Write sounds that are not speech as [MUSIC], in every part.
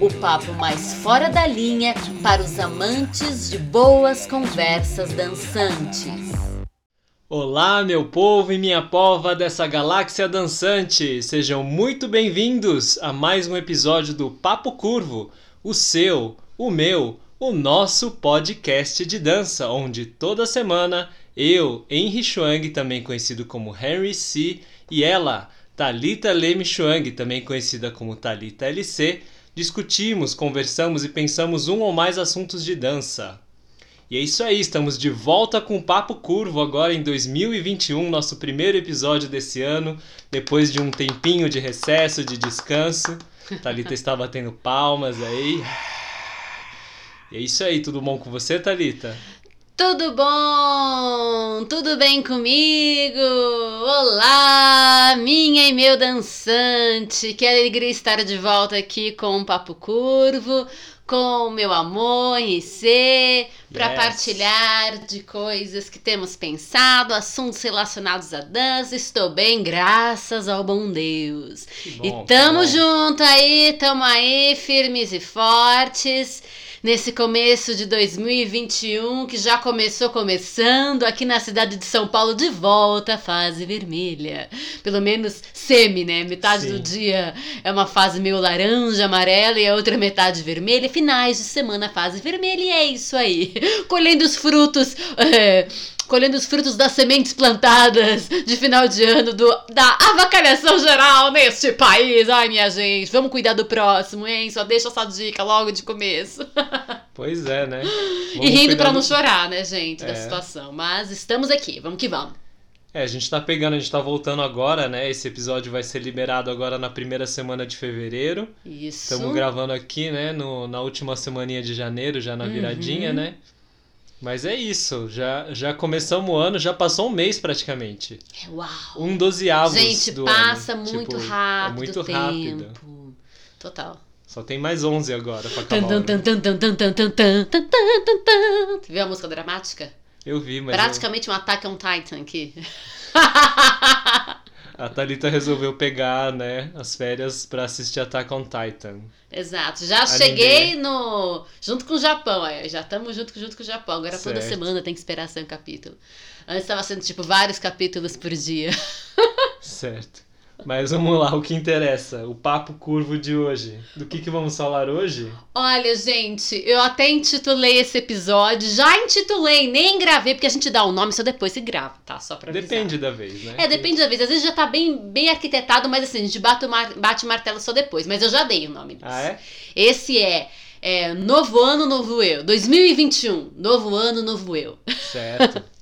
o papo mais fora da linha para os amantes de boas conversas dançantes. Olá, meu povo e minha pova dessa galáxia dançante! Sejam muito bem-vindos a mais um episódio do Papo Curvo, o seu, o meu, o nosso podcast de dança, onde toda semana eu, Henry Chuang, também conhecido como Henry C, e ela, Talita Leme Chuang, também conhecida como Talita LC, discutimos, conversamos e pensamos um ou mais assuntos de dança. E é isso aí, estamos de volta com o Papo Curvo agora em 2021, nosso primeiro episódio desse ano, depois de um tempinho de recesso, de descanso. Talita está batendo palmas aí. E é isso aí, tudo bom com você, Talita? Tudo bom? Tudo bem comigo? Olá, minha e meu dançante! Que alegria estar de volta aqui com um Papo Curvo, com meu amor RC, para Yes. partilhar de coisas que temos pensado, assuntos relacionados à dança. Estou bem, graças ao bom Deus. Bom, e tamo junto aí, tamo aí, firmes e fortes. Nesse começo de 2021, que já começou começando aqui na cidade de São Paulo, de volta à fase vermelha. Pelo menos semi, né? Metade Sim. do dia é uma fase meio laranja, amarela e a outra metade vermelha. Finais de semana, fase vermelha, e é isso aí. [LAUGHS] Colhendo os frutos. é, colhendo os frutos das sementes plantadas de final de ano do, da avacalhação geral neste país. Ai, minha gente, vamos cuidar do próximo, hein? Só deixa essa dica logo de começo. [LAUGHS] Pois é, né? e Vamos rindo cuidar pra não do- chorar, né, gente, da É. situação. Mas estamos aqui, vamos que vamos. É, a gente tá pegando, a gente tá voltando agora, né? Esse episódio vai ser liberado agora na primeira semana de fevereiro. Isso. Estamos gravando aqui, né, no, na última semaninha de janeiro, já na Uhum. viradinha, né? Mas é isso, já, já começamos o ano, já passou um mês praticamente. É, uau! Um dozeavos Gente, do passa ano. muito tipo, é rápido. É muito tempo. rápido. Total. Só tem mais 11 agora pra acabar. Tu viu a música dramática? Eu vi, mas. Praticamente eu... um ataque a um Titan aqui. [LAUGHS] a Thalita resolveu pegar, né, as férias pra assistir Attack on Titan. Exato. Já cheguei no. junto com o Japão, é. Já estamos junto, junto com o Japão. Agora toda Certo. semana tem que esperar ser um capítulo. Antes estava sendo tipo vários capítulos por dia. [LAUGHS] Certo. Mas vamos lá, o que interessa, o papo curvo de hoje. Do que, que vamos falar hoje? Olha, gente, eu até intitulei esse episódio. Já intitulei, nem gravei, porque a gente dá o nome só depois se grava, tá? Só pra avisar. Depende da vez, né? É, depende da vez. Às vezes já tá bem, bem arquitetado, mas assim, a gente bate o, mar... bate o martelo só depois. Mas eu já dei o nome disso. Ah, é? Esse é, é Novo Ano, Novo Eu. 2021. Novo Ano, Novo Eu. Certo. [LAUGHS]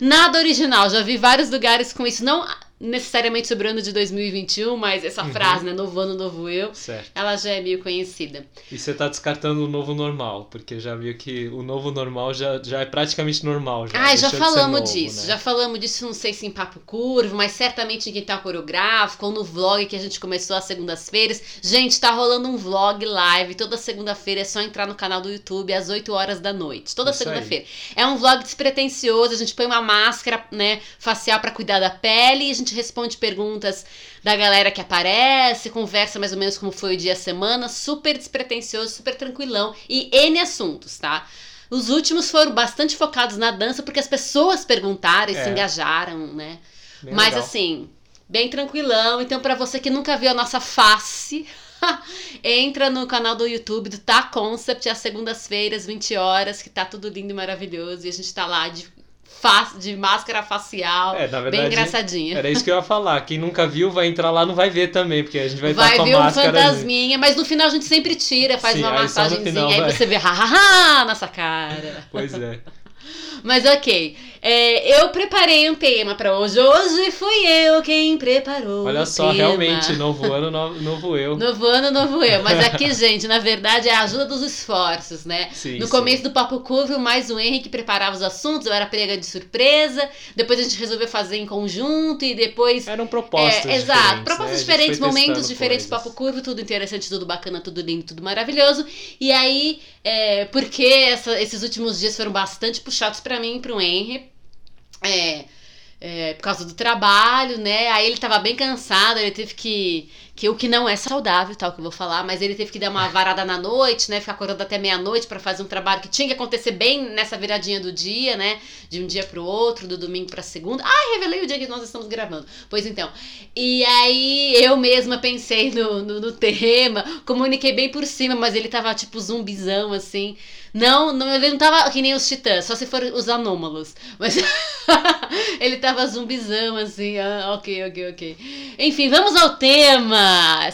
Nada original, já vi vários lugares com isso, não necessariamente sobre o ano de 2021, mas essa Uhum. frase, né, novo ano, novo eu, certo. ela já é meio conhecida. E você tá descartando o novo normal, porque já viu que o novo normal já, já é praticamente normal. Já, Ah, já falamos novo, disso, né? já falamos disso, não sei se em papo curvo, mas certamente em Quintal Coreográfico, ou no vlog que a gente começou às segundas-feiras. Gente, tá rolando um vlog live, toda segunda-feira é só entrar no canal do YouTube às 8 horas da noite, toda segunda-feira. É um vlog despretensioso, a gente põe uma máscara, né, facial pra cuidar da pele e a gente responde perguntas da galera que aparece, conversa mais ou menos como foi o dia a semana, super despretensioso, super tranquilão e N assuntos, tá? Os últimos foram bastante focados na dança porque as pessoas perguntaram e É. se engajaram, né? Bem Mas legal. assim, bem tranquilão. Então, pra você que nunca viu a nossa face, [LAUGHS] entra no canal do YouTube do Tá Concept às segundas-feiras, 20 horas, que tá tudo lindo e maravilhoso. E a gente tá lá de, fa de máscara facial, É, na bem verdade, engraçadinha. era isso que eu ia falar. Quem nunca viu vai entrar lá, não vai ver também, porque a gente vai, Vai estar com ver a um máscara. ali. fantasminha, mas no final a gente sempre tira, faz Sim, uma aí massagenzinha, final aí vai. você vê ha, ha, ha, nossa cara. Pois é. Mas ok. É, eu preparei um tema para hoje. Hoje fui eu quem preparou. Olha só, tema. realmente, novo ano, novo, novo eu. [LAUGHS] Novo ano, novo eu. Mas aqui, gente, na verdade é a ajuda dos esforços, né? Sim, no sim. começo do Papo Curvo, mais o Henrique preparava os assuntos, eu era pega de surpresa. Depois a gente resolveu fazer em conjunto e depois. Eram propostas É, exato, diferentes, propostas né? Diferentes, momentos diferentes, coisas. papo curvo, tudo interessante, tudo bacana, tudo lindo, tudo maravilhoso. E aí, é, porque essa- esses últimos dias foram bastante puxados pra mim e pro Henry. É, é, por causa do trabalho, né? Aí ele tava bem cansado, ele teve que. Que o que não é saudável, tal, que eu vou falar, mas ele teve que dar uma varada na noite, né? Ficar acordando até meia-noite pra fazer um trabalho que tinha que acontecer bem nessa viradinha do dia, né? De um dia pro outro, do domingo pra segunda. Ah, revelei o dia que nós estamos gravando. Pois então. E aí eu mesma pensei no, no, no tema, comuniquei bem por cima, mas ele tava tipo zumbizão, assim. Não, não, ele não tava que nem os titãs, só se for os anômalos. Mas [LAUGHS] ele tava zumbizão, assim. Ah, ok, ok, ok. Enfim, vamos ao tema!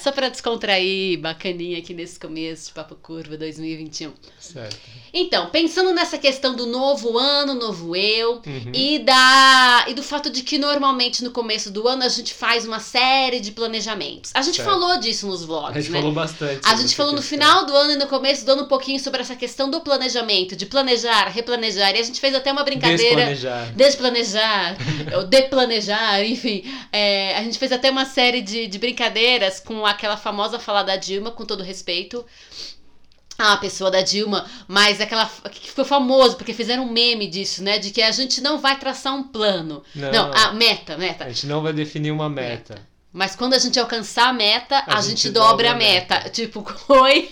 Só pra descontrair, bacaninha aqui nesse começo de Papo Curva 2021. Certo. Então, pensando nessa questão do novo ano, novo eu, Uhum. e, da, e do fato de que normalmente no começo do ano a gente faz uma série de planejamentos. A gente Certo. falou disso nos vlogs, A gente né? falou bastante. A gente falou no questão. final do ano e no começo do ano um pouquinho sobre essa questão do planejamento, de planejar, replanejar. E a gente fez até uma brincadeira. Desplanejar. Desplanejar, [LAUGHS] ou deplanejar, enfim. É, a gente fez até uma série de, de brincadeiras com aquela famosa fala da Dilma, com todo respeito. A pessoa da Dilma, mas aquela que ficou famoso, porque fizeram um meme disso, né? De que a gente não vai traçar um plano. Não. Não, a meta, meta. A gente não vai definir uma meta. Mas quando a gente alcançar a meta, a, A gente, gente dobra, dobra a a meta. [LAUGHS] Tipo, foi.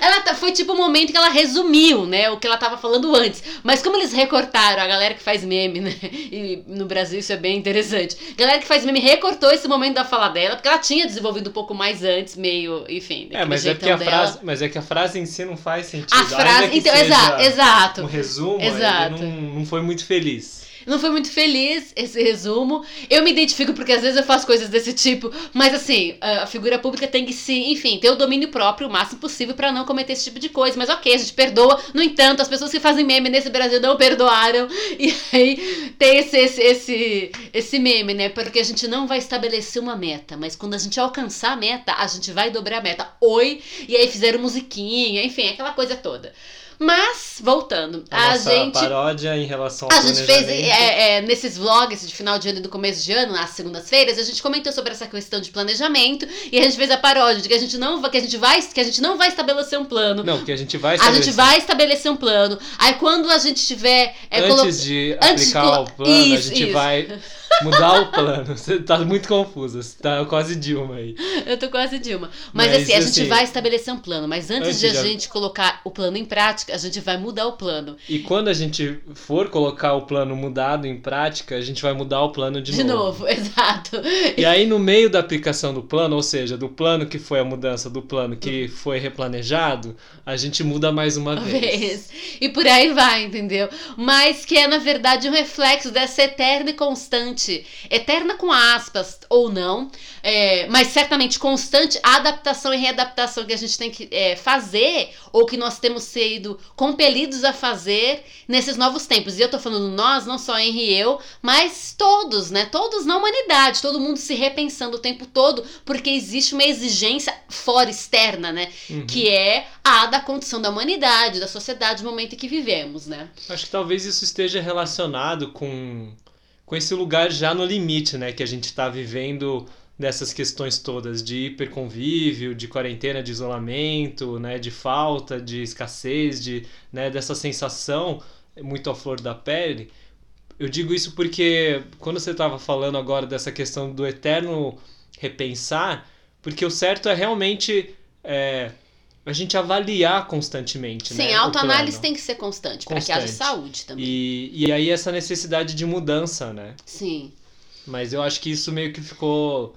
ela tá- foi tipo o momento que ela resumiu, né? O que ela tava falando antes. Mas como eles recortaram, a galera que faz meme, né? [LAUGHS] E no Brasil isso é bem interessante. A galera que faz meme recortou esse momento da fala dela, porque ela tinha desenvolvido um pouco mais antes, meio, enfim. É, mas é porque a dela. frase, mas é que a frase em si não faz sentido. A frase. Então, exato, exato. Um resumo, Exato. ele não, não foi muito feliz. Não foi muito feliz esse resumo. Eu me identifico porque às vezes eu faço coisas desse tipo, mas assim, a figura pública tem que se, enfim, ter o domínio próprio o máximo possível pra não cometer esse tipo de coisa. Mas ok, a gente perdoa. No entanto, as pessoas que fazem meme nesse Brasil não perdoaram. [LAUGHS] E aí tem esse, esse, esse, esse meme, né? Porque a gente não vai estabelecer uma meta, mas quando a gente alcançar a meta, a gente vai dobrar a meta. Oi! E aí fizeram musiquinha, enfim, aquela coisa toda. Mas, voltando, A, a, gente. paródia em relação ao A gente fez é, é, nesses vlogs de final de ano e do começo de ano, nas segundas-feiras, a gente comentou sobre essa questão de planejamento e a gente fez a paródia de que a gente não, vai- que a gente vai, que a gente não vai estabelecer um plano. Não, porque a gente vai a gente estabelecer. vai estabelecer um plano. Aí quando a gente tiver é, colo- Antes de antes de aplicar colo- o plano, a Isso, gente isso. vai [LAUGHS] mudar o plano. Você tá muito confusa, você tá quase Dilma aí. Eu tô quase Dilma. Mas, Mas, assim, a gente assim, vai estabelecer um plano. Mas antes, antes de a de a- gente colocar o plano em prática, a gente vai mudar o plano. E quando a gente for colocar o plano mudado em prática, a gente vai mudar o plano de, De, novo. [LAUGHS] exato. E aí, no meio da aplicação do plano, ou seja, do plano que foi a mudança do plano que foi replanejado, a gente muda mais uma vez. vez. E por aí vai, entendeu? Mas que é, na verdade, um reflexo dessa eterna e constante, eterna com aspas ou não, é, mas certamente constante adaptação e readaptação que a gente tem que é, fazer, ou que nós temos sido compelidos a fazer nesses novos tempos. E eu tô falando nós, não só Henry e eu, mas todos, né? Todos na humanidade, todo mundo se repensando o tempo todo, porque existe uma exigência fora, externa, né? Uhum. que é a da condição da humanidade, da sociedade, no momento em que vivemos, né? Acho que talvez isso esteja relacionado com, com esse lugar já no limite, né? Que a gente está vivendo dessas questões todas de hiperconvívio, de quarentena, de isolamento, né? De falta, de escassez, de, né? dessa sensação muito à flor da pele. Eu digo isso porque quando você estava falando agora dessa questão do eterno repensar, porque o certo é realmente é, a gente avaliar constantemente, né? Sim, o a autoanálise tem que ser constante, para que haja Constante. saúde também. E, e aí essa necessidade de mudança, né? Sim. Mas eu acho que isso meio que ficou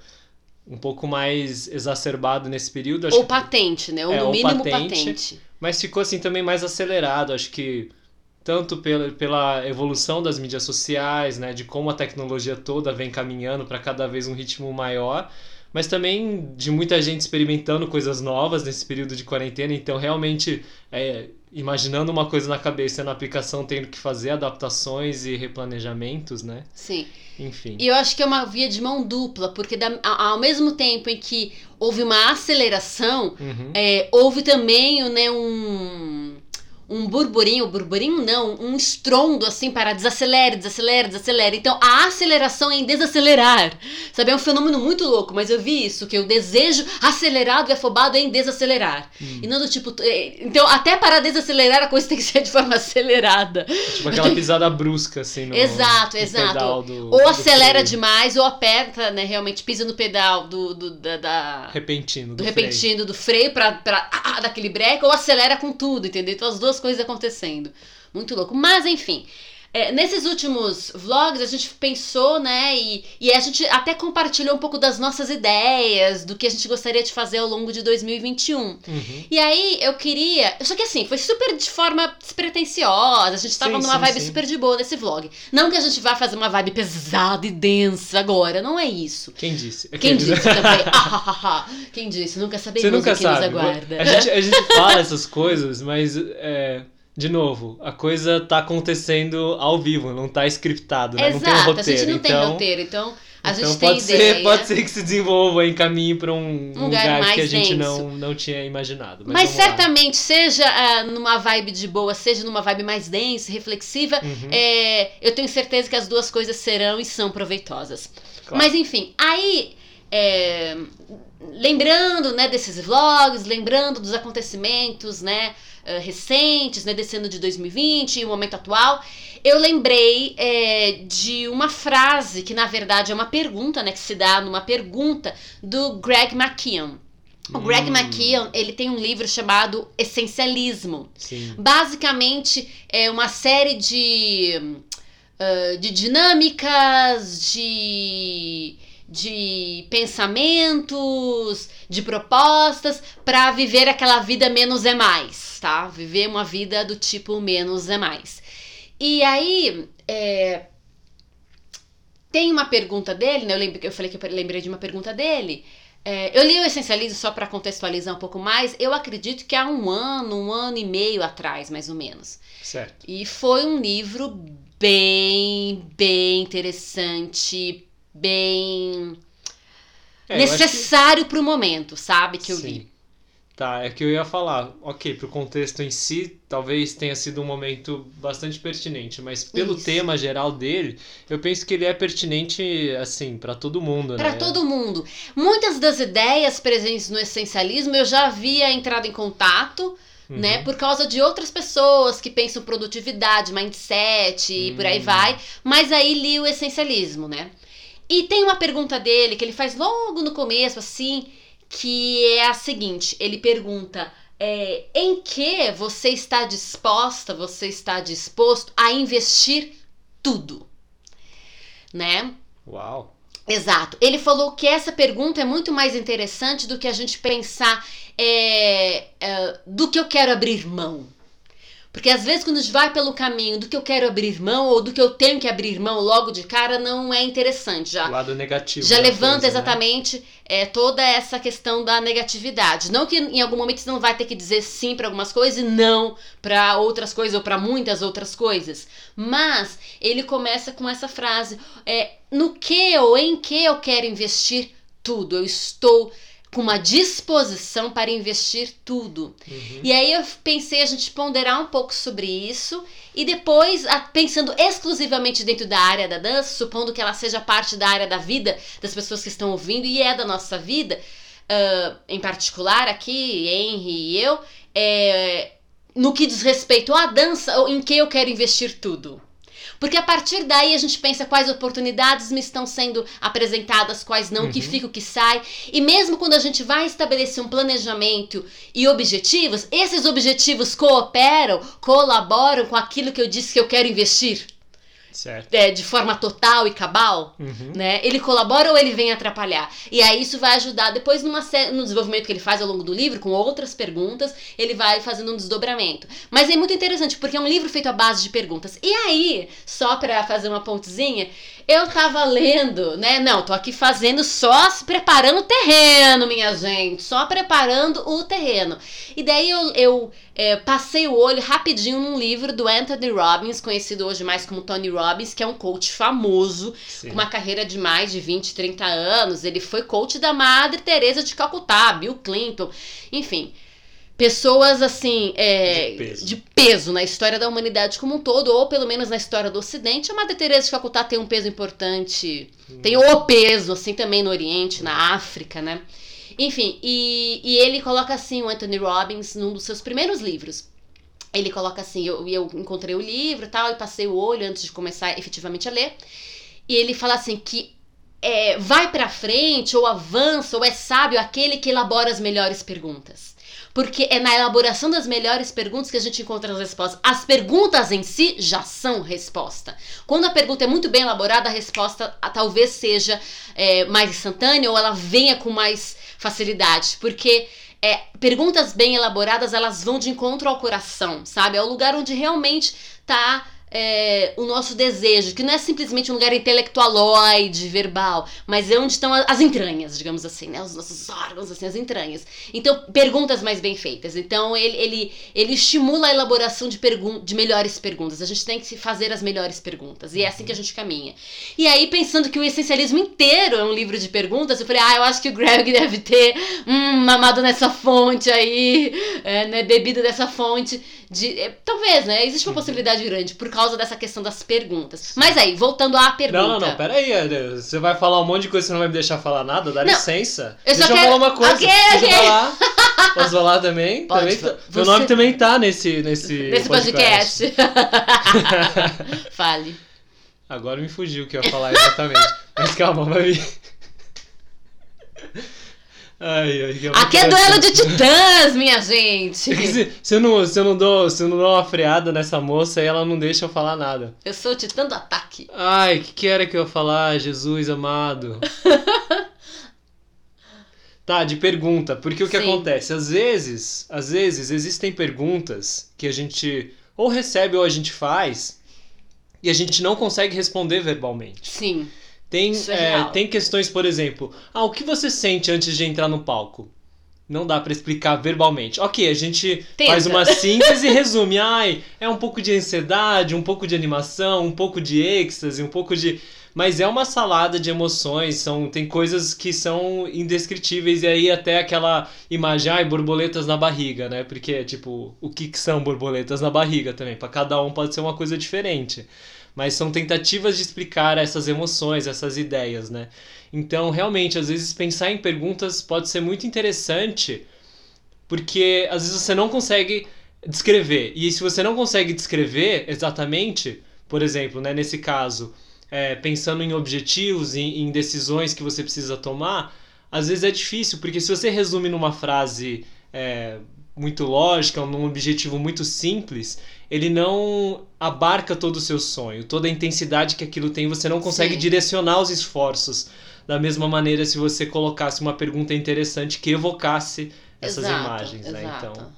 um pouco mais exacerbado nesse período. Acho Ou que- patente, né? Ou É, no ou mínimo patente. patente. Mas ficou assim também mais acelerado. Acho que tanto pela, pela evolução das mídias sociais, né? De como a tecnologia toda vem caminhando para cada vez um ritmo maior. Mas também de muita gente experimentando coisas novas nesse período de quarentena. Então, realmente, é, imaginando uma coisa na cabeça e na aplicação tendo que fazer adaptações e replanejamentos, né? Sim. Enfim. E eu acho que é uma via de mão dupla, porque da, ao mesmo tempo em que houve uma aceleração, Uhum. é, houve também né, um, um burburinho, burburinho não, um estrondo assim para desacelere, desacelere, desacelere. Então a aceleração é em desacelerar. Sabe, é um fenômeno muito louco, mas eu vi isso, que o desejo acelerado e afobado é em desacelerar. Hum. E não do tipo. é, Então, até para desacelerar, a coisa tem que ser de forma [LAUGHS] acelerada. Tipo aquela pisada brusca, assim, no, Exato, no exato. do- Ou do acelera demais, ou aperta, né? Realmente pisa no pedal do, do, da, da- Repentino. do freio. repentino do freio pra, pra ah, daquele breque, ou acelera com tudo, entendeu? Então as duas coisas acontecendo. Muito louco. Mas enfim. É, nesses últimos vlogs a gente pensou, né? E, e a gente até compartilhou um pouco das nossas ideias, do que a gente gostaria de fazer ao longo de 2021. Uhum. E aí eu queria. Só que assim, foi super de forma despretensiosa. A gente tava Sim, numa sim, vibe sim. super de boa nesse vlog. Não que a gente vá fazer uma vibe pesada e densa agora, não é isso. Quem disse? Quem Aqueles- disse também? Ah, ah, ah, ah. Quem disse? Nunca sabemos Você nunca o que sabe. nos aguarda. A gente, a gente [LAUGHS] fala essas coisas, mas é, de novo, a coisa tá acontecendo ao vivo, não tá scriptado, né? não tem um Exato, roteiro. a gente não então, tem roteiro, então a então gente pode tem ser, ideia. pode ser que se desenvolva em caminho para um, Um lugar lugar, que a gente denso. não, não tinha imaginado. Mas, Mas vamos lá. certamente, seja ah, numa vibe de boa, seja numa vibe mais densa, reflexiva, Uhum. é, eu tenho certeza que as duas coisas serão e são proveitosas. Claro. Mas enfim, aí. é, lembrando né, desses vlogs, lembrando dos acontecimentos né, eh, recentes, né, desse ano de 2020 e o momento atual, eu lembrei é, de uma frase que na verdade é uma pergunta, né, que se dá numa pergunta do Greg McKeown. O Greg Hum. McKeown, ele tem um livro chamado Essencialismo. Sim. Basicamente, é uma série de, ah, de dinâmicas, de, de pensamentos, de propostas para viver aquela vida menos é mais, tá? Viver uma vida do tipo menos é mais. E aí, é, tem uma pergunta dele, né? Eu, lembro, eu falei que eu lembrei de uma pergunta dele. É, eu li o Essencialismo só para contextualizar um pouco mais. Eu acredito que há um ano, um ano e meio atrás, mais ou menos. Certo. E foi um livro bem, bem interessante, bem É, acho que- necessário pro momento, sabe? Que eu Sim. li. Tá, é que eu ia falar, ok, pro contexto em si, talvez tenha sido um momento bastante pertinente, mas pelo Isso. tema geral dele, eu penso que ele é pertinente, assim, pra todo mundo, Para né? todo mundo. Muitas das ideias presentes no essencialismo eu já havia entrado em contato, Uhum. né? Por causa de outras pessoas que pensam produtividade, mindset e por aí Hum. vai. Mas aí li o essencialismo, né? E tem uma pergunta dele que ele faz logo no começo, assim, que é a seguinte: ele pergunta. é, em que você está disposta, você está disposto a investir tudo? Né? Uau. Exato. Ele falou que essa pergunta é muito mais interessante do que a gente pensar é, é, do que eu quero abrir mão. Porque às vezes quando a gente vai pelo caminho do que eu quero abrir mão ou do que eu tenho que abrir mão logo de cara, não é interessante. Já, O lado negativo. já levanta coisa, né? exatamente é, toda essa questão da negatividade. Não que em algum momento você não vai ter que dizer sim para algumas coisas e não para outras coisas ou para muitas outras coisas. Mas ele começa com essa frase: é, no que ou em que eu quero investir tudo. Eu estou com uma disposição para investir tudo. Uhum. E aí eu pensei a gente ponderar um pouco sobre isso e depois, a- pensando exclusivamente dentro da área da dança, supondo que ela seja parte da área da vida das pessoas que estão ouvindo e é da nossa vida, ah, em particular aqui, Henry e eu, é, no que diz respeito à dança, em que eu quero investir tudo. Porque a partir daí a gente pensa quais oportunidades me estão sendo apresentadas, quais não, o que Uhum. fica, o que sai. E mesmo quando a gente vai estabelecer um planejamento e objetivos, esses objetivos cooperam, colaboram com aquilo que eu disse que eu quero investir. Certo. é, de forma total e cabal, Uhum. né? Ele colabora ou ele vem atrapalhar? E aí isso vai ajudar depois numa no desenvolvimento que ele faz ao longo do livro, com outras perguntas, ele vai fazendo um desdobramento. Mas é muito interessante, porque é um livro feito à base de perguntas. E aí, só pra fazer uma pontezinha, eu tava lendo, né? Não, tô aqui fazendo só se preparando o terreno, minha gente. Só preparando o terreno. E daí eu, eu é, passei o olho rapidinho num livro do Anthony Robbins, conhecido hoje mais como Tony Robbins, que é um coach famoso, Sim. com uma carreira de mais de 20, 30 anos. Ele foi coach da Madre Teresa de Calcutá, Bill Clinton, enfim. Pessoas assim, é, De peso. de peso na história da humanidade como um todo, ou pelo menos na história do Ocidente. A Madre Teresa de Calcutá tem um peso importante, tem o peso, assim, também no Oriente, na África, né? Enfim, e, e ele coloca assim, o Anthony Robbins, num dos seus primeiros livros. Ele coloca assim, eu, eu encontrei o livro e tal, e passei o olho antes de começar efetivamente a ler. E ele fala assim que é, vai pra frente, ou avança, ou é sábio aquele que elabora as melhores perguntas. Porque é na elaboração das melhores perguntas que a gente encontra as respostas. As perguntas em si já são resposta. Quando a pergunta é muito bem elaborada, a resposta ah, talvez seja é, mais instantânea ou ela venha com mais facilidade. Porque é, perguntas bem elaboradas, elas vão de encontro ao coração, sabe? É o lugar onde realmente tá é, o nosso desejo, que não é simplesmente um lugar intelectualoide, verbal, mas é onde estão as entranhas, digamos assim, né? Os nossos órgãos, assim, as entranhas. Então, perguntas mais bem feitas. Então, ele, ele, ele estimula a elaboração de, pergun de melhores perguntas. A gente tem que fazer as melhores perguntas. E é assim que a gente caminha. E aí, pensando que o essencialismo inteiro é um livro de perguntas, eu falei, ah, eu acho que o Greg deve ter hum, mamado nessa fonte aí, é, né, bebido dessa fonte. De, é, talvez, né? Existe uma Uhum. possibilidade grande por causa dessa questão das perguntas. Mas aí, voltando à pergunta. Não, não, não, peraí. Você vai falar um monte de coisa e você não vai me deixar falar nada? Dá Não, licença. eu Deixa eu quero- falar uma coisa. Ok, Deixa eu falar. Posso falar também? Pode, também tá- Meu você- nome também tá nesse, nesse, Nesse podcast. [LAUGHS] Fale. Agora me fugiu o que eu ia falar exatamente. Mas calma, vai vir. Ai, ai, que Aqui é duelo de titãs, minha gente. [LAUGHS] Se, se, eu não, se, eu não dou, se eu não dou uma freada nessa moça, ela não deixa eu falar nada. Eu sou o titã do ataque. Ai, o que, que era que eu ia falar, Jesus amado? [LAUGHS] tá, de pergunta, porque o que Sim. acontece? Às vezes, às vezes existem perguntas que a gente ou recebe ou a gente faz e a gente não consegue responder verbalmente. Sim. Tem, é é, tem questões, por exemplo, ah, o que você sente antes de entrar no palco? Não dá pra explicar verbalmente. Ok, a gente Tenta. faz uma síntese e resume. Ai, é um pouco de ansiedade, um pouco de animação, um pouco de êxtase, um pouco de. Mas é uma salada de emoções, são, tem coisas que são indescritíveis, e aí até aquela imagem, ai, borboletas na barriga, né? Porque, tipo, o que, que são borboletas na barriga também? Pra cada um pode ser uma coisa diferente. Mas são tentativas de explicar essas emoções, essas ideias, né? Então, realmente, às vezes pensar em perguntas pode ser muito interessante, porque às vezes você não consegue descrever. E se você não consegue descrever exatamente, por exemplo, né, nesse caso, é, pensando em objetivos, em, em decisões que você precisa tomar, às vezes é difícil, porque se você resume numa frase é, muito lógica, num objetivo muito simples, ele não abarca todo o seu sonho, toda a intensidade que aquilo tem, você não consegue Sim. direcionar os esforços da mesma maneira se você colocasse uma pergunta interessante que evocasse essas Exato, imagens, né? exato. Então,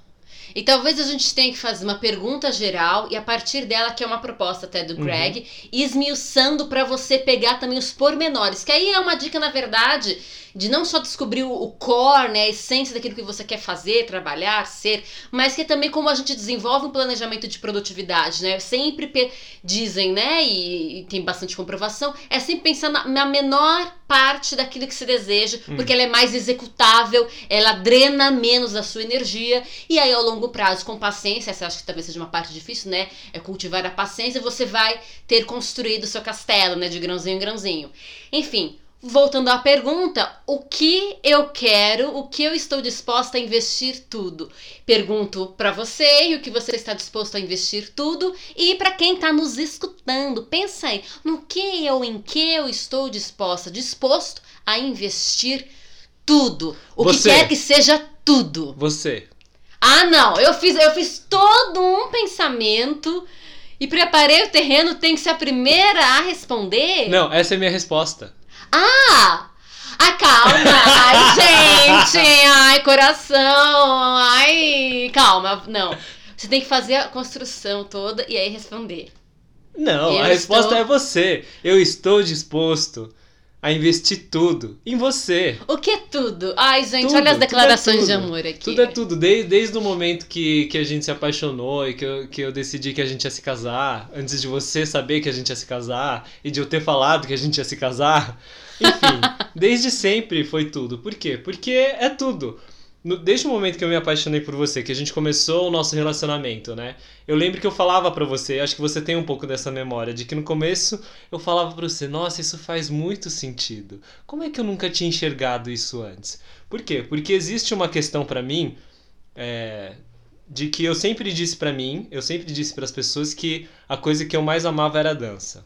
E talvez a gente tenha que fazer uma pergunta geral e a partir dela, que é uma proposta até do Uhum. Greg, esmiuçando para você pegar também os pormenores. Que aí é uma dica, na verdade, de não só descobrir o core, né, a essência daquilo que você quer fazer, trabalhar, ser, mas que é também como a gente desenvolve um planejamento de produtividade, né? Sempre dizem, né, e, e tem bastante comprovação, é sempre pensar na, na menor parte daquilo que se deseja, Hum. porque ela é mais executável, ela drena menos a sua energia, e aí ao longo prazo, com paciência, essa acho que talvez seja uma parte difícil, né, é cultivar a paciência, você vai ter construído o seu castelo, né, de grãozinho em grãozinho. Enfim, Voltando à pergunta, o que eu quero, o que eu estou disposta a investir tudo? Pergunto para você e o que você está disposto a investir tudo e para quem está nos escutando, pensa aí, no que eu, em que eu estou disposta, disposto a investir tudo, o Você. que quer que seja tudo. você. Ah, não, eu fiz, eu fiz todo um pensamento E preparei o terreno tem que ser a primeira a responder? Não, essa é a minha resposta. Ah! Ah, calma! Ai, [LAUGHS] gente! Ai, coração! Ai, calma. Não. Você tem que fazer a construção toda e aí responder. Não, Eu a resposta estou- é você. Eu estou disposto a investir tudo em você. O que é tudo? Ai, gente, Tudo, olha as é declarações de tudo. amor aqui. Tudo é tudo, desde, desde o momento que, que a gente se apaixonou e que eu, que eu decidi que a gente ia se casar, antes de você saber que a gente ia se casar e de eu ter falado que a gente ia se casar. Enfim, [LAUGHS] desde sempre foi tudo. Por quê? Porque é tudo. No- desde o momento que eu me apaixonei por você, que a gente começou o nosso relacionamento, né? Eu lembro que eu falava pra você, acho que você tem um pouco dessa memória, de que no começo eu falava pra você, nossa, isso faz muito sentido. Como é que eu nunca tinha enxergado isso antes? Por quê? Porque existe uma questão pra mim é, de que eu sempre disse pra mim, eu sempre disse pras pessoas que a coisa que eu mais amava era a dança.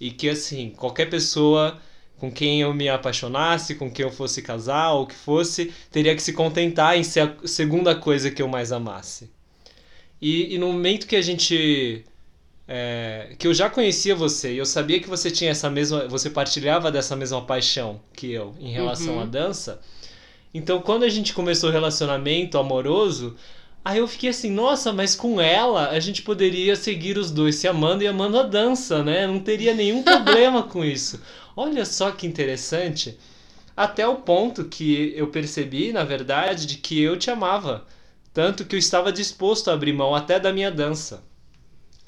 E que assim, qualquer pessoa com quem eu me apaixonasse, com quem eu fosse casar ou o que fosse, teria que se contentar em ser a segunda coisa que eu mais amasse. E, e no momento que a gente é, que eu já conhecia você e eu sabia que você tinha essa mesma, você partilhava dessa mesma paixão que eu em relação Uhum. à dança. Então, quando a gente começou o relacionamento amoroso, aí eu fiquei assim, nossa, mas com ela a gente poderia seguir os dois se amando e amando a dança, né? Não teria nenhum [LAUGHS] problema com isso. Olha só que interessante. Até o ponto que eu percebi, na verdade, de que eu te amava. Tanto que eu estava disposto a abrir mão até da minha dança.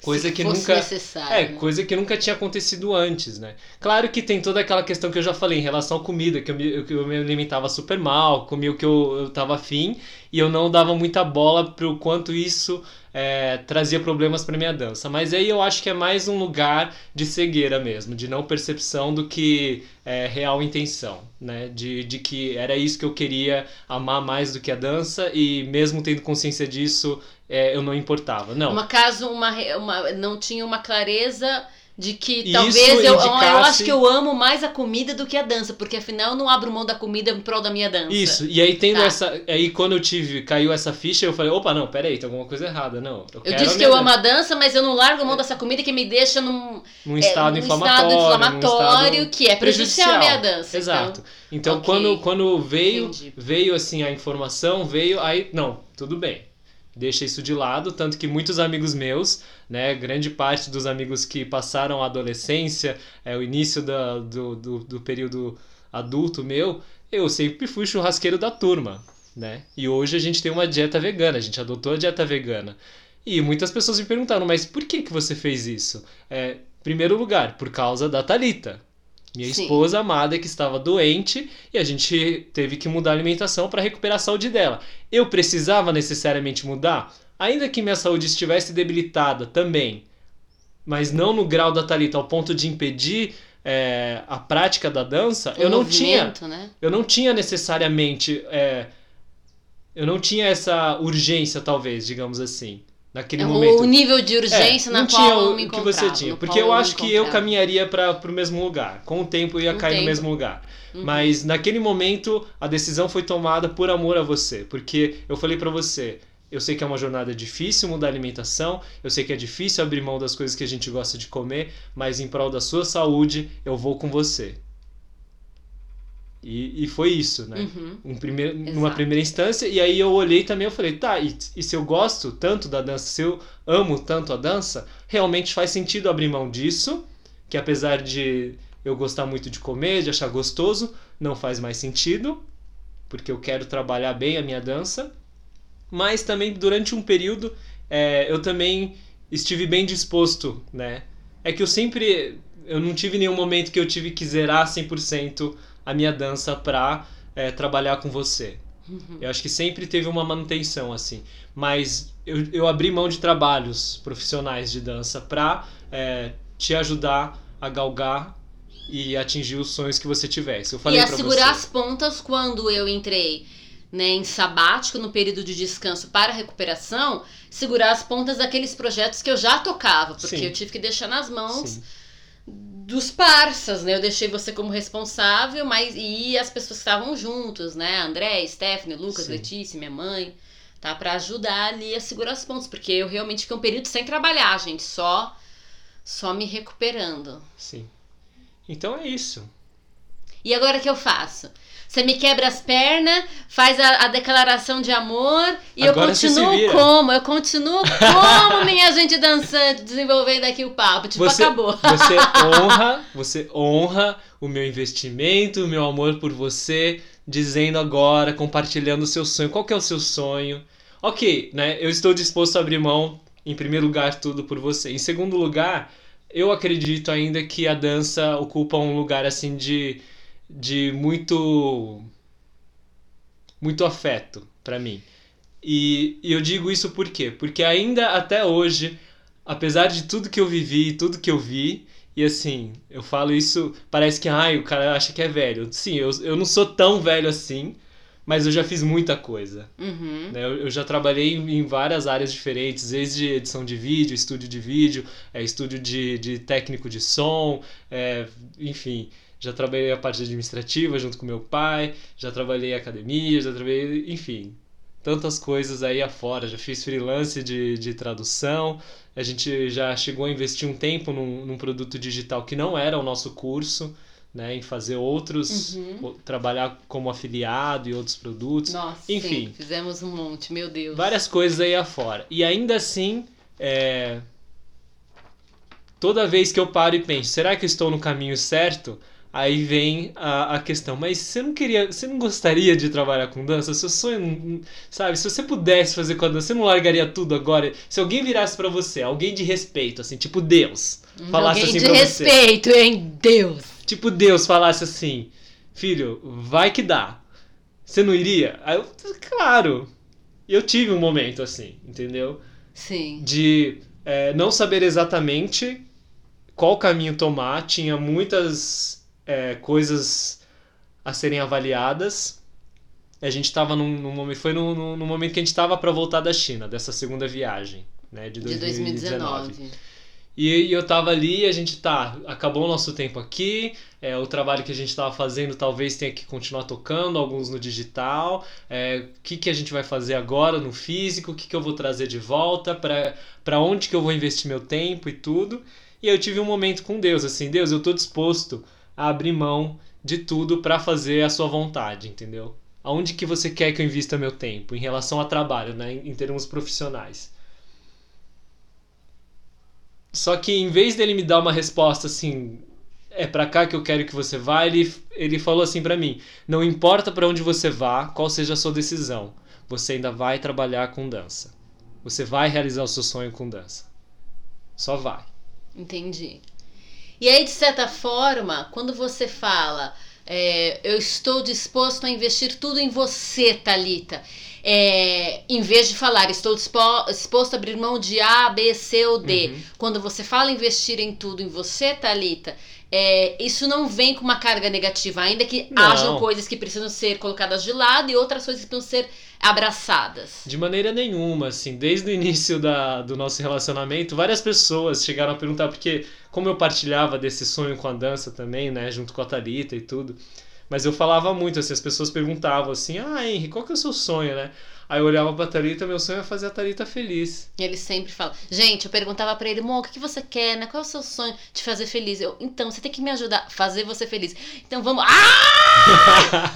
Coisa que nunca. necessário. É, coisa que nunca tinha acontecido antes, né? Claro que tem toda aquela questão que eu já falei em relação à comida, que eu me, eu me alimentava super mal, comia o que eu, eu tava afim, e eu não dava muita bola pro quanto isso é, trazia problemas pra minha dança. Mas aí eu acho que é mais um lugar de cegueira mesmo, de não percepção do que é, real intenção, né? De, de que era isso que eu queria amar mais do que a dança, e mesmo tendo consciência disso, é, eu não importava. Não. Uma caso, uma, uma, não tinha uma clareza de que Isso talvez eu, eu indicasse- acho que eu amo mais a comida do que a dança, porque afinal eu não abro mão da comida em prol da minha dança. Isso, e aí tendo Tá. essa. Aí quando eu tive, caiu essa ficha, eu falei, opa, não, peraí, tem alguma coisa errada. Não. Eu, Eu disse que eu amo a dança, mas eu não largo mão dessa comida que me deixa num, num é, estado num inflamatório. estado num inflamatório estado que é prejudicial à minha dança. Exato. Então, ok. quando, quando veio, Entendi. veio assim a informação, veio aí, não, tudo bem. Deixa isso de lado, tanto que muitos amigos meus, né, grande parte dos amigos que passaram a adolescência, é, o início da, do, do, do período adulto meu, eu sempre fui churrasqueiro da turma, né? E hoje a gente tem uma dieta vegana, a gente adotou a dieta vegana. E muitas pessoas me perguntaram, mas por que, que você fez isso? É, primeiro lugar, por causa da Talita, minha Sim. esposa amada que estava doente e a gente teve que mudar a alimentação para recuperar a saúde dela. Eu precisava necessariamente mudar, ainda que minha saúde estivesse debilitada também, mas não no grau da Talita ao ponto de impedir é, a prática da dança. O eu não tinha, Né? eu não tinha necessariamente, é, eu não tinha essa urgência talvez, digamos assim, naquele É, momento. o nível de urgência É, na não qual tinha eu o me que você tinha. no Porque eu me acho que eu caminharia para o mesmo lugar. Com o tempo eu ia cair no Entendo. mesmo lugar. Uhum. Mas naquele momento a decisão foi tomada por amor a você. Porque eu falei para você. Eu sei que é uma jornada difícil mudar a alimentação, eu sei que é difícil abrir mão das coisas que a gente gosta de comer, mas em prol da sua saúde, eu vou com você. E, e foi isso, né? Uhum. um primeiro, numa primeira instância, e aí eu olhei também eu falei, tá, e, e se eu gosto tanto da dança, se eu amo tanto a dança, realmente faz sentido abrir mão disso, que apesar de eu gostar muito de comer, de achar gostoso, não faz mais sentido, porque eu quero trabalhar bem a minha dança, mas também durante um período é, eu também estive bem disposto, né? É que eu sempre, eu não tive nenhum momento que eu tive que zerar 100% a minha dança pra é, trabalhar com você. Uhum. Eu acho que sempre teve uma manutenção assim, mas eu, eu abri mão de trabalhos profissionais de dança pra é, te ajudar a galgar e atingir os sonhos que você tivesse. Eu falei e a segurar você. as pontas quando eu entrei né, em sabático, no período de descanso para recuperação, segurar as pontas daqueles projetos que eu já tocava, porque Sim. eu tive que deixar nas mãos Sim. Dos parças, né? Eu deixei você como responsável, mas e as pessoas que estavam juntos, né? André, Stephanie, Lucas, Sim. Letícia, minha mãe, tá? Pra ajudar ali a segurar os pontos, porque eu realmente fiquei um período sem trabalhar, gente, só só me recuperando. Sim. Então é isso. E agora o que eu faço? Você me quebra as pernas, faz a, a declaração de amor e Agora eu continuo como? Eu continuo como minha gente dançante, desenvolvendo aqui o papo. Tipo, Você, acabou. você [LAUGHS] honra, você honra o meu investimento, o meu amor por você, dizendo agora, compartilhando o seu sonho. Qual que é o seu sonho? Ok, né? Eu estou disposto a abrir mão, em primeiro lugar, tudo por você. Em segundo lugar, eu acredito ainda que a dança ocupa um lugar assim de, de muito muito afeto pra mim. E, e eu digo isso por quê? Porque ainda até hoje, apesar de tudo que eu vivi, tudo que eu vi, e assim, eu falo isso, parece que ai, o cara acha que é velho. Sim, eu, eu não sou tão velho assim, mas eu já fiz muita coisa. Uhum. né? Eu, eu já trabalhei em, em várias áreas diferentes, desde edição de vídeo, estúdio de vídeo, é, estúdio de, de técnico de som, é, enfim. Já trabalhei a parte administrativa junto com meu pai, já trabalhei em academia, já trabalhei, enfim, tantas coisas aí afora. Já fiz freelance de, de tradução, a gente já chegou a investir um tempo num, num produto digital que não era o nosso curso, né, em fazer outros, Uhum. trabalhar como afiliado e outros produtos. Nossa, Enfim. sim, fizemos um monte, meu Deus. Várias coisas aí afora. E ainda assim, é, toda vez que eu paro e penso, será que eu estou no caminho certo? Aí vem a, a questão, mas você não queria, você não gostaria de trabalhar com dança? Seu sonho, sabe? Se você pudesse fazer com a dança, você não largaria tudo agora? Se alguém virasse pra você, alguém de respeito, assim, tipo Deus, falasse Alguém assim de pra você. respeito, hein? Deus. Tipo Deus falasse assim, filho, vai que dá. Você não iria? Aí eu, claro. Eu tive um momento assim, entendeu? Sim. De é, não saber exatamente qual caminho tomar. Tinha muitas é, coisas a serem avaliadas. A gente estava num, num momento, foi no, momento que a gente estava para voltar da China, dessa segunda viagem, né, de De 2019. 2019. E, e eu tava ali e a gente tá, acabou o nosso tempo aqui, é, o trabalho que a gente tava fazendo talvez tenha que continuar tocando, alguns no digital, é, o que, que a gente vai fazer agora no físico, o que, que eu vou trazer de volta, pra onde que eu vou investir meu tempo e tudo. E eu tive um momento com Deus, assim, Deus, eu tô disposto a abrir mão de tudo pra fazer a sua vontade, entendeu? Aonde que você quer que eu invista meu tempo em relação a trabalho, né, em, termos profissionais? Só que em vez dele me dar uma resposta assim, é pra cá que eu quero que você vá, ele, ele falou assim pra mim: não importa pra onde você vá, qual seja a sua decisão, você ainda vai trabalhar com dança. Você vai realizar o seu sonho com dança. Só vai. Entendi. E aí, de certa forma, quando você fala, é, eu estou disposto a investir tudo em você, Thalita. É, em vez de falar, estou dispo- disposto a abrir mão de A, B, C ou D. Uhum. Quando você fala investir em tudo em você, Thalita, é, isso não vem com uma carga negativa, ainda que Não. hajam coisas que precisam ser colocadas de lado e outras coisas que precisam ser abraçadas. De maneira nenhuma, assim, desde o início da, do nosso relacionamento, várias pessoas chegaram a perguntar, porque como eu partilhava desse sonho com a dança também, né, junto com a Thalita e tudo, mas eu falava muito, assim, as pessoas perguntavam assim, ah, Henry, qual que é o seu sonho, né? Aí eu olhava pra Thalita, meu sonho é fazer a Thalita feliz. E ele sempre fala. Gente, eu perguntava pra ele, Mo, o que, que você quer, né? Qual é o seu sonho de fazer feliz? Eu, então, você tem que me ajudar a fazer você feliz. Então vamos. [LAUGHS] Ah!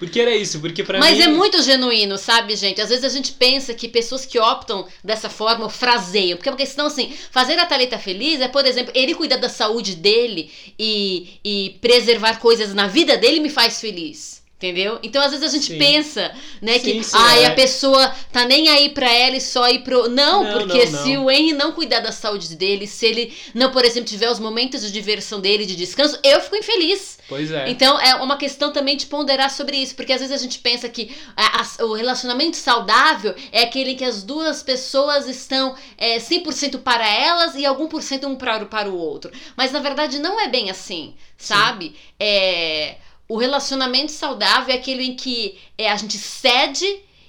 Porque era isso, porque pra Mas mim... é muito genuíno, sabe, gente? Às vezes a gente pensa que pessoas que optam dessa forma fraseiam. Porque, porque senão, assim, fazer a Thalita feliz é, por exemplo, ele cuidar da saúde dele e, e preservar coisas na vida dele me faz feliz. Entendeu? Então, às vezes a gente Sim. pensa, né, Sim, que sim, ai, é. a pessoa tá nem aí pra ela e só ir pro. Não, Não, porque não, não. se o Henry não cuidar da saúde dele, se ele não, por exemplo, tiver os momentos de diversão dele, de descanso, eu fico infeliz. Pois é. Então é uma questão também de ponderar sobre isso, porque às vezes a gente pensa que a- a- o relacionamento saudável é aquele em que as duas pessoas estão é, 100% para elas e algum por cento um para, para o outro. Mas na verdade não é bem assim, sabe? É, o relacionamento saudável é aquele em que é, a gente cede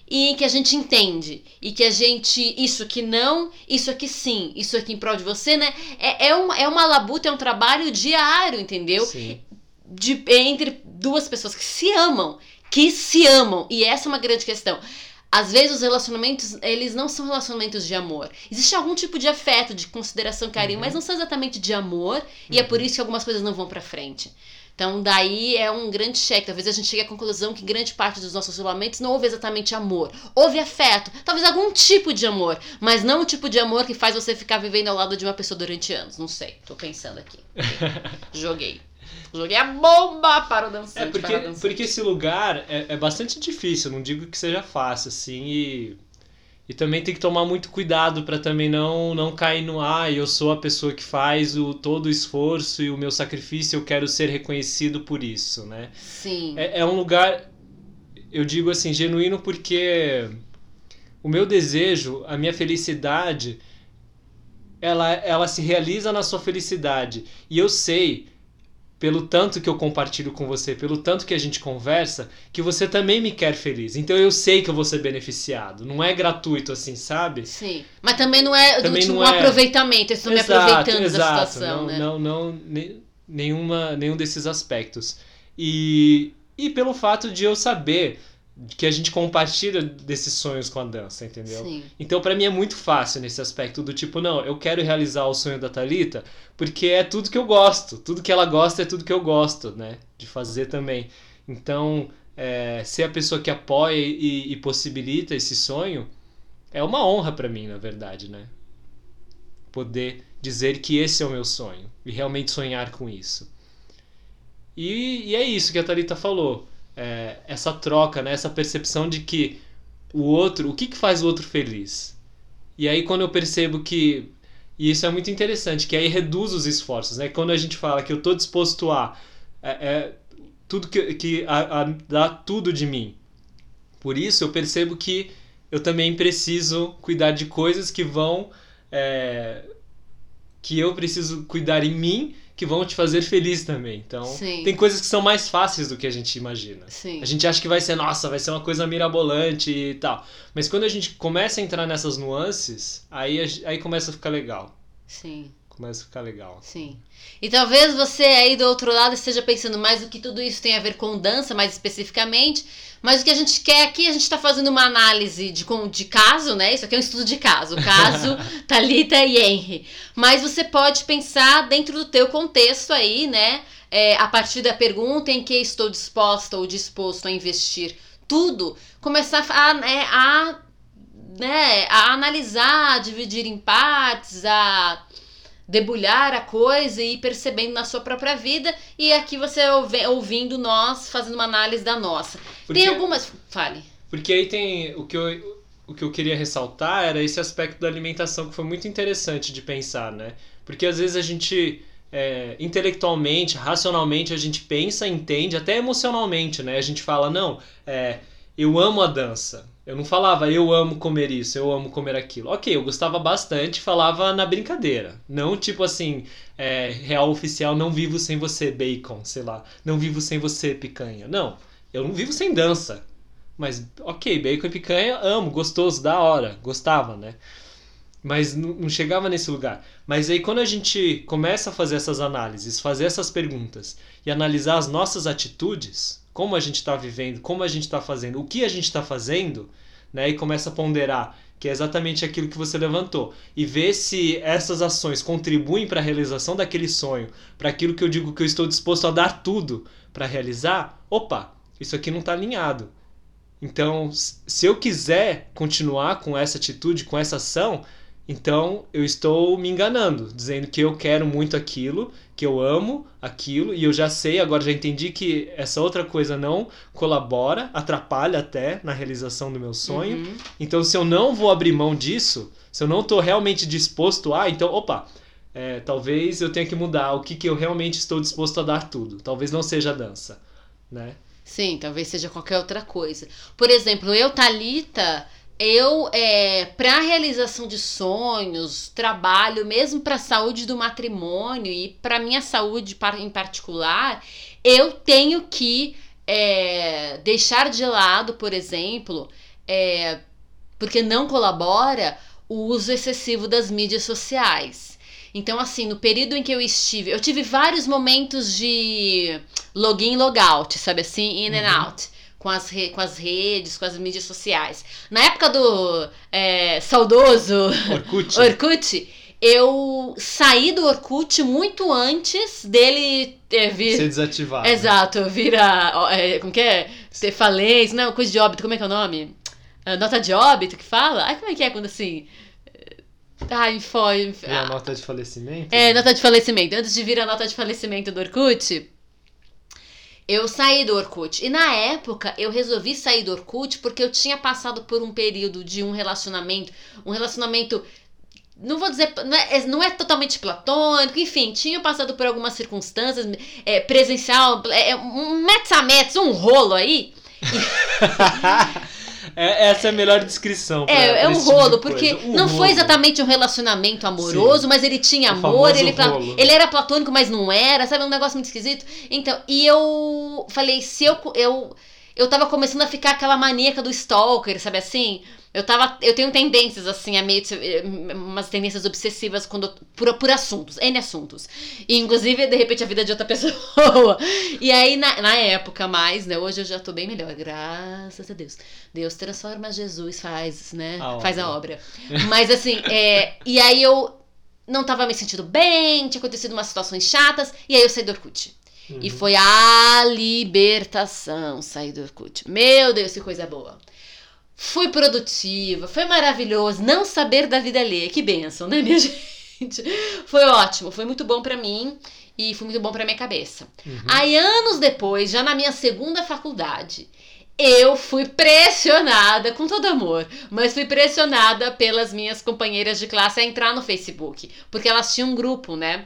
e em que a gente entende. E que a gente. Isso aqui não, isso aqui sim, isso aqui em prol de você, né? É, é, uma, é uma labuta, é um trabalho diário, entendeu? Sim. de, entre duas pessoas que se amam, que se amam. E essa é uma grande questão. às vezes os relacionamentos, eles não são relacionamentos de amor. Existe algum tipo de afeto, de consideração, carinho, Uhum. mas não são exatamente de amor, e é por isso que algumas coisas não vão pra frente. Então, daí é um grande cheque. Talvez a gente chegue à conclusão que grande parte dos nossos relacionamentos não houve exatamente amor. Houve afeto, talvez algum tipo de amor, mas não o tipo de amor que faz você ficar vivendo ao lado de uma pessoa durante anos. Não sei, tô pensando aqui. [LAUGHS] Joguei. Joguei a bomba para o dançante. É porque, dançante. porque esse lugar é, é bastante difícil, não digo que seja fácil, assim, e, e também tem que tomar muito cuidado para também não, não cair no ah, eu sou a pessoa que faz o, todo o esforço e o meu sacrifício, eu quero ser reconhecido por isso, né? Sim. É, é um lugar, eu digo assim, genuíno porque o meu desejo, a minha felicidade, ela, ela se realiza na sua felicidade. E eu sei, pelo tanto que eu compartilho com você, pelo tanto que a gente conversa, que você também me quer feliz. Então eu sei que eu vou ser beneficiado. Não é gratuito assim, sabe? Sim. Mas também não é do Também tipo não um é- aproveitamento. Eles estão me aproveitando exato. da situação, não, né? Não, não, ne- nenhuma, nenhum desses aspectos. E, e pelo fato de eu saber que a gente compartilha desses sonhos com a dança, entendeu? Sim. Então, pra mim é muito fácil nesse aspecto do tipo, não, eu quero realizar o sonho da Talita porque é tudo que eu gosto, tudo que ela gosta é tudo que eu gosto, né, de fazer também. Então, é, ser a pessoa que apoia e, e possibilita esse sonho é uma honra pra mim, na verdade, né? Poder dizer que esse é o meu sonho e realmente sonhar com isso. E, e é isso que a Thalita falou. É, essa troca, né? essa percepção de que o outro, o que, que faz o outro feliz? E aí quando eu percebo que. E isso é muito interessante, que aí reduz os esforços, né? Quando a gente fala que eu estou disposto a. É, é, tudo que, que a, a dar tudo de mim. Por isso eu percebo que eu também preciso cuidar de coisas que vão. é, que eu preciso cuidar em mim que vão te fazer feliz também. Então, Sim. tem coisas que são mais fáceis do que a gente imagina. Sim. A gente acha que vai ser, nossa, vai ser uma coisa mirabolante e tal. Mas quando a gente começa a entrar nessas nuances, aí, aí começa a ficar legal. Sim. Começa a ficar legal. Sim. E talvez você aí do outro lado esteja pensando mais o que tudo isso tem a ver com dança, mais especificamente. Mas o que a gente quer aqui, a gente está fazendo uma análise de, de caso, né? Isso aqui é um estudo de caso. Caso [LAUGHS] Talita e Henry. Mas você pode pensar dentro do teu contexto aí, né? É, a partir da pergunta em que estou disposta ou disposto a investir tudo, começar a, né, a, né, a analisar, a dividir em partes, a debulhar a coisa e ir percebendo na sua própria vida. E aqui você ouvindo nós, fazendo uma análise da nossa. Porque, Tem algumas. Fale. porque aí tem. O que, eu, o que eu queria ressaltar era esse aspecto da alimentação que foi muito interessante de pensar, né? Porque às vezes a gente. é, intelectualmente, racionalmente, a gente pensa, entende, até emocionalmente, né? A gente fala, não, é, eu amo a dança. Eu não falava, eu amo comer isso, eu amo comer aquilo. Ok, eu gostava bastante, falava na brincadeira. Não tipo assim, é, real oficial, não vivo sem você, bacon, sei lá. Não vivo sem você, picanha. Não, eu não vivo sem dança. Mas, ok, bacon e picanha, amo, gostoso, da hora, gostava, né? Mas não não chegava nesse lugar. Mas aí quando a gente começa a fazer essas análises, fazer essas perguntas e analisar as nossas atitudes, como a gente está vivendo, como a gente está fazendo, o que a gente está fazendo, né? E começa a ponderar, que é exatamente aquilo que você levantou, e ver se essas ações contribuem para a realização daquele sonho, para aquilo que eu digo que eu estou disposto a dar tudo para realizar. Opa, isso aqui não está alinhado. Então, se eu quiser continuar com essa atitude, com essa ação, então eu estou me enganando, dizendo que eu quero muito aquilo, que eu amo aquilo, e eu já sei, agora já entendi que essa outra coisa não colabora, atrapalha até na realização do meu sonho. Uhum. Então, se eu não vou abrir mão disso, se eu não estou realmente disposto a, então, opa, é, talvez eu tenha que mudar o que, que eu realmente estou disposto a dar tudo. Talvez não seja a dança, né? Sim, talvez seja qualquer outra coisa. Por exemplo, eu, Thalita, eu, é, para a realização de sonhos, trabalho, mesmo para a saúde do matrimônio e para minha saúde em particular, eu tenho que é, deixar de lado, por exemplo, é, porque não colabora o uso excessivo das mídias sociais. Então, assim, no período em que eu estive, eu tive vários momentos de login, logout, sabe assim, in and Uhum. out. Com as, re, com as redes, com as mídias sociais. Na época do é, saudoso Orkut. [LAUGHS] Orkut, eu saí do Orkut muito antes dele é, vir. Ser desativado. Exato, vira. É, como que é? Ter falência. Não, coisa de óbito, como é que é o nome? Ah, nota de óbito que fala? Ai, como é que é quando assim. Ai, foi. E a nota de falecimento? É, nota de falecimento. Antes de vir a nota de falecimento do Orkut, eu saí do Orkut. E na época eu resolvi sair do Orkut porque eu tinha passado por um período de um relacionamento, um relacionamento. Não vou dizer, não é, não é totalmente platônico, enfim, tinha passado por algumas circunstâncias, é, presencial, é, um metros a metros, um rolo aí. [LAUGHS] [LAUGHS] É, essa é a melhor descrição. É, é um tipo rolo, coisa. porque Um não foi rolo. exatamente um relacionamento amoroso, Sim. mas ele tinha O amor, ele, rolo. ele era platônico, mas não era, sabe? Um negócio muito esquisito. Então, e eu falei, se eu. eu eu tava começando a ficar aquela maníaca do stalker, sabe assim? Eu tava. Eu tenho tendências, assim, a meio. umas tendências obsessivas quando, por, por assuntos, N assuntos. E, inclusive, de repente, a vida de outra [LAUGHS] pessoa. E aí, na, na época, mais, né? Hoje eu já tô bem melhor, graças a Deus. Deus transforma, Jesus faz, né? A faz a obra. Mas assim, é, e aí eu não tava me sentindo bem, tinha acontecido umas situações chatas, e aí eu saí do Orkut. E Uhum. foi a libertação sair do Orkut. Meu Deus, que coisa boa. Fui produtiva, foi maravilhoso. Não saber da vida alheia, que benção, né, minha [LAUGHS] gente? Foi ótimo, foi muito bom pra mim e foi muito bom pra minha cabeça. Uhum. Aí, anos depois, já na minha segunda faculdade, eu fui pressionada, com todo amor, mas fui pressionada pelas minhas companheiras de classe a entrar no Facebook. Porque elas tinham um grupo, né?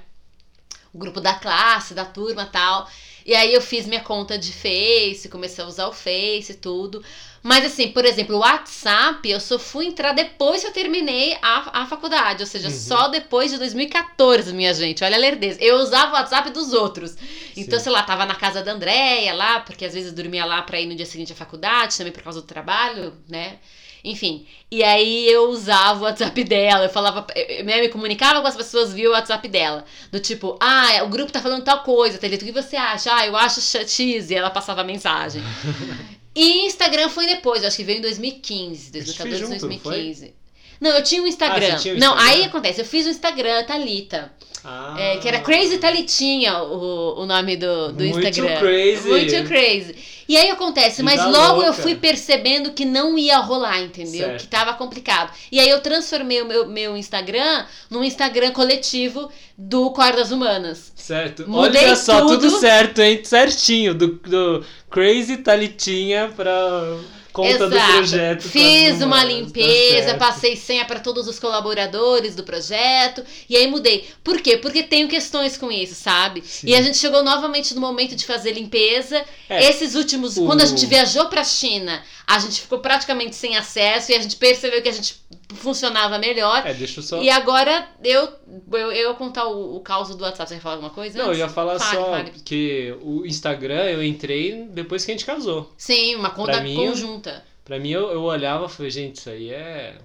O grupo da classe, da turma e tal. E aí eu fiz minha conta de Face, comecei a usar o Face e tudo. Mas assim, por exemplo, o WhatsApp, eu só fui entrar depois que eu terminei a, a faculdade. Ou seja, Uhum. só depois de 2014, minha gente. Olha a lerdeza. Eu usava o WhatsApp dos outros. Então, Sim. sei lá, tava na casa da Andréia lá, porque às vezes dormia lá pra ir no dia seguinte à faculdade, também por causa do trabalho, né? Enfim. E aí eu usava o WhatsApp dela, eu falava, eu eu me comunicava com as pessoas via o WhatsApp dela. Do tipo, ah, o grupo tá falando tal coisa, Thalita, o que você acha? Ah, eu acho X, e ela passava a mensagem. [LAUGHS] E Instagram foi depois, eu acho que veio em 2015, A gente 2014, fez junto, não 2015. Não, eu tinha um Instagram. Ah, tinha um não, Instagram? aí acontece, eu fiz o Instagram, Thalita. Ah. É, que era Crazy Thalitinha o, o nome do, do Muito Instagram. crazy. Muito crazy. E aí acontece, mas Vida logo eu louca. fui percebendo que não ia rolar, entendeu? Certo. Que tava complicado. E aí eu transformei o meu, meu Instagram num Instagram coletivo do Cordas Humanas. Certo. Mudei Olha só, tudo... tudo. certo, hein? Certinho. Do, do Crazy Talitinha pra conta do Exato. projeto. Fiz uma tá limpeza, certo. passei senha para todos os colaboradores do projeto e aí mudei. Por quê? Porque tenho questões com isso, sabe? Sim. E a gente chegou novamente no momento de fazer limpeza. É. Esses últimos, O- quando a gente viajou para China, a gente ficou praticamente sem acesso e a gente percebeu que a gente funcionava melhor. É, deixa eu só. E agora eu eu, eu ia contar o, o caos do WhatsApp. Você quer falar alguma coisa? Não, eu antes? ia falar Fale, só fale. que o Instagram eu entrei depois que a gente casou. Sim, uma conta Pra mim, conjunta. Pra mim, eu, eu olhava e falei, gente, isso aí é.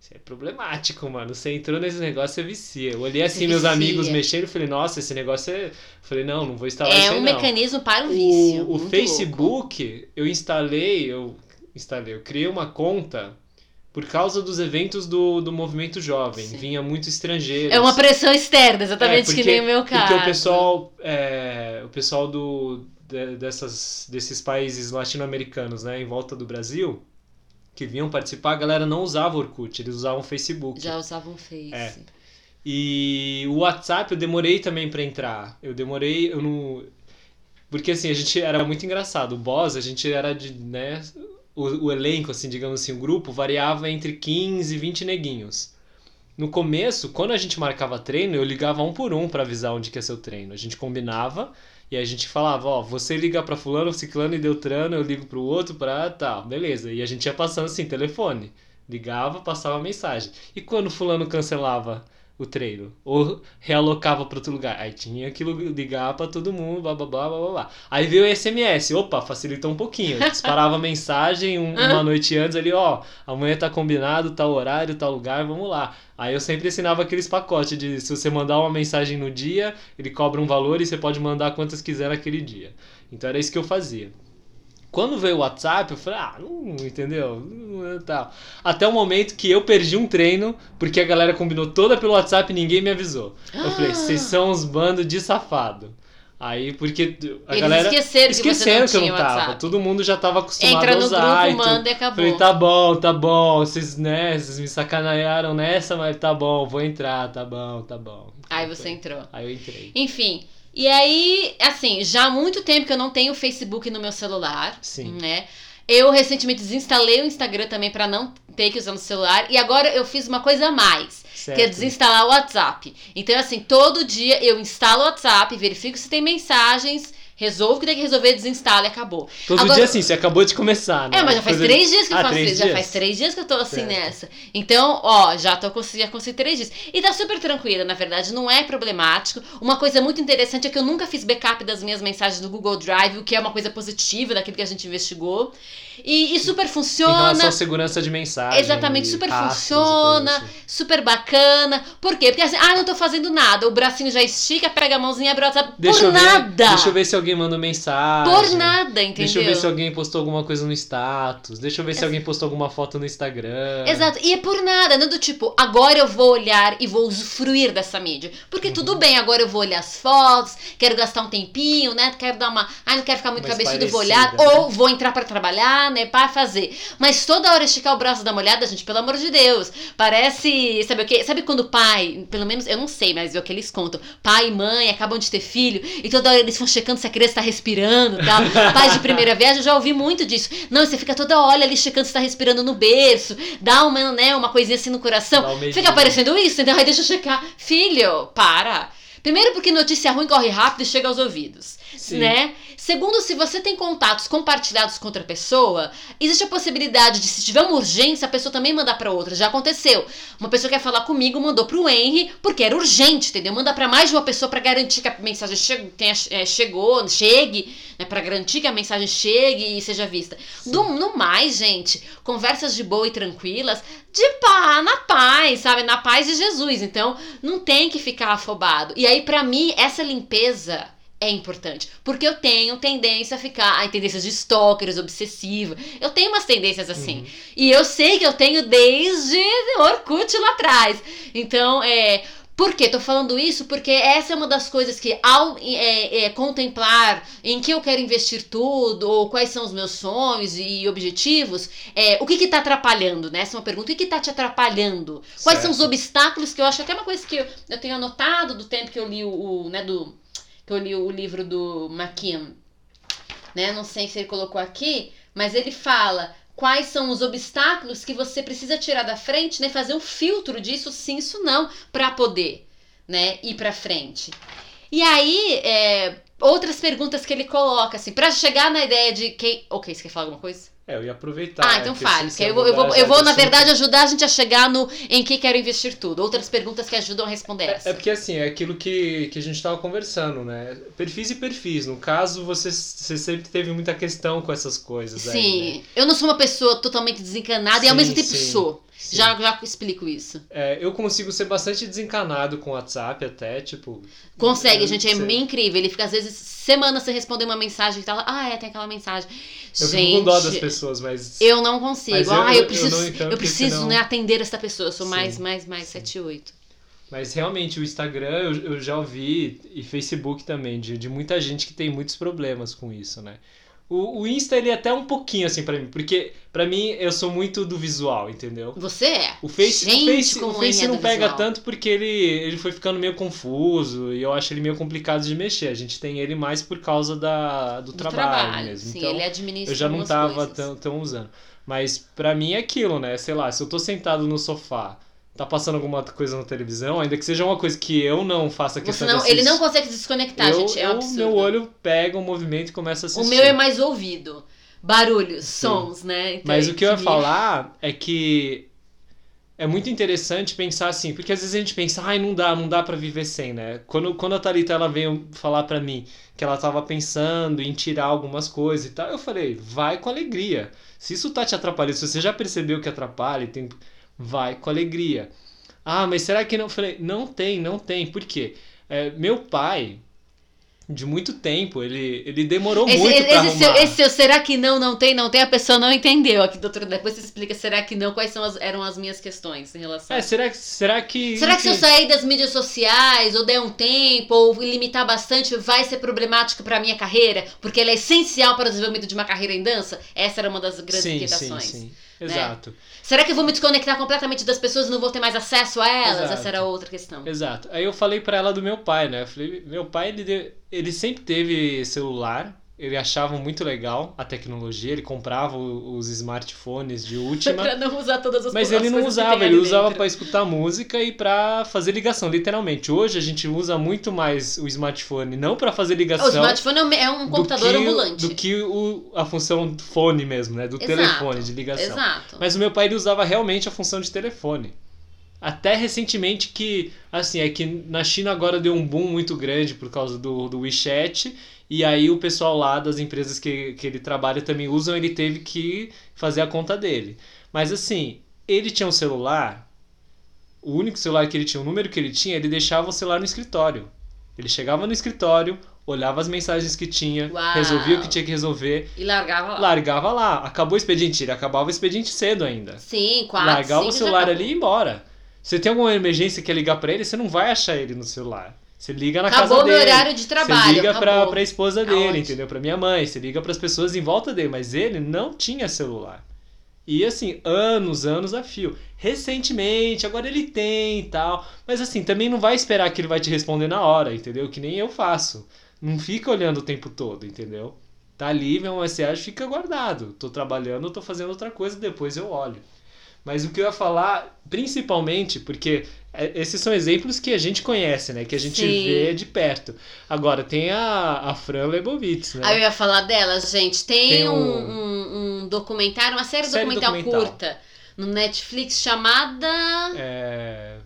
Isso é problemático, mano. Você entrou nesse negócio, você vicia. Eu olhei assim, Você meus vicia. amigos mexendo e falei, nossa, esse negócio é. Eu falei, não, não vou instalar É isso aí, um não. mecanismo para o vício. O, o muito louco. Facebook, eu instalei, eu instalei, eu criei uma conta por causa dos eventos do, do movimento jovem. Sim. Vinha muito estrangeiro. É uma pressão externa, exatamente É, que nem o meu caso. Porque o pessoal, é, o pessoal do, de- dessas, desses países latino-americanos, né, em volta do Brasil, que vinham participar, a galera não usava Orkut, eles usavam Facebook. Já usavam Face. É. E o WhatsApp eu demorei também pra entrar. Eu demorei, eu não. Porque assim, a gente era muito engraçado. O boss, a gente era de, né, o, o elenco, assim, digamos assim, o grupo variava entre 15 e 20 neguinhos. No começo, quando a gente marcava treino, eu ligava um por um pra avisar onde que ia ser o treino. A gente combinava e a gente falava, ó, você liga pra fulano, ciclano e Deltrano, eu ligo pro outro pra tal, beleza. E a gente ia passando assim, telefone. Ligava, passava mensagem. E quando fulano cancelava o treino? Ou realocava para outro lugar? Aí tinha que ligar para todo mundo, blá blá blá blá blá. Aí veio o SMS, opa, facilitou um pouquinho. Disparava [LAUGHS] mensagem um- uma noite antes ali, ó, amanhã tá combinado, tal horário, tal lugar, vamos lá. Aí eu sempre ensinava aqueles pacotes de se você mandar uma mensagem no dia, ele cobra um valor e você pode mandar quantas quiser naquele dia. Então era isso que eu fazia. Quando veio o WhatsApp, eu falei, ah, não, entendeu? Não, tal. Até o momento que eu perdi um treino, porque a galera combinou toda pelo WhatsApp e ninguém me avisou. Eu falei, vocês são uns bandos de safado. Aí, porque a Eles galera. esqueceram que esqueceram não que eu não tava. WhatsApp. Todo mundo já tava acostumado Entra a no usar. grupo, e tudo. manda e acabou. Falei, tá bom, tá bom. Vocês, né, vocês me sacanearam nessa, mas tá bom, vou entrar, tá bom, tá bom. Aí você entrou. Aí eu entrei. Enfim. E aí, assim, já há muito tempo que eu não tenho Facebook no meu celular. Sim. Né? Eu recentemente desinstalei o Instagram também pra não ter que usar no celular. E agora eu fiz uma coisa a mais. Certo. Que é desinstalar o WhatsApp. Então, assim, todo dia eu instalo o WhatsApp, verifico se tem mensagens, resolvo que tem que resolver, desinstalo e acabou. Todo Agora- dia assim, você acabou de começar, né? É, mas já faz Coisa- três dias que eu Ah, faço isso. Já faz três dias que eu tô assim Certo. nessa. Então, ó, já tô consegui- já consegui três dias. E tá super tranquila, na verdade, não é problemático. Uma coisa muito interessante é que eu nunca fiz backup das minhas mensagens do Google Drive, o que é uma coisa positiva daquilo que a gente investigou. E, e super Em funciona. relação à segurança de mensagem. Exatamente, super funciona, assim. super bacana. Por quê? Porque assim, ah, não tô fazendo nada. O bracinho já estica, pega a mãozinha, abre o WhatsApp. Deixa por eu ver, nada! Deixa eu ver se alguém mandou mensagem. Por nada, entendeu? Deixa eu ver se alguém postou alguma coisa no status. Deixa eu ver se alguém postou alguma foto no Instagram. Exato, e é por nada, não do tipo, agora eu vou olhar e vou usufruir dessa mídia. Porque Uhum. tudo bem, agora eu vou olhar as fotos, quero gastar um tempinho, né? Quero dar uma. Ai, não quero ficar muito cabeçudo, vou olhar. né? Ou vou entrar pra trabalhar, né? Pra fazer. Mas toda hora esticar o braço e dar uma olhada, gente, pelo amor de Deus. Parece. Sabe o quê? Sabe quando o pai, pelo menos eu não sei, mas é o que eles contam. Pai e mãe acabam de ter filho e toda hora eles vão checando se a criança tá respirando e tal. [LAUGHS] Pais de primeira viagem, eu já ouvi muito disso. Não, você fica toda hora ali checando se tá respirando no berço, dá uma, né, uma coisinha assim no coração. Um. Fica aparecendo isso, então aí deixa eu checar. Filho, para. Primeiro porque notícia ruim corre rápido e chega aos ouvidos, Sim. né? Segundo, se você tem contatos compartilhados com outra pessoa, existe a possibilidade de se tiver uma urgência, a pessoa também mandar pra outra. Já aconteceu. Uma pessoa quer falar comigo, mandou pro Henry, porque era urgente, entendeu? Manda pra mais de uma pessoa pra garantir que a mensagem che tenha, é, chegou, chegue, né? Pra garantir que a mensagem chegue e seja vista. Do, no mais, gente, conversas de boa e tranquilas, de pá, na paz, sabe? Na paz de Jesus. Então, não tem que ficar afobado. E aí, pra mim, essa limpeza é importante. Porque eu tenho tendência a ficar. Ai, tendências de stalkers, obsessiva. Eu tenho umas tendências assim. E eu sei que eu tenho desde Orkut lá atrás. Então, é. Por que tô falando isso? Porque essa é uma das coisas que, ao é, é, contemplar em que eu quero investir tudo, ou quais são os meus sonhos e objetivos, é, o que que tá atrapalhando, né? Essa é uma pergunta. O que que tá te atrapalhando? Quais são os Certo. obstáculos que eu acho até uma coisa que eu, eu tenho anotado do tempo que eu li o, o, né, do que eu li o livro do McKeon, né? Não sei se ele colocou aqui, mas ele fala quais são os obstáculos que você precisa tirar da frente, né? Fazer um filtro disso, sim, isso não, para poder, né? Ir para frente. E aí, é, outras perguntas que ele coloca, assim, para chegar na ideia de quem. Ok, você quer falar alguma coisa? É, eu ia aproveitar. Ah, então que fale. eu vou, eu vou, eu vou de na verdade, ajudar a gente a chegar no em que quero investir tudo. Outras perguntas que ajudam a responder essa. É, é porque assim, é aquilo que, que a gente tava conversando, né? Perfis e perfis. No caso, você, você sempre teve muita questão com essas coisas aí, Sim, né? eu não sou uma pessoa totalmente desencanada e ao Sim, mesmo tempo sim, sou. Sim. Já, já explico isso. É, eu consigo ser bastante desencanado com o WhatsApp até, tipo... Consegue, eu gente, é bem incrível. Ele fica às vezes semanas sem responder uma mensagem e tal. Ah, é, tem aquela mensagem. Eu gente, fico com dó das pessoas, mas... eu não consigo. Eu- ah, eu- eu eu preciso, eu, porque preciso, senão- né, atender essa pessoa. Eu sou Sim, mais, mais, mais 7 e 8. Mas realmente o Instagram eu, eu já ouvi, e Facebook também, de, de muita gente que tem muitos problemas com isso, né? O, o Insta, ele é até um pouquinho assim pra mim, porque pra mim eu sou muito do visual, entendeu? Você é. O Face, Gente, o Face, o Face é não pega visual. tanto porque ele, ele foi ficando meio confuso e eu acho ele meio complicado de mexer. A gente tem ele mais por causa da, do, Do trabalho, trabalho. mesmo. Sim, então, ele administra eu já não tava coisas. tão, tão usando. Mas pra mim é aquilo, né? Sei lá, se eu tô sentado no sofá, tá passando alguma coisa na televisão, ainda que seja uma coisa que eu não faça questão não, de assistir. ele não consegue se desconectar, eu, gente. É um eu- absurdo. Meu olho pega o movimento e começa a assistir. O meu é mais ouvido. Barulhos, Sim. sons, né? Então, Mas o que eu ia falar é que é muito interessante pensar assim, porque às vezes a gente pensa, ai, não dá, não dá pra viver sem, né? Quando, quando a Thalita ela veio falar pra mim que ela tava pensando em tirar algumas coisas e tal, eu falei, vai com alegria. Se isso tá te atrapalhando, se você já percebeu que atrapalha, tem... vai com alegria. Ah, mas será que não? Falei, não tem, não tem. Por quê? É, meu pai, de muito tempo. Ele, ele demorou Esse, muito pra esse, seu, arrumar. esse seu será que não, não tem, não tem, a pessoa não entendeu aqui, doutora. Depois você explica, será que não? Quais são as, eram as minhas questões em relação É, será, que- será que. Será que se eu sair das mídias sociais, ou der um tempo, ou limitar bastante, vai ser problemático pra minha carreira? Porque ela é essencial para o desenvolvimento de uma carreira em dança? Essa era uma das grandes sim, inquietações. Sim, sim. Exato. Será que eu vou me desconectar completamente das pessoas e não vou ter mais acesso a elas? Exato. Essa era outra questão. Exato. Aí eu falei pra ela do meu pai, né? Eu falei, meu pai, ele, de- ele sempre teve celular, ele achava muito legal a tecnologia, ele comprava os smartphones de [LAUGHS] última. pra não usar todas as Mas as ele não usava, ele usava pra escutar música e pra fazer ligação, literalmente. Hoje a gente usa muito mais o smartphone, não pra fazer ligação. O smartphone é um- é um do computador que- ambulante. Do que o, a função fone mesmo, né? Do Exato, telefone de ligação. Exato. Mas o meu pai ele usava realmente a função de telefone. Até recentemente que, assim, é que na China agora deu um boom muito grande por causa do, do WeChat. E aí o pessoal lá das empresas que, que ele trabalha também usam, ele teve que fazer a conta dele. Mas assim, ele tinha um celular, o único celular que ele tinha, o número que ele tinha, ele deixava o celular no escritório. Ele chegava no escritório, olhava as mensagens que tinha, Uau. resolvia o que tinha que resolver, E largava lá. largava lá. Acabou o expediente, ele acabava o expediente cedo ainda. Sim, quatro, largava cinco, o celular ali e ir embora. Se tem alguma emergência que quer ligar pra ele, você não vai achar ele no celular. Você liga na Acabou casa meu dele. horário de trabalho. Você liga pra, acabou. pra esposa Aonde? dele, entendeu? Pra minha mãe, você liga pras pessoas em volta dele, mas ele não tinha celular. E assim, anos, anos a fio. Recentemente, agora ele tem e tal. Mas assim, também não vai esperar que ele vai te responder na hora, entendeu? Que nem eu faço. Não fica olhando o tempo todo, entendeu? Tá ali, vê uma mensagem, fica guardado. Tô trabalhando, tô fazendo outra coisa, depois eu olho. Mas o que eu ia falar, principalmente, porque é, esses são exemplos que a gente conhece, né? Que a gente Sim. vê de perto. Agora, tem a, a Fran Lebovitz, né? Aí eu ia falar delas, gente. Tem, Tem um, um- um, um documentário, uma série, Série documental, documental. curta no Netflix chamada. É...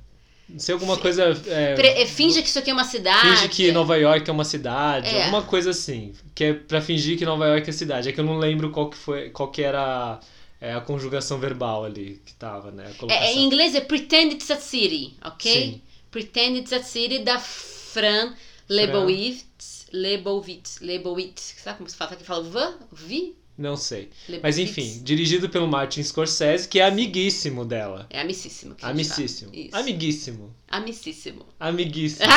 Não sei, alguma coisa... é, Pre- é, Finge que isso aqui é uma cidade. Finge que Nova York é uma cidade, É. alguma coisa assim. Que é pra fingir que Nova York é cidade. É que eu não lembro qual que foi, qual que era é, a conjugação verbal ali que tava, né? É, é, em inglês é Pretend It's a City, ok? Sim. Pretend It's a City da Fran Lebowitz. Lebowitz. Lebowitz. Sabe como se fala? Que fala V? Vi? Não sei. Lebowitz. Mas enfim, dirigido pelo Martin Scorsese, que é amiguíssimo dela. É amicíssimo. que Amicíssimo. Isso. Amiguíssimo. Amicíssimo. Amiguíssimo. [LAUGHS]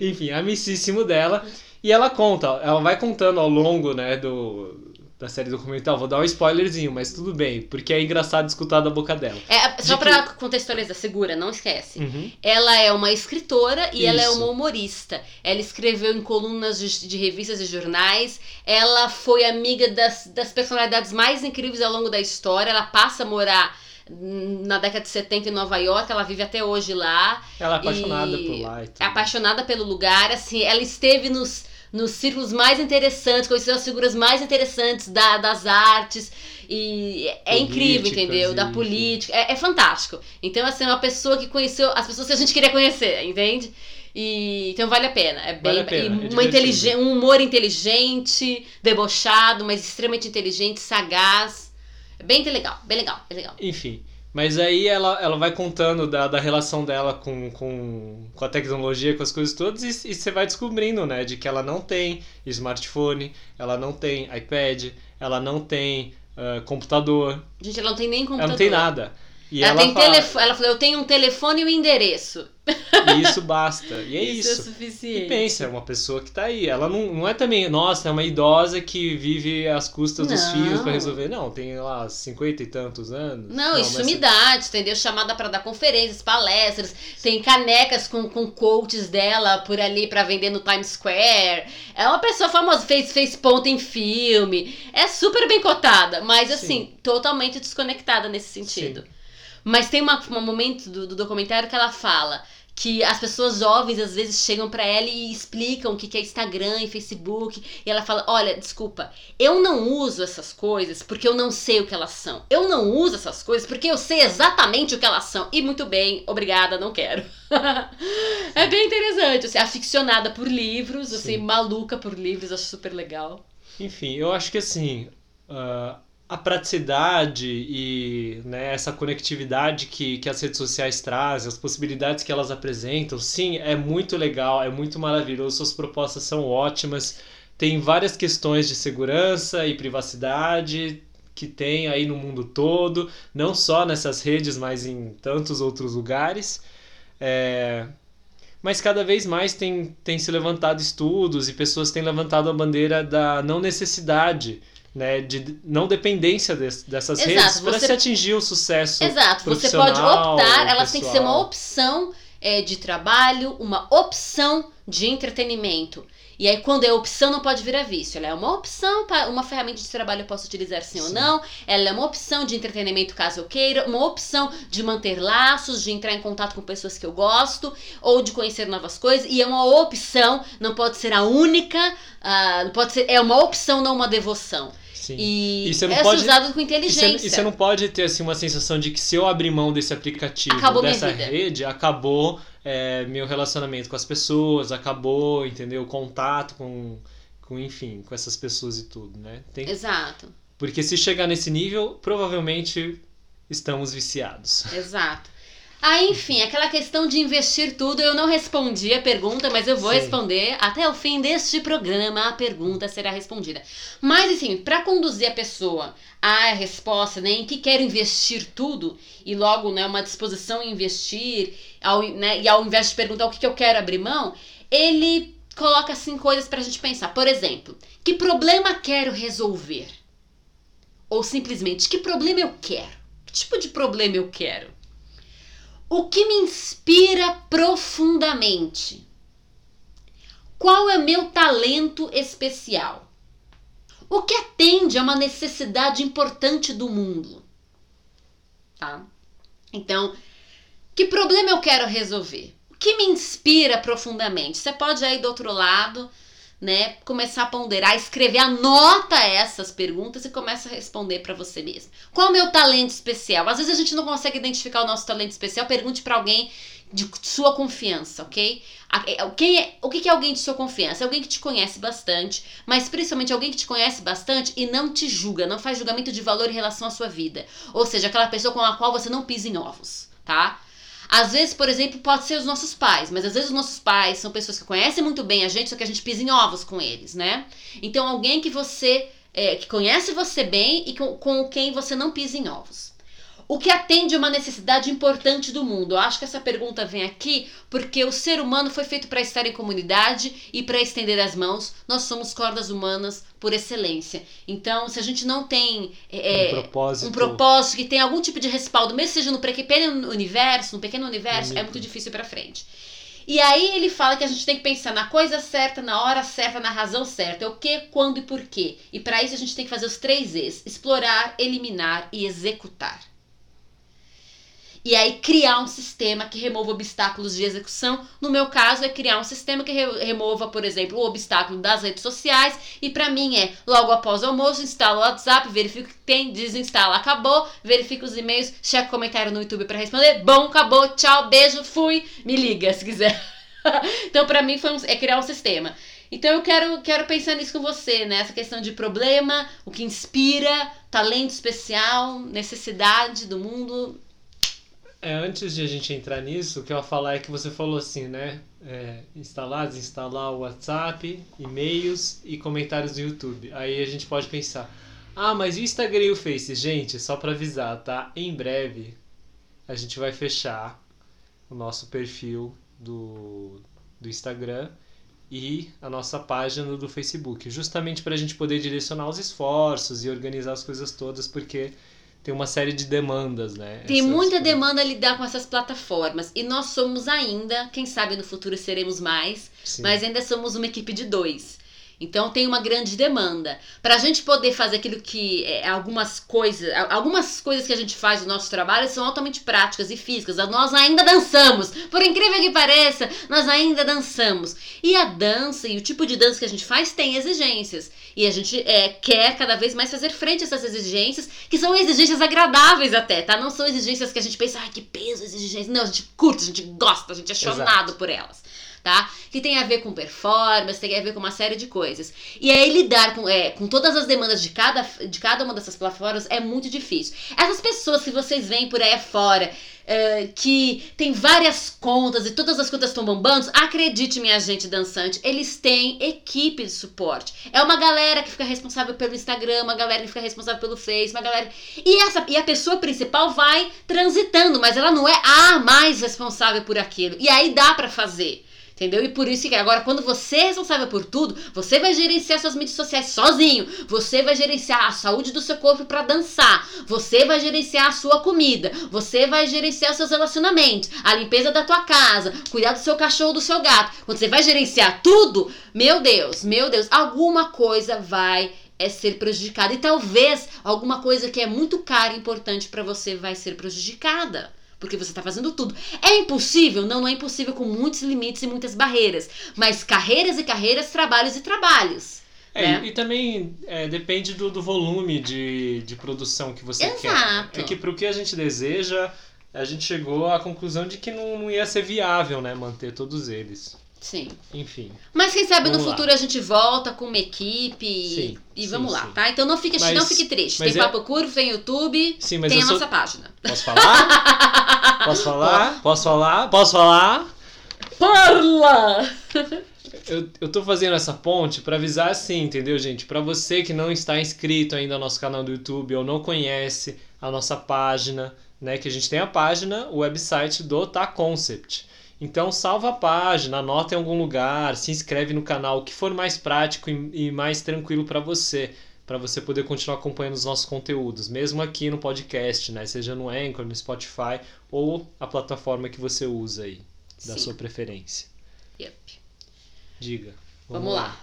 Enfim, amicíssimo dela. E ela conta, ela vai contando ao longo, né, do, da série documental. Vou dar um spoilerzinho, mas tudo bem, porque é engraçado escutar da boca dela. É, só De pra contextualizar, segura, não esquece. Uhum. Ela é uma escritora e ela é Isso. uma humorista. Ela escreveu em colunas de, de revistas e jornais. Ela foi amiga das, das personalidades mais incríveis ao longo da história. Ela passa a morar na década de 70 em Nova York. Ela vive até hoje lá. Ela é apaixonada por lá e. É apaixonada pelo lugar. Assim, ela esteve nos, nos círculos mais interessantes, conheceu as figuras mais interessantes da, das artes. E é incrível, entendeu? Da política. É, é fantástico. Então, assim, é uma pessoa que conheceu as pessoas que a gente queria conhecer, entende? E, então vale a pena. É bem, Vale a pena, é uma divertido. inteligen- um humor inteligente, debochado, mas extremamente inteligente, sagaz. É bem legal, bem legal, bem legal. Enfim. Mas aí ela, ela vai contando da, da relação dela com, com, com a tecnologia, com as coisas todas, e, e você vai descobrindo, né, de que ela não tem smartphone, ela não tem iPad, ela não tem ah, computador, Gente, ela não tem nem computador. ela não tem nada. E ela, ela, tem fala. Ela falou: eu tenho um telefone e um endereço. e isso [LAUGHS] basta. E é isso. é suficiente. E pensa, é uma pessoa que tá aí. Ela não, não é também, nossa, é uma idosa que vive às custas dos Não. filhos pra resolver. Não, tem lá 50 e tantos anos. Não, isso mas me dá, entendeu? Chamada pra dar conferências, palestras, tem canecas com, com quotes dela por ali pra vender no Times Square. É uma pessoa famosa, fez, fez ponta em filme. É super bem cotada, mas Sim. assim, totalmente desconectada nesse sentido. Mas tem uma, um momento do, do documentário que ela fala que as pessoas jovens às vezes chegam pra ela e explicam o que que é Instagram e Facebook e ela fala: "Olha, desculpa, eu não uso essas coisas porque eu não sei o que elas são. Eu não uso essas coisas porque eu sei exatamente o que elas são. E muito bem, obrigada, não quero." [LAUGHS] é bem interessante, assim, aficionada por livros, assim, Sim. maluca por livros, acho super legal. Enfim, eu acho que assim, ah, a praticidade e né, essa conectividade que, que as redes sociais trazem, as possibilidades que elas apresentam, sim, é muito legal, é muito maravilhoso, suas propostas são ótimas. Tem várias questões de segurança e privacidade que tem aí no mundo todo, não só nessas redes, mas em tantos outros lugares. É... Mas cada vez mais tem, tem se levantado estudos e pessoas têm levantado a bandeira da não necessidade né, de não dependência de, dessas Exato, redes para se atingir o sucesso. Exato, você pode optar, elas têm que ser uma opção é, de trabalho, uma opção de entretenimento. E aí, quando é opção, não pode virar vício. Ela é uma opção, uma ferramenta de trabalho eu posso utilizar sim, sim, ou não. Ela é uma opção de entretenimento caso eu queira, uma opção de manter laços, de entrar em contato com pessoas que eu gosto, ou de conhecer novas coisas. E é uma opção, não pode ser a única, uh, pode ser, é uma opção, não uma devoção. Sim. E, e você não é pode, usado com inteligência. E você, e você, não pode ter assim, uma sensação de que se eu abrir mão desse aplicativo, acabou dessa rede, acabou é, meu relacionamento com as pessoas, acabou, entendeu? O contato com, com, enfim, com essas pessoas e tudo, né? Tem... Exato. Porque se chegar nesse nível, provavelmente estamos viciados. Exato. Ah, enfim, aquela questão de investir tudo, eu não respondi a pergunta, mas eu vou Sim. responder até o fim deste programa. A pergunta será respondida. Mas, enfim, para conduzir a pessoa à resposta, né, em que quero investir tudo e logo, né, uma disposição em investir, ao, né, e ao invés de perguntar o que, que eu quero abrir mão, ele coloca assim coisas para a gente pensar. Por exemplo, que problema quero resolver? Ou simplesmente, que problema eu quero? Que tipo de problema eu quero? O que me inspira profundamente? Qual é meu talento especial? O que atende a uma necessidade importante do mundo? Tá? Então, que problema eu quero resolver? O que me inspira profundamente? Você pode aí do outro lado né, começar a ponderar, escrever, anota essas perguntas e começa a responder para você mesmo. Qual é o meu talento especial? Às vezes a gente não consegue identificar o nosso talento especial, pergunte para alguém de sua confiança, ok? É, quem é, o que é alguém de sua confiança? É alguém que te conhece bastante, mas principalmente alguém que te conhece bastante e não te julga, não faz julgamento de valor em relação à sua vida. Ou seja, aquela pessoa com a qual você não pisa em ovos, tá? Às vezes, por exemplo, pode ser os nossos pais, mas às vezes os nossos pais são pessoas que conhecem muito bem a gente, só que a gente pisa em ovos com eles, né? Então, alguém que você, é, que conhece você bem e com, com quem você não pisa em ovos. O que atende uma necessidade importante do mundo? Eu acho que essa pergunta vem aqui porque o ser humano foi feito para estar em comunidade e para estender as mãos. Nós somos cordas humanas por excelência. Então, se a gente não tem é, um, propósito. um, propósito. que tem algum tipo de respaldo, mesmo seja no pequeno universo, no pequeno universo, é muito difícil para frente. E aí ele fala que a gente tem que pensar na coisa certa, na hora certa, na razão certa. É o que, quando e porquê. E para isso a gente tem que fazer os três E's: explorar, eliminar e executar e aí criar um sistema que remova obstáculos de execução. No meu caso, é criar um sistema que re remova, por exemplo, o obstáculo das redes sociais. E para mim é logo após o almoço, instalo o WhatsApp, verifico que tem, desinstala, acabou, verifico os e-mails, checo comentário no YouTube para responder. Bom, acabou, tchau, beijo, fui, me liga se quiser. [LAUGHS] então, para mim, foi um, é criar um sistema. Então eu quero, quero pensar nisso com você, né? Essa questão de problema, o que inspira, talento especial, necessidade do mundo. É, antes de a gente entrar nisso, o que eu ia falar é que você falou assim, né? É, instalar, desinstalar o WhatsApp, e-mails e comentários do YouTube. Aí a gente pode pensar, ah, mas o Instagram e o Face? Gente, só para avisar, tá? Em breve a gente vai fechar o nosso perfil do, do Instagram e a nossa página do Facebook, justamente para a gente poder direcionar os esforços e organizar as coisas todas, porque tem uma série de demandas, né? Tem Essas muita coisas. demanda a lidar com essas plataformas. E nós somos ainda, quem sabe no futuro seremos mais, Sim. mas ainda somos uma equipe de dois. Então tem uma grande demanda. Para a gente poder fazer aquilo que é, algumas coisas, algumas coisas que a gente faz no nosso trabalho são altamente práticas e físicas. Nós ainda dançamos, por incrível que pareça, nós ainda dançamos. E a dança e o tipo de dança que a gente faz tem exigências. E a gente é, quer cada vez mais fazer frente a essas exigências, que são exigências agradáveis até, tá? Não são exigências que a gente pensa, ai, que peso exigências. Não, a gente curte, a gente gosta, a gente é chonado Exato. por elas tá? Que tem a ver com performance, tem a ver com uma série de coisas. E aí lidar com, é, com todas as demandas de cada, de cada uma dessas plataformas é muito difícil. Essas pessoas que vocês veem por aí fora, que tem várias contas e todas as contas estão bombando, acredite, minha gente dançante, eles têm equipe de suporte. É uma galera que fica responsável pelo Instagram, uma galera que fica responsável pelo Face, uma galera. E, essa, e a pessoa principal vai transitando, mas ela não é a mais responsável por aquilo. E aí dá para fazer. Entendeu? E por isso que agora, quando você é responsável por tudo, você vai gerenciar suas mídias sociais sozinho. Você vai gerenciar a saúde do seu corpo para dançar. Você vai gerenciar a sua comida. Você vai gerenciar seus relacionamentos, a limpeza da tua casa, cuidar do seu cachorro, do seu gato. Quando você vai gerenciar tudo, meu Deus, meu Deus, alguma coisa vai é ser prejudicada e talvez alguma coisa que é muito cara e importante para você vai ser prejudicada porque você está fazendo tudo. É impossível? Não, não é impossível com muitos limites e muitas barreiras. Mas carreiras e carreiras, trabalhos e trabalhos. É, né? e também é, depende do, do volume de, de produção que você Exato. quer. É que para o que a gente deseja, a gente chegou à conclusão de que não, não ia ser viável né, manter todos eles. Sim. Enfim. Mas quem sabe Vamos no lá. futuro a gente volta com uma equipe Sim, e sim, vamos lá, sim. tá? Então não fique, Mas- não fique triste. Tem é- Papo Curvo, tem YouTube, Sim, mas tem a sou- nossa página. Posso falar? Posso falar? [LAUGHS] Posso falar? Posso falar? Parla! Eu, eu tô fazendo essa ponte pra avisar assim, entendeu, gente? Pra você que não está inscrito ainda no nosso canal do YouTube ou não conhece a nossa página, né? Que a gente tem a página, o website do Tá Concept. Então salva a página, anota em algum lugar, se inscreve no canal, o que for mais prático e, e mais tranquilo pra você, Pra você poder continuar acompanhando os nossos conteúdos, mesmo aqui no podcast, né? Seja no Anchor, no Spotify ou a plataforma que você usa aí, da Sim. sua preferência. Yep. Diga. Vamos lá.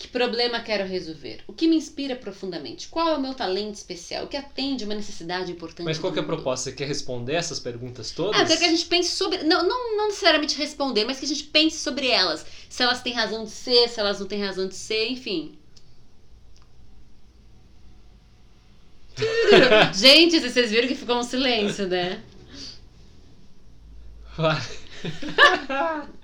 Que problema quero resolver? O que me inspira profundamente? Qual é o meu talento especial? O que atende uma necessidade importante? Mas qual é a proposta? Você quer responder essas perguntas todas? Ah, eu quero que a gente pense sobre. Não, não, não necessariamente responder, mas que a gente pense sobre elas. Se elas têm razão de ser, se elas não têm razão de ser, enfim. [LAUGHS] gente, vocês viram que ficou um silêncio, né? Vai. [LAUGHS]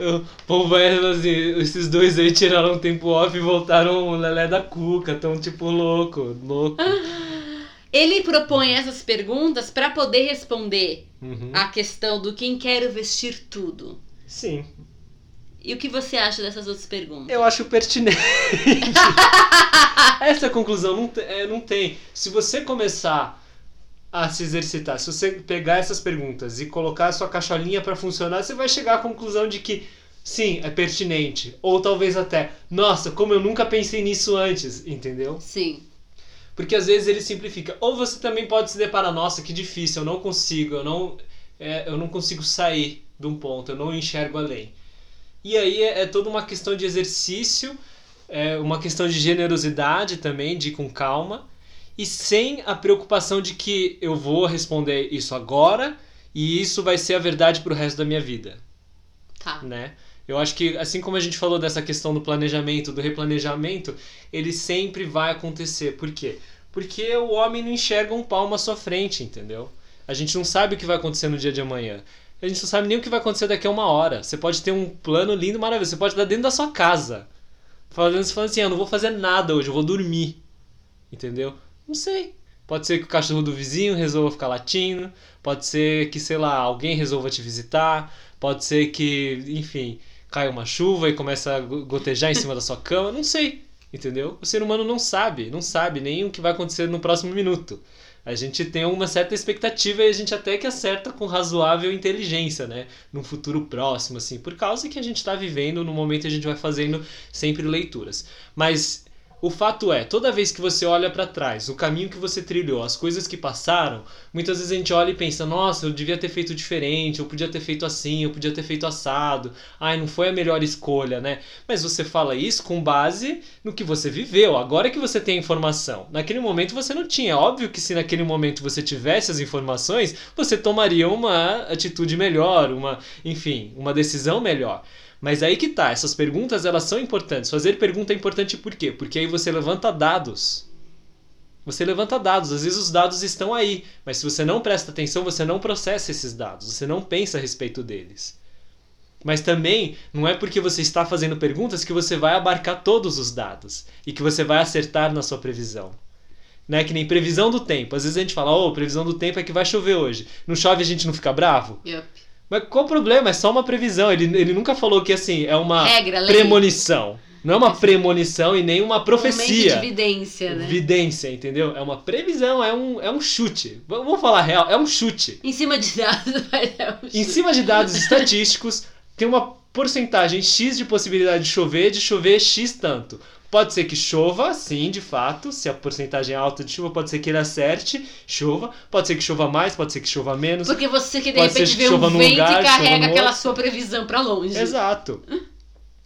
o povo vai assim, esses dois aí tiraram um tempo off e voltaram o Lelé da Cuca, tão tipo louco, louco. [LAUGHS] Ele propõe essas perguntas para poder responder Uhum. a questão do quem quero vestir tudo. Sim, E o que você acha dessas outras perguntas? eu acho pertinente. [LAUGHS] Essa conclusão não, é, não tem. Se você começar a se exercitar, se você pegar essas perguntas e colocar a sua caixolinha para funcionar, você vai chegar à conclusão de que sim, é pertinente. Ou talvez até, nossa, como eu nunca pensei nisso antes, entendeu? Sim. Porque às vezes ele simplifica. Ou você também pode se deparar, nossa, que difícil, eu não consigo, eu não, é, eu não consigo sair de um ponto, eu não enxergo além. E aí é, é toda uma questão de exercício, é uma questão de generosidade também, de ir com calma, e sem a preocupação de que eu vou responder isso agora e isso vai ser a verdade pro resto da minha vida Tá. né? Eu acho que, assim como a gente falou dessa questão do planejamento, do replanejamento, ele sempre vai acontecer. Por quê? Porque o homem não enxerga um palmo à sua frente, entendeu? A gente não sabe o que vai acontecer no dia de amanhã. A gente não sabe nem o que vai acontecer daqui a uma hora. Você pode ter um plano lindo, maravilhoso. Você pode estar dentro da sua casa. Falando, falando assim, "Ah, eu não vou fazer nada hoje, eu vou dormir. Entendeu? Não sei. Pode ser que o cachorro do vizinho resolva ficar latindo. Pode ser que, sei lá, alguém resolva te visitar. Pode ser que, enfim, caia uma chuva e começa a go- gotejar em cima da sua cama. Não sei. Entendeu? O ser humano não sabe. Não sabe nem o que vai acontecer no próximo minuto. A gente tem uma certa expectativa e a gente até que acerta com razoável inteligência, né? Num futuro próximo, assim. Por causa que a gente tá vivendo, no momento a gente vai fazendo sempre leituras. Mas o fato é, toda vez que você olha pra trás, o caminho que você trilhou, as coisas que passaram, muitas vezes a gente olha e pensa: nossa, eu devia ter feito diferente, eu podia ter feito assim, eu podia ter feito assado, ai, não foi a melhor escolha, né? Mas você fala isso com base no que você viveu, agora que você tem a informação. Naquele momento você não tinha. Óbvio que se naquele momento você tivesse as informações, você tomaria uma atitude melhor, uma, enfim, uma decisão melhor. Mas aí que tá, essas perguntas elas são importantes. Fazer pergunta é importante por quê? Porque aí você levanta dados. Você levanta dados, às vezes os dados estão aí, mas se você não presta atenção, você não processa esses dados, você não pensa a respeito deles. Mas também não é porque você está fazendo perguntas que você vai abarcar todos os dados e que você vai acertar na sua previsão. Né? Que nem previsão do tempo. Às vezes a gente fala, oh, previsão do tempo é que vai chover hoje. Não chove a gente não fica bravo? Yep. Mas qual o problema? É só uma previsão. Ele, ele nunca falou que assim, é uma Regra, lei. premonição. Não é uma premonição e nem uma profecia. Momento de vidência, né? Vidência, entendeu? É uma previsão, é um, é um chute. Vamos falar real, é um chute. Em cima de dados, [LAUGHS] vai dar um Em cima de dados [LAUGHS] estatísticos, tem uma porcentagem X de possibilidade de chover, de chover X tanto. Pode ser que chova, sim, de fato. Se a porcentagem é alta de chuva, pode ser que ele acerte, chova. Pode ser que chova mais, pode ser que chova menos. Porque você que de Pode repente vê um vento lugar, e carrega aquela sua previsão pra longe. Exato.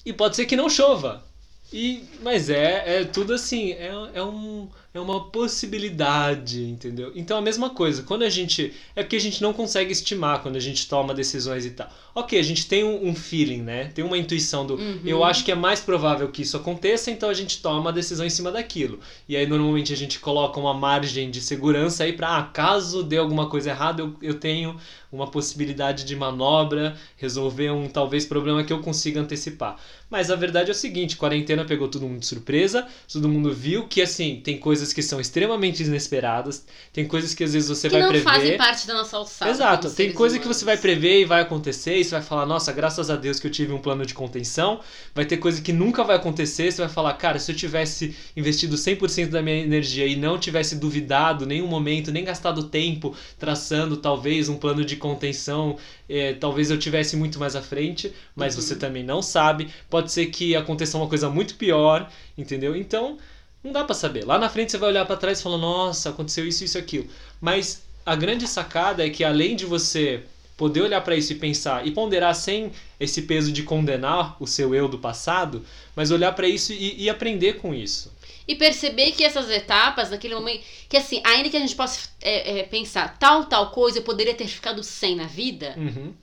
E pode ser que não chova. E, mas é, é tudo assim, é, é, um, é uma possibilidade, entendeu? Então a mesma coisa, quando a gente. É porque a gente não consegue estimar quando a gente toma decisões e tal. Ok, a gente tem um, um feeling, né? Tem uma intuição do. Uhum. Eu acho que é mais provável que isso aconteça, então a gente toma a decisão em cima daquilo. E aí normalmente a gente coloca uma margem de segurança aí pra, ah, caso dê alguma coisa errada, eu, eu tenho uma possibilidade de manobra, resolver um talvez problema que eu consiga antecipar. Mas a verdade é o seguinte, quarentena pegou todo mundo de surpresa, todo mundo viu que assim, tem coisas que são extremamente inesperadas, tem coisas que às vezes você que vai não prever. fazem parte da nossa alçada. Exato, tem coisa que humanos. você vai prever e vai acontecer, e você vai falar, nossa, graças a Deus que eu tive um plano de contenção. Vai ter coisa que nunca vai acontecer, você vai falar, cara, se eu tivesse investido 100% da minha energia e não tivesse duvidado nenhum momento, nem gastado tempo traçando talvez um plano de contenção, eh, talvez eu tivesse muito mais à frente, mas Uhum. você também não sabe. Pode ser que aconteça uma coisa muito pior, entendeu? Então, não dá pra saber. Lá na frente você vai olhar pra trás e falar, nossa, aconteceu isso, isso, aquilo. Mas a grande sacada é que além de você poder olhar pra isso e pensar e ponderar sem esse peso de condenar o seu eu do passado, mas olhar pra isso e, e aprender com isso. E perceber que essas etapas, naquele momento. Que assim, ainda que a gente possa é, é, pensar tal, tal coisa, eu poderia ter ficado sem na vida, Uhum,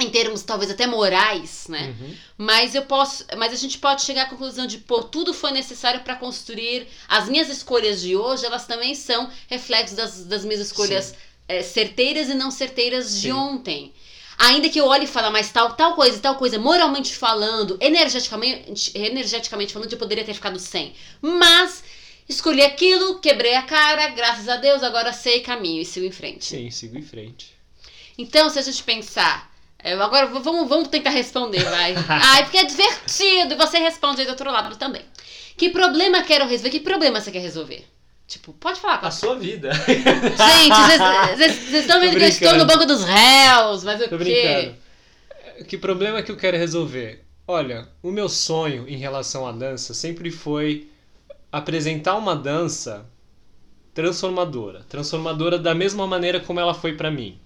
em termos talvez até morais, né? uhum. Mas eu posso, mas a gente pode chegar à conclusão de, pô, tudo foi necessário para construir as minhas escolhas de hoje, elas também são reflexos das, das minhas escolhas é, certeiras e não certeiras de Sim. ontem. Ainda que eu olhe e fale, mas tal, tal coisa, tal coisa, moralmente falando, energeticamente, energeticamente falando, eu poderia ter ficado sem. Mas escolhi aquilo, quebrei a cara, graças a Deus, agora sei caminho e sigo em frente. Sim, sigo em frente. Então, se a gente pensar. Agora vamos, vamos tentar responder, vai. [LAUGHS] Ai, porque é divertido. E você responde aí do outro lado também. Que problema quero resolver? Que problema você quer resolver? Tipo, pode falar. A Pode. sua vida. Gente, vocês- [LAUGHS] estão vendo que eu estou no banco dos réus, mas o Tô quê? brincando. Que problema que eu quero resolver? Olha, o meu sonho em relação à dança sempre foi apresentar uma dança transformadora. Transformadora da mesma maneira como ela foi pra mim.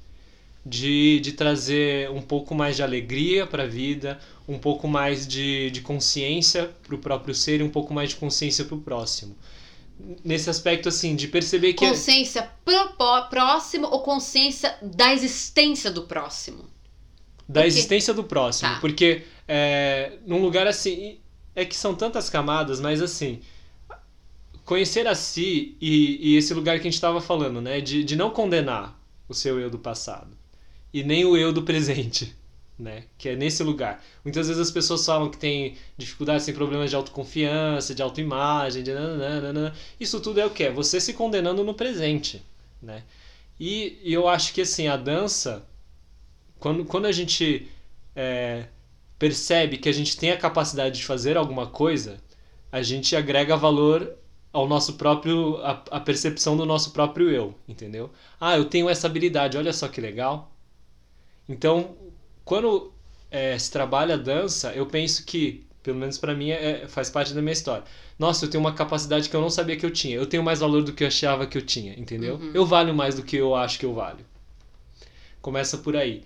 De, de trazer um pouco mais de alegria pra vida, um pouco mais de, de consciência pro próprio ser e um pouco mais de consciência pro próximo. Nesse aspecto, assim, de perceber que. Consciência pro, po- próximo ou consciência da existência do próximo? Da Por quê? existência do próximo. Tá. Porque é, num lugar assim. É que são tantas camadas, mas assim. Conhecer a si e, e esse lugar que a gente estava falando, né? De, de não condenar o seu eu do passado. E nem o eu do presente. Né? Que é nesse lugar. Muitas vezes as pessoas falam que tem dificuldades, tem problemas de autoconfiança, de autoimagem, de nananana. Isso tudo é o que? É você se condenando no presente. Né? E, e eu acho que assim, a dança quando, quando a gente é, percebe que a gente tem a capacidade de fazer alguma coisa, a gente agrega valor ao nosso próprio a, a percepção do nosso próprio eu, entendeu? Ah, eu tenho essa habilidade, olha só que legal. Então, quando é, se trabalha a dança, eu penso que, pelo menos pra mim, é, faz parte da minha história. Nossa, eu tenho uma capacidade que eu não sabia que eu tinha. Eu tenho mais valor do que eu achava que eu tinha, entendeu? Uhum. Eu valho mais do que eu acho que eu valho. Começa por aí.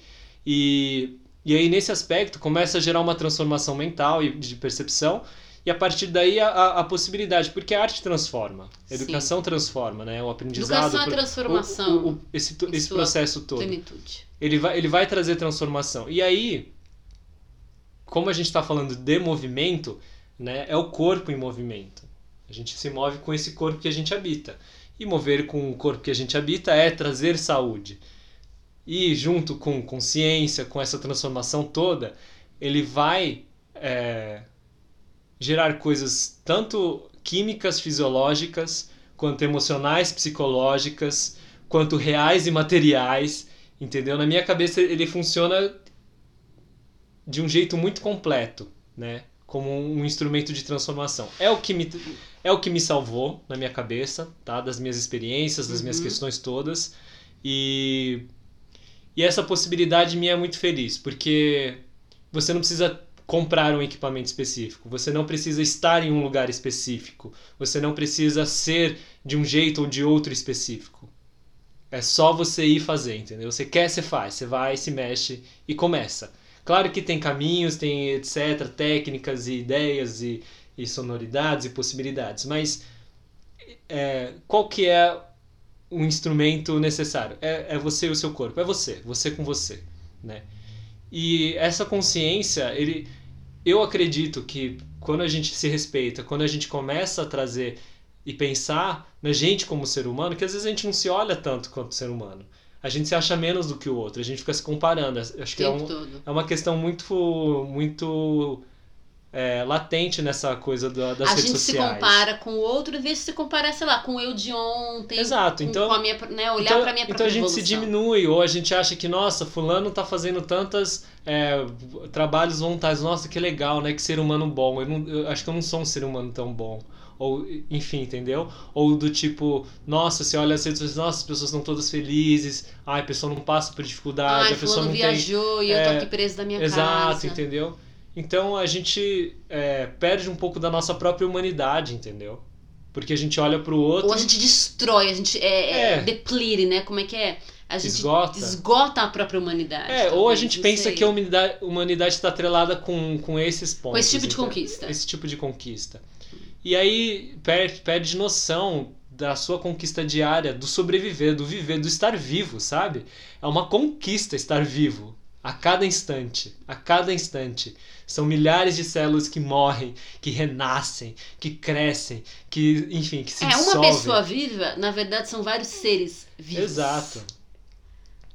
E, e aí, nesse aspecto, começa a gerar uma transformação mental e de percepção. E a partir daí, a, a, possibilidade. Porque a arte transforma. A Sim. educação transforma, né? O aprendizado. Educação é transformação. o- o- esse, to- em esse sua processo todo. Plenitude. Ele vai, ele vai trazer transformação. E aí, como a gente está falando de movimento, né, é o corpo em movimento. A gente se move com esse corpo que a gente habita. E mover com o corpo que a gente habita é trazer saúde. E junto com consciência, com essa transformação toda, ele vai é, gerar coisas tanto químicas, fisiológicas, quanto emocionais, psicológicas, quanto reais e materiais, entendeu? Na minha cabeça ele funciona de um jeito muito completo, né? Como um instrumento de transformação. É o que me, é o que me salvou na minha cabeça, tá? Das minhas experiências, das uhum. minhas questões todas. E, e essa possibilidade me é muito feliz, porque você não precisa comprar um equipamento específico, você não precisa estar em um lugar específico, você não precisa ser de um jeito ou de outro específico. É só você ir fazer, entendeu? Você quer, você faz, você vai, se mexe e começa. Claro que tem caminhos, tem etc, técnicas e ideias e, e sonoridades e possibilidades, mas é, qual que é o instrumento necessário? É, é você e o seu corpo, é você, você com você, né? E essa consciência, ele, eu acredito que quando a gente se respeita, quando a gente começa a trazer e pensar na gente como ser humano, que às vezes a gente não se olha tanto quanto ser humano a gente se acha menos do que o outro, a gente fica se comparando. Acho que é, um, é, uma questão muito, muito é, latente nessa coisa da, das a redes sociais. A gente se compara com o outro em vez de se comparar, sei lá, com eu de ontem. Exato, com, então. Com a minha, né, olhar então, pra minha Então a gente evolução. se diminui, ou a gente acha que, nossa, fulano tá fazendo tantas é, trabalhos voluntários, nossa, que legal, né? Que ser humano bom. Eu, não, eu acho que eu não sou um ser humano tão bom ou enfim, entendeu? Ou do tipo, nossa, você olha as redes sociais, nossa, as pessoas estão todas felizes, ai, a pessoa não passa por dificuldade, ai, a pessoa não viajou tem, e eu tô é, aqui preso da minha exato, casa. Exato, entendeu? Então a gente é, perde um pouco da nossa própria humanidade, entendeu? Porque a gente olha pro outro. Ou a gente destrói, a gente é, é. é. deplire, né? Como é que é? A gente esgota, esgota a própria humanidade. É, talvez, ou a gente pensa sei. que a humanidade está atrelada com, com esses pontos. Com esse tipo de então, conquista. Esse tipo de conquista. E aí perde, perde noção da sua conquista diária, do sobreviver, do viver, do estar vivo, sabe? É uma conquista estar vivo. A cada instante, a cada instante. São milhares de células que morrem, que renascem, que crescem, que, enfim, que se É, dissolvem. uma pessoa viva, na verdade, são vários seres vivos. Exato.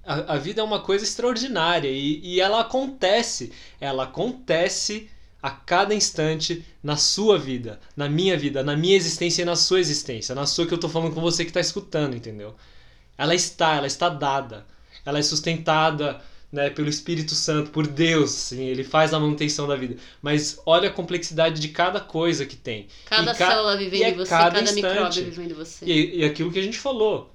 A, a vida é uma coisa extraordinária e, e ela acontece. Ela acontece a cada instante na sua vida, na minha vida, na minha existência e na sua existência, na sua que eu tô falando com você que está escutando, entendeu? Ela está, ela está dada, ela é sustentada né, pelo Espírito Santo, por Deus, sim, ele faz a manutenção da vida. Mas olha a complexidade de cada coisa que tem. Cada e célula vivendo é em você, cada, cada micróbio vivendo em você. E, e aquilo que a gente falou,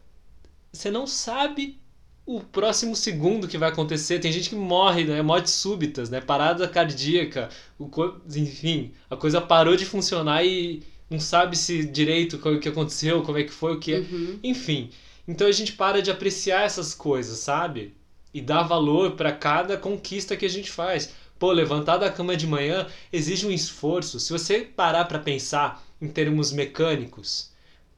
você não sabe o próximo segundo que vai acontecer. Tem gente que morre, né? Mortes súbitas, né? Parada cardíaca, o enfim, a coisa parou de funcionar e não sabe se direito o que aconteceu, como é que foi, o que, uhum. enfim. Então a gente para de apreciar essas coisas, sabe? E dar valor para cada conquista que a gente faz. Pô, levantar da cama de manhã exige um esforço. Se você parar para pensar em termos mecânicos,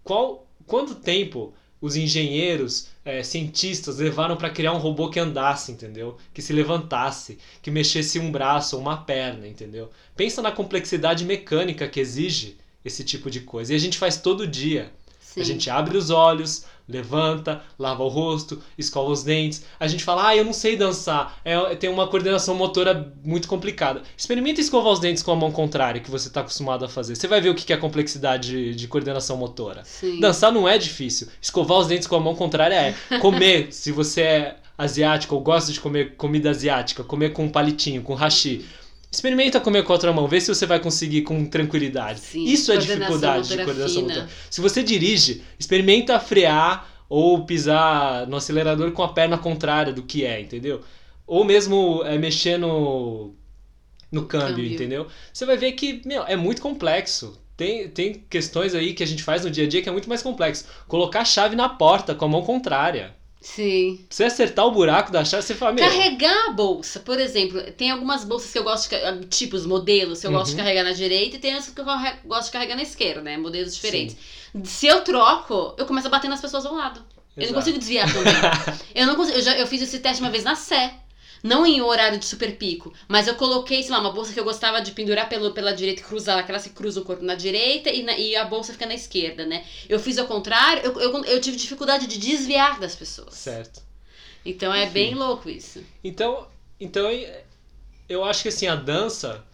qual quanto tempo os engenheiros, é, cientistas levaram para criar um robô que andasse, entendeu? Que se levantasse, que mexesse um braço ou uma perna, entendeu? Pensa na complexidade mecânica que exige esse tipo de coisa. E a gente faz todo dia. Sim. A gente abre os olhos, levanta, lava o rosto, escova os dentes. A gente fala, ah, eu não sei dançar, é, tem uma coordenação motora muito complicada. Experimenta escovar os dentes com a mão contrária, que você está acostumado a fazer. Você vai ver o que é a complexidade de, de coordenação motora. Sim. Dançar não é difícil. Escovar os dentes com a mão contrária é. Comer, [LAUGHS] se você é asiático ou gosta de comer comida asiática, comer com um palitinho, com hashi. Experimenta comer com a outra mão, vê se você vai conseguir com tranquilidade. Sim, Isso é dificuldade de coordenação motora. Se você dirige, experimenta frear ou pisar no acelerador com a perna contrária do que é, entendeu? Ou mesmo é, mexer no, no câmbio, câmbio, entendeu? Você vai ver que, meu, é muito complexo. Tem, tem questões aí que a gente faz no dia a dia que é muito mais complexo. Colocar a chave na porta com a mão contrária. Sim. Você acertar o buraco da chave, você fala, meu... Carregar a bolsa, por exemplo, tem algumas bolsas que eu gosto de ah, tipos, modelos, que eu uhum. gosto de uhum. carregar na direita e tem as que eu gosto de carregar na esquerda, né? Modelos diferentes. Sim. Se eu troco, eu começo a bater nas pessoas ao lado. Exato. Eu não consigo desviar também. [LAUGHS] eu não consigo, eu, já, eu fiz esse teste uma vez na Sé. Não em horário de super pico, mas eu coloquei, sei lá, uma bolsa que eu gostava de pendurar pelo, pela direita e cruzar, aquela se cruza o corpo na direita e, na, e a bolsa fica na esquerda, né? Eu fiz ao contrário, eu, eu, eu tive dificuldade de desviar das pessoas. Certo. Então é Enfim. bem louco isso. Então, então eu acho que assim, a dança,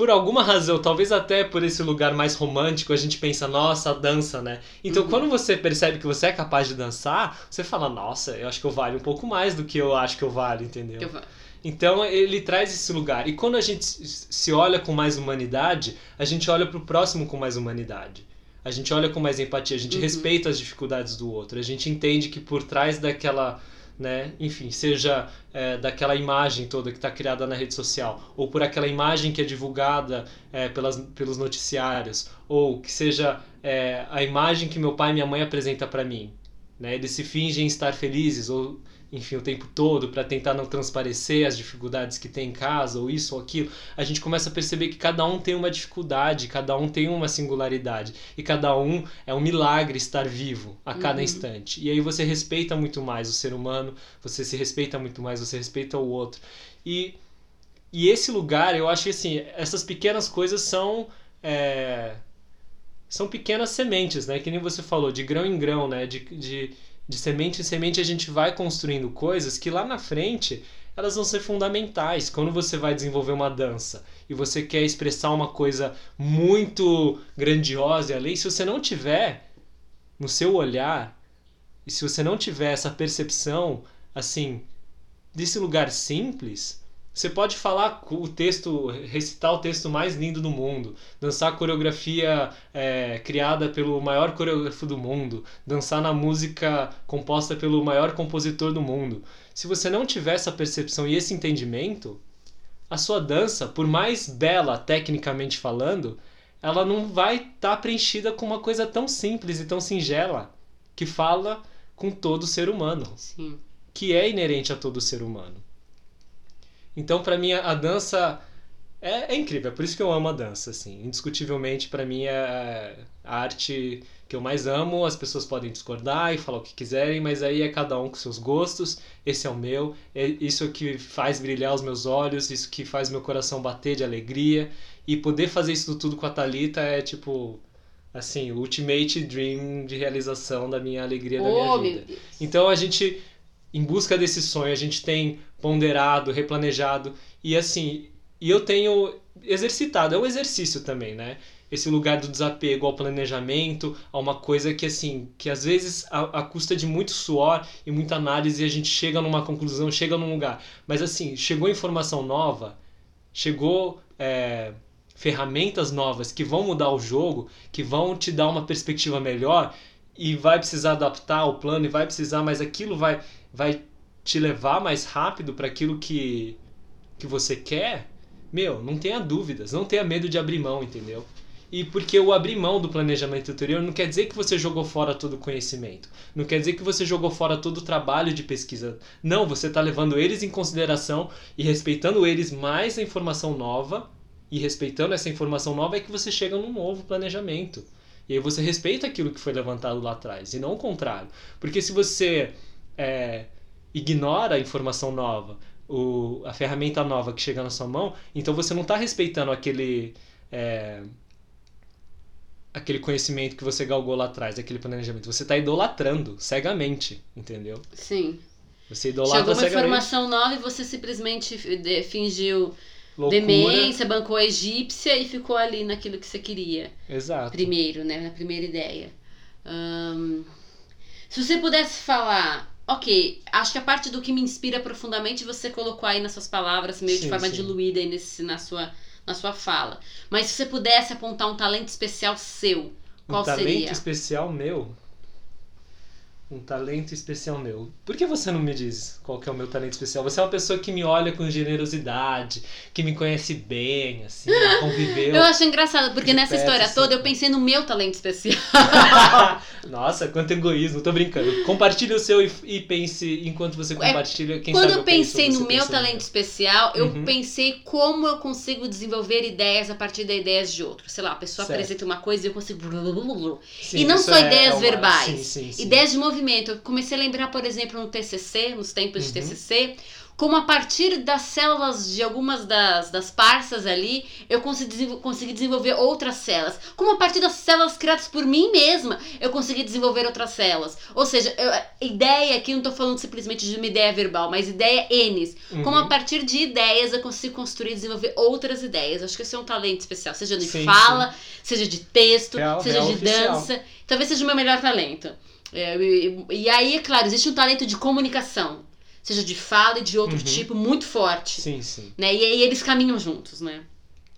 por alguma razão, talvez até por esse lugar mais romântico, a gente pensa, nossa, dança, né? Então, Uhum. quando você percebe que você é capaz de dançar, você fala, nossa, eu acho que eu valho um pouco mais do que eu acho que eu valho, entendeu? Eu vou- Então ele traz esse lugar. E quando a gente se olha com mais humanidade, a gente olha pro próximo com mais humanidade. A gente olha com mais empatia, a gente Uhum. respeita as dificuldades do outro. A gente entende que por trás daquela, né, enfim, seja é, daquela imagem toda que está criada na rede social, ou por aquela imagem que é divulgada é, pelas, pelos noticiários, ou que seja é, a imagem que meu pai e minha mãe apresenta para mim. Né? Eles se fingem estar felizes, ou enfim, o tempo todo para tentar não transparecer as dificuldades que tem em casa, ou isso ou aquilo, a gente começa a perceber que cada um tem uma dificuldade, cada um tem uma singularidade, e cada um é um milagre estar vivo a cada Uhum. instante. E aí você respeita muito mais o ser humano, você se respeita muito mais, você respeita o outro. E, e esse lugar, eu acho que assim, essas pequenas coisas são. é, são pequenas sementes, né? Que nem você falou, de grão em grão, né? De, de, de semente em semente a gente vai construindo coisas que lá na frente elas vão ser fundamentais. Quando você vai desenvolver uma dança e você quer expressar uma coisa muito grandiosa e além, se você não tiver no seu olhar e se você não tiver essa percepção assim desse lugar simples, você pode falar o texto, recitar o texto mais lindo do mundo, dançar a coreografia é, criada pelo maior coreógrafo do mundo, dançar na música composta pelo maior compositor do mundo. Se você não tiver essa percepção e esse entendimento, a sua dança, por mais bela tecnicamente falando, ela não vai estar tá preenchida com uma coisa tão simples e tão singela que fala com todo ser humano, Sim. que é inerente a todo ser humano. Então, para mim, a dança é, é, incrível. É por isso que eu amo a dança, assim. Indiscutivelmente, para mim, é a arte que eu mais amo. As pessoas podem discordar e falar o que quiserem, mas aí é cada um com seus gostos. Esse é o meu. É isso que faz brilhar os meus olhos, isso que faz meu coração bater de alegria. E poder fazer isso tudo com a Thalita é tipo... Assim, o ultimate dream de realização da minha alegria, da Oh, minha meu vida. Então a gente, em busca desse sonho, a gente tem ponderado, replanejado e assim, e eu tenho exercitado, é um exercício também, né? Esse lugar do desapego ao planejamento, a uma coisa que assim, que às vezes a, a custa de muito suor e muita análise a gente chega numa conclusão, chega num lugar. Mas assim, chegou informação nova, chegou é, ferramentas novas que vão mudar o jogo, que vão te dar uma perspectiva melhor e vai precisar adaptar o plano e vai precisar, mas aquilo vai, vai te levar mais rápido para aquilo que, que você quer, meu, não tenha dúvidas, não tenha medo de abrir mão, entendeu? E porque o abrir mão do planejamento anterior não quer dizer que você jogou fora todo o conhecimento. Não quer dizer que você jogou fora todo o trabalho de pesquisa. Não, você está levando eles em consideração e respeitando eles mais a informação nova. E respeitando essa informação nova é que você chega num novo planejamento. E aí você respeita aquilo que foi levantado lá atrás, e não o contrário. Porque se você é, ignora a informação nova, o, a ferramenta nova que chega na sua mão, então você não está respeitando aquele. É, aquele conhecimento que você galgou lá atrás, aquele planejamento. Você está idolatrando cegamente, entendeu? Sim. Você idolatra Chegou uma cegamente. informação nova e você simplesmente fingiu Loucura. demência, bancou a egípcia e ficou ali naquilo que você queria. Exato. Primeiro, né? Na primeira ideia. Se você pudesse falar, ok, acho que a parte do que me inspira profundamente você colocou aí nas suas palavras, meio de Sim, forma sim. diluída aí nesse, na, sua, na sua fala. Mas se você pudesse apontar um talento especial seu, qual um talento seria? especial meu. Um talento especial meu. Por que você não me diz qual é o meu talento especial? Você é uma pessoa que me olha com generosidade, que me conhece bem, assim, [LAUGHS] conviveu. Eu acho engraçado, porque nessa perto, história assim. toda eu pensei no meu talento especial. [LAUGHS] Nossa, quanto egoísmo, tô brincando. Compartilhe o seu e, e pense enquanto você compartilha. Quem É, Quando sabe eu pensei penso, no meu no talento especial, eu Uhum. pensei como eu consigo desenvolver ideias a partir de ideias de outros. Sei lá, a pessoa Certo. apresenta uma coisa e eu consigo. Sim, e não só é ideias uma- verbais. Sim, sim. Ideias de movimento. Eu comecei a lembrar, por exemplo, no TCC, nos tempos de Uhum. TCC, como a partir das células de algumas das, das parças ali, eu consegui, consegui desenvolver outras células. Como a partir das células criadas por mim mesma, eu consegui desenvolver outras células. Ou seja, eu, ideia aqui, não estou falando simplesmente de uma ideia verbal, mas ideia N. Uhum. Como a partir de ideias eu consigo construir e desenvolver outras ideias. Acho que esse é um talento especial, seja de sim, fala, sim. seja de texto, real, seja real de oficial. dança. Talvez seja o meu melhor talento. É, e, e aí, é claro, existe um talento de comunicação seja de fala e de outro uhum. tipo, muito forte. Sim, sim. Né? E aí eles caminham juntos, né?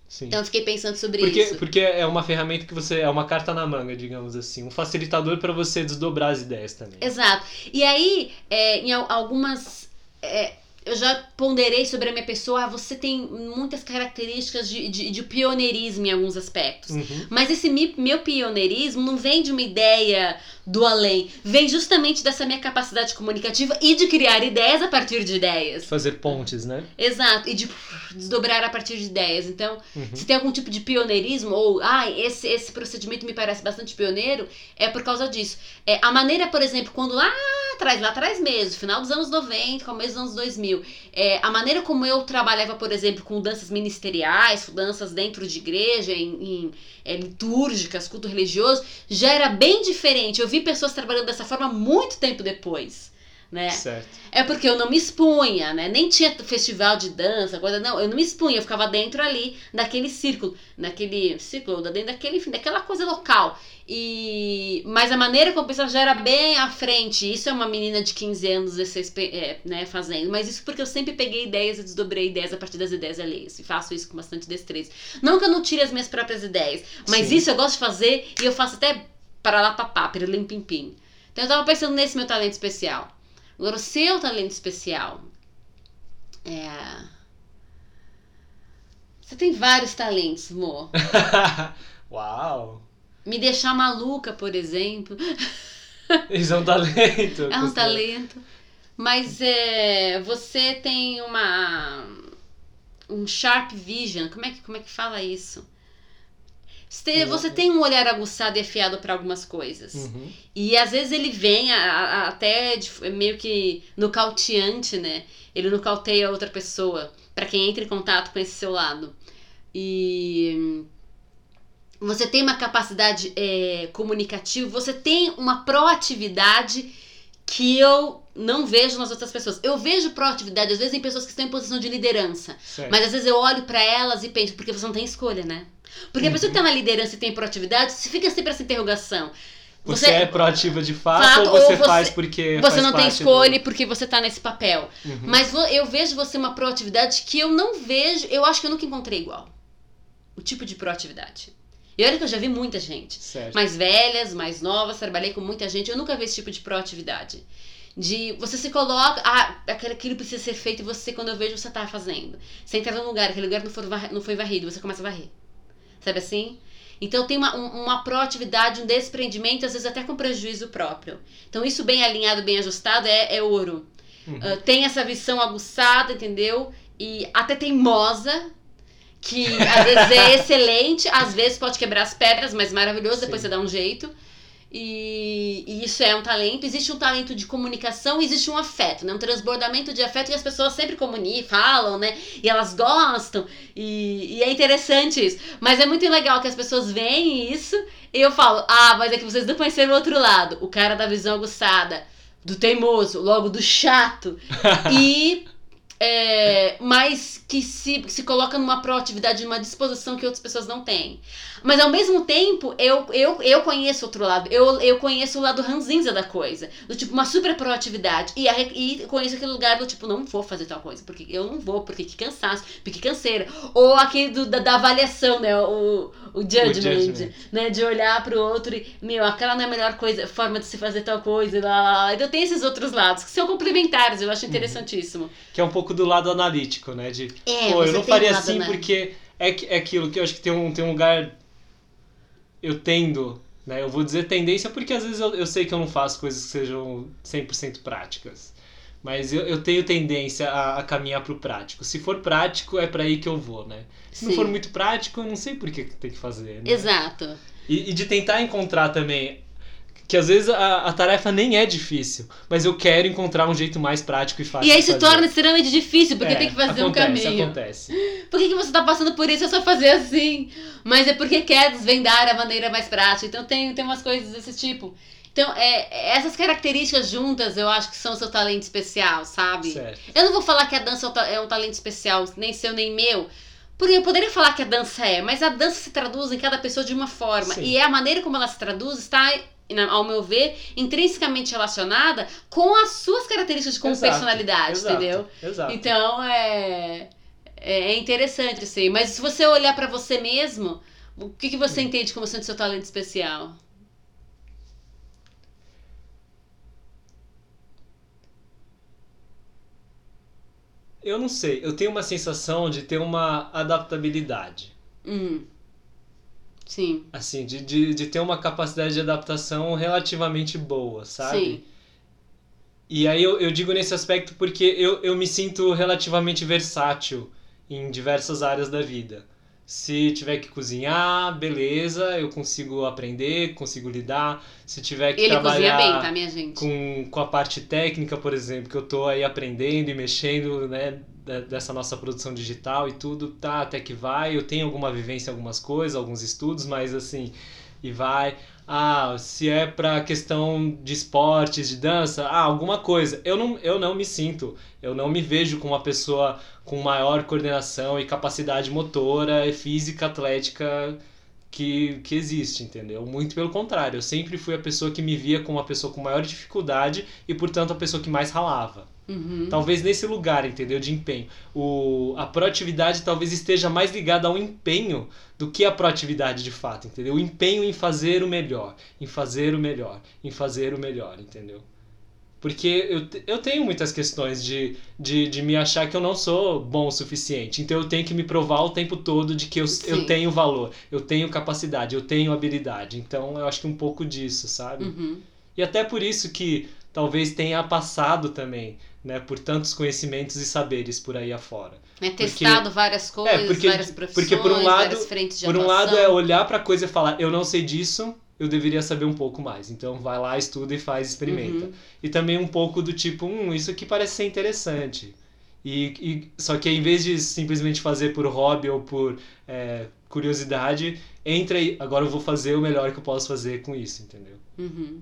Sim. Então eu fiquei pensando sobre porque, isso. Porque é uma ferramenta que você. É uma carta na manga, digamos assim. Um facilitador para você desdobrar as ideias também. Exato. E aí, é, em algumas. É, eu já ponderei sobre a minha pessoa, ah, você tem muitas características de, de, de pioneirismo em alguns aspectos. Uhum. Mas esse meu pioneirismo não vem de uma ideia do além, vem justamente dessa minha capacidade comunicativa e de criar ideias a partir de ideias. Fazer pontes, né? Exato, e de desdobrar a partir de ideias. Então, uhum. se tem algum tipo de pioneirismo, ou, ah, esse, esse procedimento me parece bastante pioneiro, é por causa disso. É, a maneira, por exemplo, quando lá atrás, lá atrás mesmo, final dos anos 90, começo dos anos 2000, é, a maneira como eu trabalhava, por exemplo, com danças ministeriais, danças dentro de igreja, em, em é, litúrgicas, culto religioso, já era bem diferente. Eu vi pessoas trabalhando dessa forma muito tempo depois né? Certo. É porque eu não me expunha, né? Nem tinha festival de dança, coisa não, eu não me expunha, eu ficava dentro ali daquele círculo, naquele círculo, dentro daquele, enfim, daquela coisa local. E mas a maneira como a pessoa já era bem à frente. Isso é uma menina de 15 anos, 16, é, né, fazendo. Mas isso porque eu sempre peguei ideias e desdobrei ideias a partir das ideias alheias. E faço isso com bastante destreza. Não que eu não tire as minhas próprias ideias, mas Sim. isso eu gosto de fazer e eu faço até para lá papá, para pim pim. Então eu tava pensando nesse meu talento especial. Agora, o seu talento especial é. Você tem vários talentos, amor. [LAUGHS] Uau! Me deixar maluca, por exemplo. [LAUGHS] Isso é um talento. É um talento. Mas é, você tem uma. Um sharp vision. Como é que, como é que fala isso? Você, você tem um olhar aguçado e afiado para algumas coisas. Uhum. E às vezes ele vem a, a, até de, meio que nocauteante, né? Ele nocauteia outra pessoa, para quem entra em contato com esse seu lado. E você tem uma capacidade é, comunicativa, você tem uma proatividade que eu não vejo nas outras pessoas. Eu vejo proatividade, às vezes, em pessoas que estão em posição de liderança. Certo. Mas às vezes eu olho para elas e penso, porque você não tem escolha, né? Porque uhum. a pessoa que tá na liderança e tem proatividade, se fica sempre essa interrogação. Você, você é proativa de fato, fato ou, você ou, você faz porque. Você não tem escolha do... porque você tá nesse papel. Uhum. Mas eu vejo você uma proatividade que eu não vejo, eu acho que eu nunca encontrei igual. O tipo de proatividade. E olha que eu já vi muita gente. Certo. Mais velhas, mais novas, trabalhei com muita gente, eu nunca vi esse tipo de proatividade. De você se coloca, ah, aquilo, aquilo precisa ser feito e você, quando eu vejo, você tá fazendo. Você entra num lugar, aquele lugar não, for, não foi varrido, você começa a varrer. Sabe assim? Então tem uma, uma proatividade, um desprendimento, às vezes até com prejuízo próprio. Então isso bem alinhado, bem ajustado é, é ouro. Uhum. Uh, tem essa visão aguçada, entendeu? E até teimosa, que às vezes é [LAUGHS] excelente, às vezes pode quebrar as pedras, mas maravilhoso, Sim. depois você dá um jeito. E, e, isso é um talento. Existe um talento de comunicação, existe um afeto, né? Um transbordamento de afeto que as pessoas sempre comunicam, falam, né? E elas gostam. E, e é interessante isso. Mas é muito legal que as pessoas veem isso e eu falo, ah, mas é que vocês não conheceram o outro lado. O cara da visão aguçada, do teimoso, logo do chato. [LAUGHS] e é, mas que se, se coloca numa proatividade, numa disposição que outras pessoas não têm. Mas ao mesmo tempo, eu, eu, eu conheço outro lado. Eu, eu conheço o lado ranzinza da coisa. Do tipo, uma super proatividade. E, a, e conheço aquele lugar do tipo, não vou fazer tal coisa. Porque eu não vou, porque que cansaço, porque canseira. Ou aquele do, da, da, avaliação, né? O, o judgment, o judgment, né? De olhar pro outro e, meu, aquela não é a melhor coisa, forma de se fazer tal coisa. Lá, lá, lá. Então tem esses outros lados que são complementares, eu acho uhum. interessantíssimo. Uhum. Que é um pouco do lado analítico, né? De, é, pô, eu não faria um assim porque é, é aquilo que eu acho que tem um, tem um lugar eu tendo, né? Eu vou dizer tendência porque às vezes eu, eu sei que eu não faço coisas que sejam 100% práticas. Mas eu, eu tenho tendência a, a caminhar pro prático. Se for prático, é para aí que eu vou, né? Se Sim. não for muito prático, eu não sei por que tem que fazer. Né? Exato. E, e de tentar encontrar também que às vezes a, a tarefa nem é difícil, mas eu quero encontrar um jeito mais prático e fácil E aí se torna extremamente difícil, porque É, tem que fazer um acontece, caminho. Acontece. Por que, que você tá passando por isso? É só fazer assim. Mas é porque quer desvendar a maneira mais prática. Então tem, tem umas coisas desse tipo. Então, é, essas características juntas eu acho que são seu talento especial, sabe? Certo. Eu não vou falar que a dança é um é um talento especial, nem seu nem meu. Porque eu poderia falar que a dança é, mas a dança se traduz em cada pessoa de uma forma. Sim. E é a maneira como ela se traduz está, ao meu ver, intrinsecamente relacionada com as suas características como Exato, personalidade, exato, entendeu? Exato. Então é, é interessante, assim. Mas se você olhar pra você mesmo, o que, que você entende como sendo seu talento especial? Eu não sei, eu tenho uma sensação de ter uma adaptabilidade. Hum. Sim, Assim, de, de, de ter uma capacidade de adaptação relativamente boa, sabe? sim. E aí eu, eu digo nesse aspecto porque eu, eu me sinto relativamente versátil em diversas áreas da vida. Se tiver que cozinhar, beleza, eu consigo aprender, consigo lidar. Se tiver que Ele cozinha trabalhar bem, tá, minha gente? com, com a parte técnica, por exemplo, que eu tô aí aprendendo e mexendo, né, dessa nossa produção digital e tudo, tá, até que vai. Eu tenho alguma vivência em algumas coisas, alguns estudos, mas assim, e vai. Ah, se é pra questão de esportes, de dança, ah, alguma coisa. Eu não, eu não me sinto, eu não me vejo como uma pessoa com maior coordenação e capacidade motora, e física, atlética que, que existe, entendeu? Muito pelo contrário, eu sempre fui a pessoa que me via como uma pessoa com maior dificuldade e, portanto, a pessoa que mais ralava. Uhum. Talvez nesse lugar, entendeu? De empenho. O, a proatividade talvez esteja mais ligada ao empenho do que a proatividade de fato, entendeu? O empenho em fazer o melhor, em fazer o melhor, em fazer o melhor, entendeu? Porque eu, eu tenho muitas questões de, de, de me achar que eu não sou bom o suficiente. Então eu tenho que me provar o tempo todo de que eu, eu tenho valor, eu tenho capacidade, eu tenho habilidade. Então eu acho que um pouco disso, sabe? Uhum. E até por isso que talvez tenha passado também, né, por tantos conhecimentos e saberes por aí afora. É testado várias coisas, É, porque- várias profissões, porque por um lado- várias frentes de por um atuação. lado é olhar pra coisa e falar, eu não sei disso, eu deveria saber um pouco mais. Então vai lá, estuda e faz, experimenta. Uhum. E também um pouco do tipo, hum, isso aqui parece ser interessante. E, e só que em vez de simplesmente fazer por hobby ou por é, curiosidade, entra aí, agora eu vou fazer o melhor que eu posso fazer com isso, entendeu? Uhum.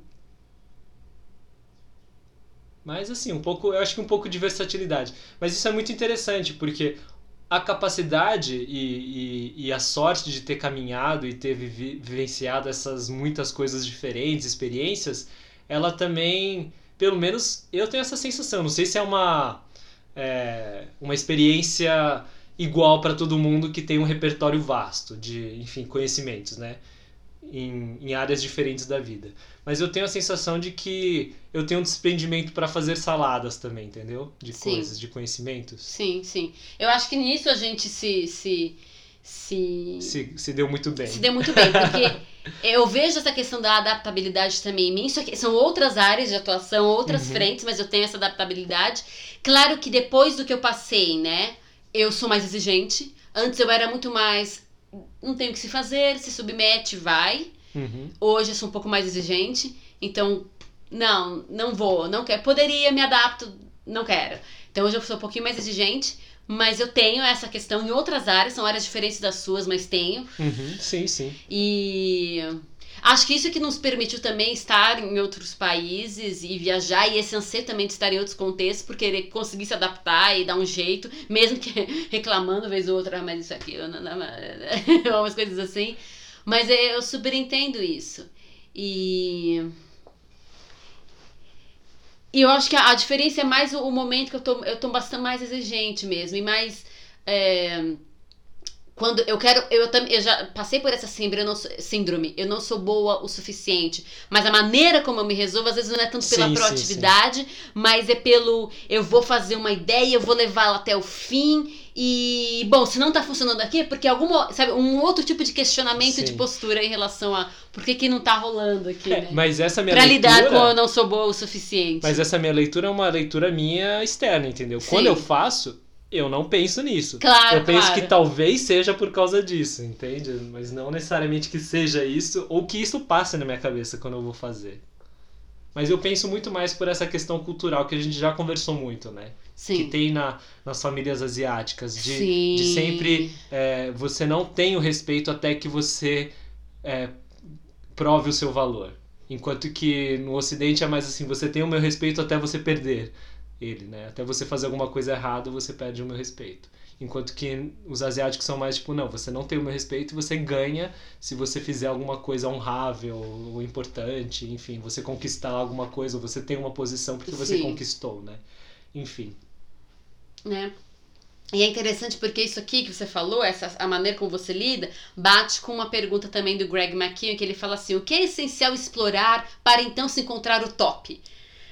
Mas assim, um pouco, eu acho que um pouco de versatilidade. Mas isso é muito interessante, porque a capacidade e, e, e a sorte de ter caminhado e ter vivi- vivenciado essas muitas coisas diferentes, experiências, ela também, pelo menos eu tenho essa sensação. Não sei se é uma, é, uma experiência igual para todo mundo que tem um repertório vasto de, enfim, conhecimentos, né? Em, em áreas diferentes da vida. Mas eu tenho a sensação de que eu tenho um desprendimento para fazer saladas também, entendeu? De Sim. coisas, de conhecimentos. Sim, sim. Eu acho que nisso a gente se. se, se... Se, se deu muito bem. Se deu muito bem, porque [LAUGHS] eu vejo essa questão da adaptabilidade também em mim. Isso aqui são outras áreas de atuação, outras Uhum. frentes, mas eu tenho essa adaptabilidade. Claro que depois do que eu passei, né, eu sou mais exigente. Antes eu era muito mais. Não tem o que se fazer, se submete, vai. Uhum. Hoje eu sou um pouco mais exigente, então não, não vou, não quero. Poderia, me adapto, não quero. Então hoje eu sou um pouquinho mais exigente, mas eu tenho essa questão em outras áreas, são áreas diferentes das suas, mas tenho. Uhum. Sim, sim. E acho que isso é que nos permitiu também estar em outros países e viajar, e esse anseio também de estar em outros contextos, por querer conseguir se adaptar e dar um jeito, mesmo que [LAUGHS] reclamando vez ou outra, "Ah, mas isso aqui, eu não, não, não", [LAUGHS] umas coisas assim. Mas é, eu super entendo isso. E. E eu acho que a, a diferença é mais o, o momento que eu tô, eu tô bastante mais exigente mesmo, e mais. é, quando eu quero, eu também, eu já passei por essa síndrome eu, não sou, síndrome, eu não sou boa o suficiente, mas a maneira como eu me resolvo às vezes não é tanto pela Sim, sim, proatividade, mas é pelo eu vou fazer uma ideia, eu vou levá-la até o fim e bom, se não tá funcionando aqui, é porque alguma, sabe, um outro tipo de questionamento de Sim. postura em relação a por que que não tá rolando aqui, É, né? mas essa minha Pra leitura... lidar com eu não sou boa o suficiente. Mas essa minha leitura é uma leitura minha externa, entendeu? Sim. Quando eu faço, eu não penso nisso. Claro, eu penso claro. que talvez seja por causa disso, entende? Mas não necessariamente que seja isso ou que isso passe na minha cabeça quando eu vou fazer. Mas eu penso muito mais por essa questão cultural que a gente já conversou muito, né? Sim. Que tem na, nas famílias asiáticas. De, de sempre é, você não tem o respeito até que você é, prove o seu valor. Enquanto que no Ocidente é mais assim, você tem o meu respeito até você perder ele, né? Até você fazer alguma coisa errada, você perde o meu respeito. Enquanto que os asiáticos são mais tipo, não, você não tem o meu respeito e você ganha se você fizer alguma coisa honrável ou importante, enfim, você conquistar alguma coisa, ou você tem uma posição porque você Sim. conquistou, né? Enfim. Né? E é interessante porque isso aqui que você falou, essa, a maneira como você lida, bate com uma pergunta também do Greg McKeown, que ele fala assim: o que é essencial explorar para então se encontrar o top?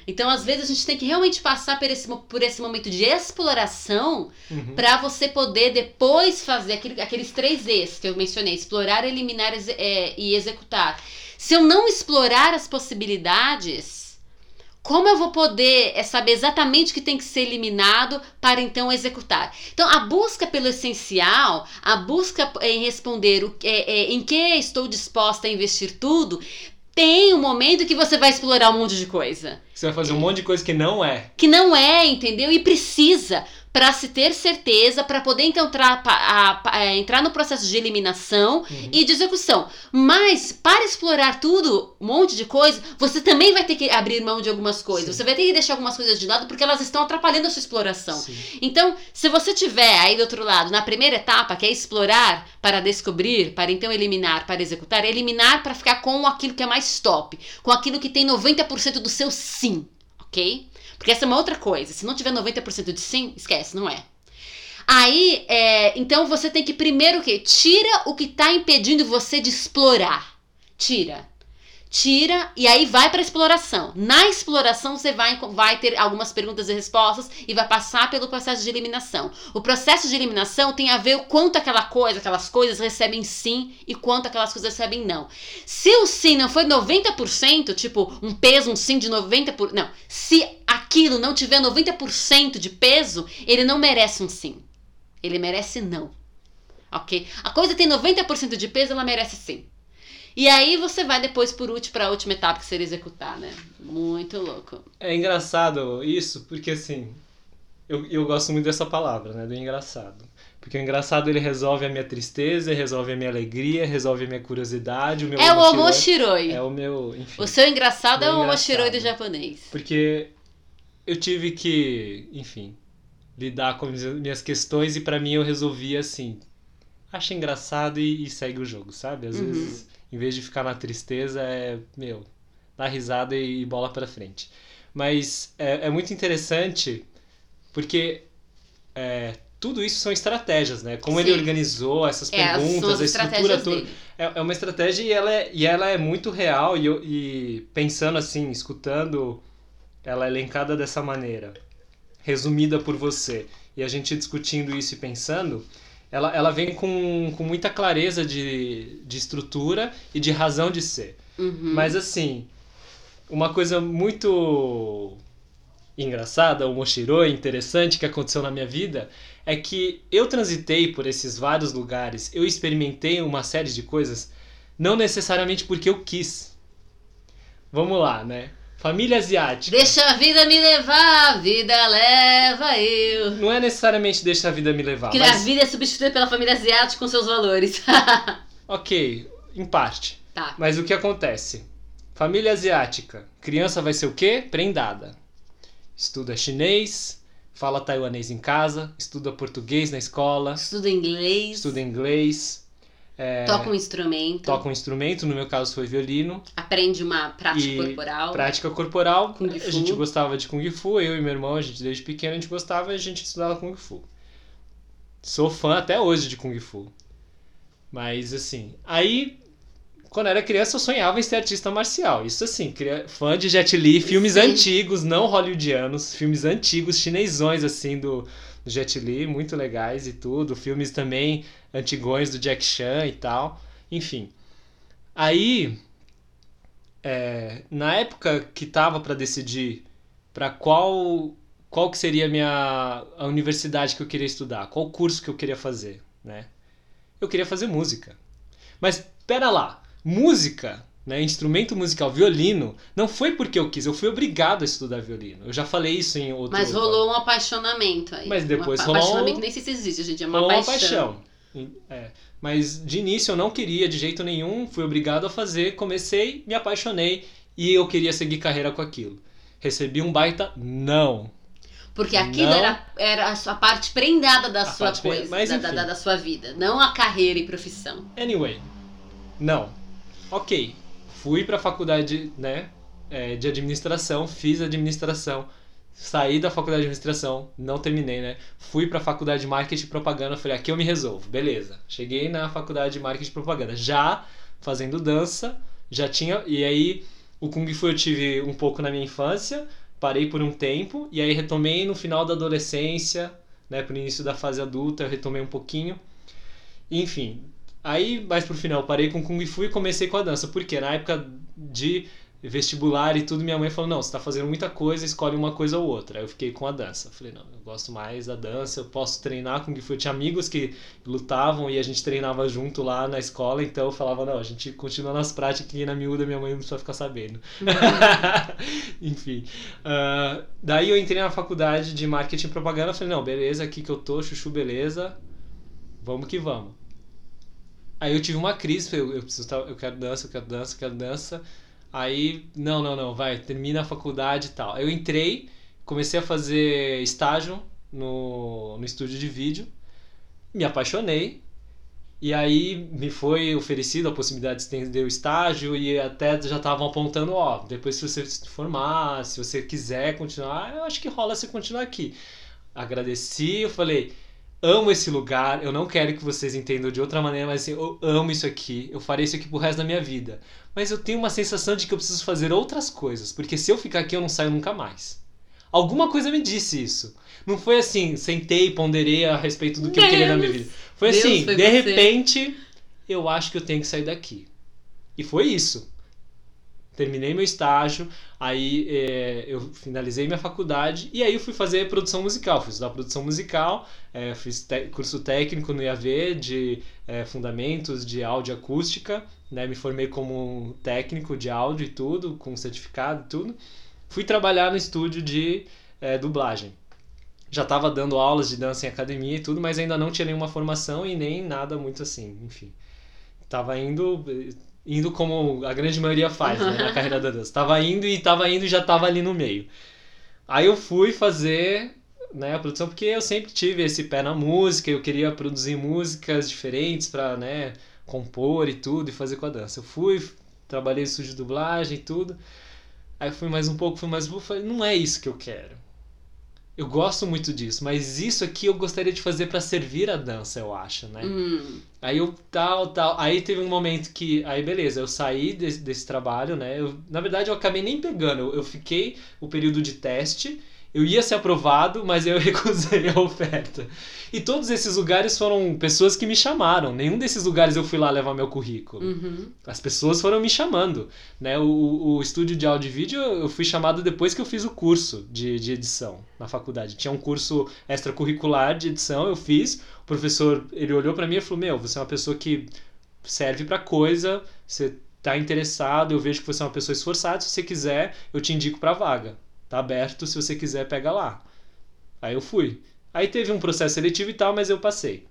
Então, às vezes, a gente tem que realmente passar por esse, por esse momento de exploração Uhum. para você poder depois fazer aquele- aqueles três E's que eu mencionei: explorar, eliminar é, e executar. Se eu não explorar as possibilidades, como eu vou poder é, saber exatamente o que tem que ser eliminado para então executar? Então, a busca pelo essencial, a busca em responder o, é, é, em que estou disposta a investir tudo, tem um momento que você vai explorar um monte de coisa Você vai fazer um monte de coisa que não é. que não é, entendeu? E precisa para se ter certeza, para poder então entrar, pa- a- pa- é, entrar no processo de eliminação Uhum. e de execução. Mas para explorar tudo, um monte de coisa, você também vai ter que abrir mão de algumas coisas. Sim. Você vai ter que deixar algumas coisas de lado porque elas estão atrapalhando a sua exploração. Sim. Então, se você tiver aí do outro lado, na primeira etapa, que é explorar para descobrir, para então eliminar, para executar, eliminar para ficar com aquilo que é mais top, com aquilo que tem 90% do seu sim, ok? Porque essa é uma outra coisa. Se não tiver 90% de sim, esquece, não é. Aí, é, então você tem que primeiro o quê? Tira o que está impedindo você de explorar. Tira. Tira e aí vai para exploração. Na exploração você vai, vai ter algumas perguntas e respostas e vai passar pelo processo de eliminação. O processo de eliminação tem a ver o quanto aquela coisa, aquelas coisas recebem sim e quanto aquelas coisas recebem não. Se o sim não for 90%, tipo um peso, um sim de 90%, por, não. Se aquilo não tiver 90% de peso, ele não merece um sim. Ele merece não. Ok? A coisa tem 90% de peso, ela merece sim. E aí você vai depois por último para a última etapa que seria executar, né? Muito louco. É engraçado isso, porque assim, eu, eu gosto muito dessa palavra, né? Do engraçado. Porque o engraçado ele resolve a minha tristeza, resolve a minha alegria, resolve a minha curiosidade, o meu É o omoshiroi. É o meu, enfim. O seu engraçado é o omoshiroi do japonês. Porque eu tive que, enfim, lidar com as minhas questões e pra mim eu resolvi assim. Acha engraçado e, e segue o jogo, sabe? Às Uhum. vezes, em vez de ficar na tristeza, é, meu, dá risada e, bola pra frente. Mas é, é muito interessante porque é, tudo isso são estratégias, né? Como ele Sim. organizou essas É, perguntas, as a estrutura toda. É, é uma estratégia e ela é, e ela é muito real e, e pensando assim, escutando ela elencada dessa maneira, resumida por você, e a gente discutindo isso e pensando, ela, ela vem com, com muita clareza de, de estrutura e de razão de ser. Uhum. Mas assim, uma coisa muito engraçada, ou mochiroi, interessante que aconteceu na minha vida, é que eu transitei por esses vários lugares, eu experimentei uma série de coisas, não necessariamente porque eu quis. Vamos lá, né? Família asiática. Deixa a vida me levar, a vida leva eu. Não é necessariamente deixa a vida me levar, Que a mas vida é substituída pela família asiática com seus valores. [LAUGHS] ok, em parte. tá. Mas o que acontece? Família asiática. Criança vai ser o quê? Prendada. Estuda chinês, fala taiwanês em casa, estuda português na escola, Estuda inglês, estuda inglês, é, toca um instrumento, toca um instrumento, no meu caso foi violino, aprende uma prática corporal. prática corporal. Kung A gente gostava de Kung Fu, eu e meu irmão, a gente desde pequeno a gente gostava e a gente estudava Kung Fu. Sou fã até hoje de Kung Fu. Mas assim, aí quando era criança eu sonhava em ser artista marcial. Isso assim, fã de Jet Li, filmes Sim. antigos, não hollywoodianos, filmes antigos, chinesões assim do, do Jet Li, muito legais e tudo, filmes também antigões do Jack Chan e tal. Enfim. Aí é, na época que tava para decidir para qual qual que seria a minha a universidade que eu queria estudar, qual curso que eu queria fazer, né? Eu queria fazer música. Mas pera lá, música né, instrumento musical, violino, não foi porque eu quis, eu fui obrigado a estudar violino. Eu já falei isso em outro Mas rolou um apaixonamento aí. Mas depois um rolou apaixonamento nem sei se existe, gente, é uma rolou paixão. uma paixão. É. Mas de início eu não queria de jeito nenhum, fui obrigado a fazer, comecei, me apaixonei e eu queria seguir carreira com aquilo. Recebi um baita não. Porque aquilo Não. era, era a sua parte prendada da sua pre- coisa, mas da, da- da sua vida, não a carreira e profissão. Anyway, não. Ok, fui pra faculdade, né, é, de administração, fiz administração, saí da faculdade de administração, não terminei, né, fui pra faculdade de marketing e propaganda, falei, aqui eu me resolvo, beleza. Cheguei na faculdade de marketing e propaganda, já fazendo dança, já tinha, e aí o Kung Fu eu tive um pouco na minha infância, parei por um tempo, e aí retomei no final da adolescência, né, pro início da fase adulta, eu retomei um pouquinho. Enfim, aí mais pro final parei com Kung Fu e comecei com a dança. Porque na época de vestibular e tudo, minha mãe falou: Não, você tá fazendo muita coisa, escolhe uma coisa ou outra. Aí eu fiquei com a dança. Falei: Não, eu gosto mais da dança, eu posso treinar Kung Fu. Eu tinha amigos que lutavam e a gente treinava junto lá na escola, então eu falava: Não, a gente continua nas práticas e na miúda minha mãe não precisa ficar sabendo. [LAUGHS] Enfim. ah, daí eu entrei na faculdade de marketing e propaganda. Falei: Não, beleza, aqui que eu tô, chuchu, beleza. Vamos que vamos. Aí eu tive uma crise, eu, eu preciso, eu quero dança, eu quero dança, eu quero dança. Aí, não, não, não, vai, termina a faculdade e tal. Eu entrei, comecei a fazer estágio no, no estúdio de vídeo, me apaixonei. E aí me foi oferecido a possibilidade de estender o estágio e até já estavam apontando, ó, depois se você se formar, se você quiser continuar, eu acho que rola você continuar aqui. Agradeci, eu falei, amo esse lugar, eu não quero que vocês entendam de outra maneira, mas assim, eu amo isso aqui, eu farei isso aqui pro resto da minha vida. Mas eu tenho uma sensação de que eu preciso fazer outras coisas, porque se eu ficar aqui eu não saio nunca mais. Alguma coisa me disse isso. Não foi assim, sentei e ponderei a respeito do que eu queria na minha vida. Foi Deus assim, foi de você. repente, eu acho que eu tenho que sair daqui. E foi isso. Terminei meu estágio, aí é, eu finalizei minha faculdade e aí eu fui fazer produção musical. Fui estudar produção musical, é, fiz curso técnico no IAV de é, fundamentos de áudio acústica, né? Me formei como técnico de áudio e tudo, com certificado e tudo. Fui trabalhar no estúdio de dublagem. Já estava dando aulas de dança em academia e tudo, mas ainda não tinha nenhuma formação e nem nada muito assim, enfim. Tava indo indo como a grande maioria faz né, na [LAUGHS] carreira da dança. Tava indo e tava indo e já tava ali no meio. Aí eu fui fazer né, a produção porque eu sempre tive esse pé na música, eu queria produzir músicas diferentes para né, compor e tudo e fazer com a dança. Eu fui, trabalhei no estúdio de dublagem e tudo. Aí fui mais um pouco, fui mais um pouco, falei, não é isso que eu quero. Eu gosto muito disso, mas isso aqui eu gostaria de fazer para servir a dança, eu acho, né? Hum, Aí eu tal, tal. Aí teve um momento que. Aí beleza, eu saí desse, desse trabalho, né? Eu, na verdade eu acabei nem pegando. Eu, eu fiquei o período de teste. Eu ia ser aprovado, mas eu [LAUGHS] recusei a oferta. E todos esses lugares foram pessoas que me chamaram. Nenhum desses lugares eu fui lá levar meu currículo. uhum. As pessoas foram me chamando. Né? O, o estúdio de áudio e vídeo eu fui chamado depois que eu fiz o curso de, de edição na faculdade. Tinha um curso extracurricular de edição, eu fiz. O professor ele olhou pra mim e falou: Meu, você é uma pessoa que serve pra coisa, você tá interessado, eu vejo que você é uma pessoa esforçada. Se você quiser, eu te indico pra vaga. Tá aberto, se você quiser, pega lá. Aí eu fui. Aí teve um processo seletivo e tal, mas eu passei.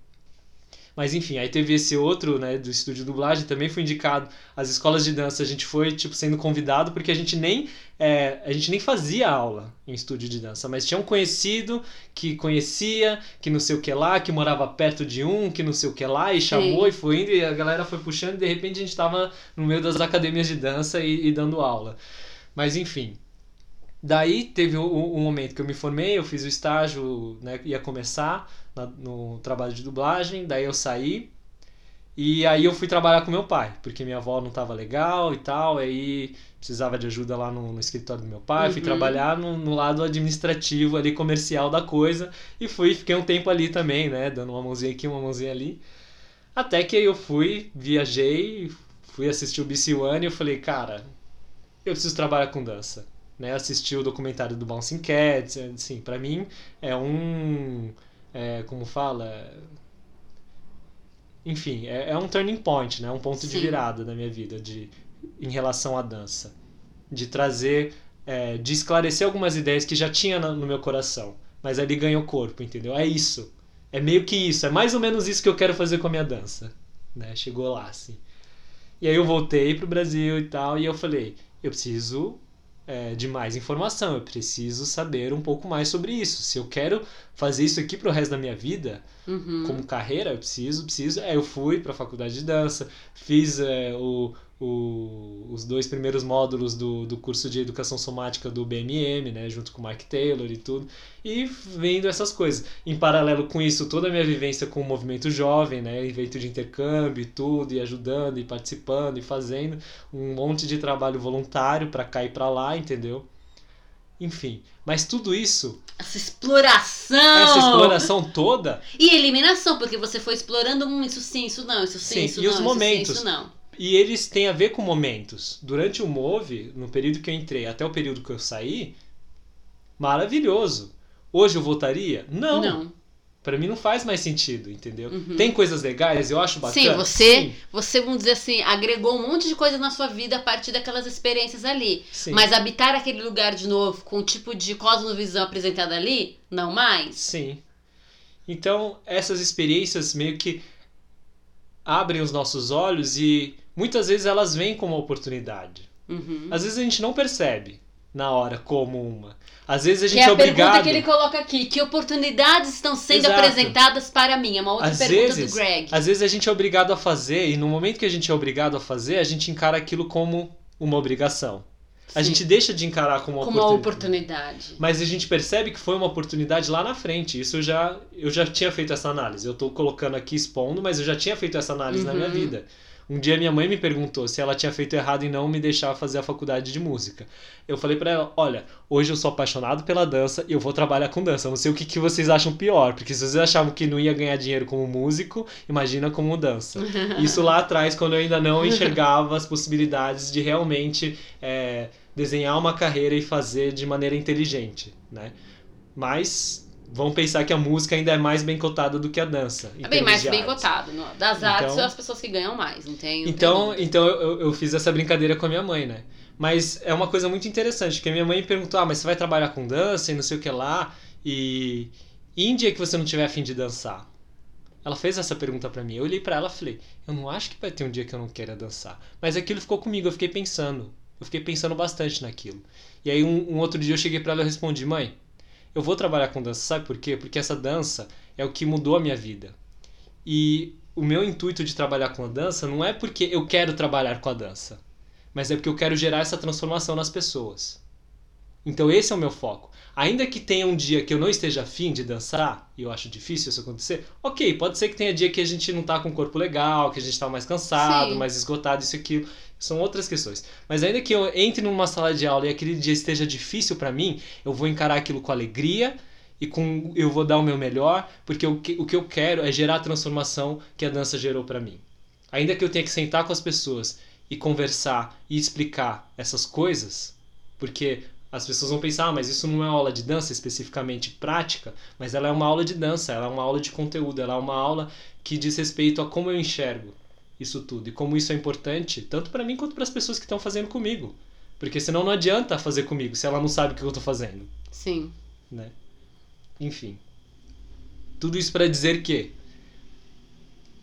Mas enfim, aí teve esse outro, né, do estúdio de dublagem, também foi indicado. As escolas de dança, a gente foi, tipo, sendo convidado, porque a gente nem, é, a gente nem fazia aula em estúdio de dança, mas tinha um conhecido que conhecia, que não sei o que lá, que morava perto de um, que não sei o que lá, e chamou Sim. e foi indo, e a galera foi puxando, e de repente a gente tava no meio das academias de dança e, e dando aula. Mas enfim. Daí teve um, um momento que eu me formei, eu fiz o estágio, né, ia começar na- no trabalho de dublagem, daí eu saí. E aí eu fui trabalhar com meu pai, porque minha avó não estava legal e tal, aí precisava de ajuda lá no, no escritório do meu pai, fui Uhum. trabalhar no, no lado administrativo ali, comercial da coisa, e fui, fiquei um tempo ali também, né, dando uma mãozinha aqui, uma mãozinha ali, até que aí eu fui, viajei, fui assistir o BC One e eu falei, cara, eu preciso trabalhar com dança né, assisti o documentário do Bouncing Cats, assim, para mim é um, é, como fala, enfim, é, é um turning point, né, um ponto de Sim. virada da minha vida, de em relação à dança. De trazer, é, de esclarecer algumas ideias que já tinha no meu coração. Mas ali ganhou corpo, entendeu? É isso. É meio que isso. É mais ou menos isso que eu quero fazer com a minha dança. Né? Chegou lá, assim. E aí eu voltei pro Brasil e tal, e eu falei, eu preciso é, de mais informação, eu preciso saber um pouco mais sobre isso. Se eu quero fazer isso aqui pro resto da minha vida, Uhum. como carreira, eu preciso, preciso. É, eu fui pra faculdade de dança, fiz é, o, o, os dois primeiros módulos do, do curso de educação somática do BMM, né, junto com o Mike Taylor e tudo, e vendo essas coisas. Em paralelo com isso, toda a minha vivência com o movimento jovem, né, evento de intercâmbio e tudo, e ajudando, e participando, e fazendo um monte de trabalho voluntário pra cá e pra lá, entendeu? Enfim, mas tudo isso, Essa exploração! essa exploração toda, E eliminação, porque você foi explorando um isso sim, isso não, isso sim, Sim, isso e não, os isso momentos. sim, isso não. E eles têm a ver com momentos. Durante o Move, no período que eu entrei até o período que eu saí, maravilhoso. Hoje eu voltaria? Não. Não. Pra mim não faz mais sentido, entendeu? Uhum. Tem coisas legais, eu acho bacana. Sim, você, Sim, você, vamos dizer assim, agregou um monte de coisa na sua vida a partir daquelas experiências ali. sim, Mas habitar aquele lugar de novo, com o tipo de cosmovisão apresentada ali, não mais. sim. Então, essas experiências meio que abrem os nossos olhos e muitas vezes elas vêm como uma oportunidade. Uhum. Às vezes a gente não percebe na hora como uma. Às vezes a Que gente é é a pergunta obrigado. que ele coloca aqui. Que oportunidades estão sendo Exato. apresentadas para mim? É uma outra Às pergunta vezes, do Greg. às vezes a gente é obrigado a fazer, e no momento que a gente é obrigado a fazer, a gente encara aquilo como uma obrigação. A Sim. gente deixa de encarar como uma Como uma oportunidade. oportunidade. Mas a gente percebe que foi uma oportunidade lá na frente. Isso eu já, eu já tinha feito essa análise. Eu tô colocando aqui expondo, mas eu já tinha feito essa análise na minha Uhum. vida. Um dia minha mãe me perguntou se ela tinha feito errado em não me deixar fazer a faculdade de música. Eu falei pra ela: olha, hoje eu sou apaixonado pela dança e eu vou trabalhar com dança. Eu não sei o que, que vocês acham pior, porque se vocês achavam que não ia ganhar dinheiro como músico, imagina como dança. [LAUGHS] Isso lá atrás, quando eu ainda não enxergava as possibilidades de realmente é, desenhar uma carreira e fazer de maneira inteligente, né? Mas vamos pensar que a música ainda é mais bem cotada do que a dança. É bem mais bem cotado. no- Das Então- artes são as pessoas que ganham mais, não tem. não tem Então, então eu, eu fiz essa brincadeira com a minha mãe, né? Mas é uma coisa muito interessante, porque a minha mãe me perguntou: ah, mas você vai trabalhar com dança e não sei o que lá, e, e em dia que você não tiver afim de dançar? Ela fez essa pergunta pra mim. Eu olhei pra ela e falei: eu não acho que vai ter um dia que eu não queira dançar. Mas aquilo ficou comigo, eu fiquei pensando. Eu fiquei pensando bastante naquilo. E aí um, um outro dia eu cheguei pra ela e respondi: mãe, eu vou trabalhar com dança, sabe por quê? Porque essa dança é o que mudou a minha vida. E o meu intuito de trabalhar com a dança não é porque eu quero trabalhar com a dança, mas é porque eu quero gerar essa transformação nas pessoas. Então esse é o meu foco. Ainda que tenha um dia que eu não esteja afim de dançar, e eu acho difícil isso acontecer, ok, pode ser que tenha dia que a gente não tá com o corpo legal, que a gente tá mais cansado, Sim. mais esgotado, isso e aquilo. São outras questões. Mas ainda que eu entre numa sala de aula e aquele dia esteja difícil pra mim, eu vou encarar aquilo com alegria e com eu vou dar o meu melhor, porque o que, o que eu quero é gerar a transformação que a dança gerou pra mim. Ainda que eu tenha que sentar com as pessoas e conversar e explicar essas coisas, porque as pessoas vão pensar, ah, mas isso não é aula de dança especificamente prática, mas ela é uma aula de dança, ela é uma aula de conteúdo, ela é uma aula que diz respeito a como eu enxergo isso tudo e como isso é importante, tanto pra mim quanto para as pessoas que estão fazendo comigo. Porque senão não adianta fazer comigo se ela não sabe o que eu tô fazendo Sim. né? Enfim. Tudo isso para dizer que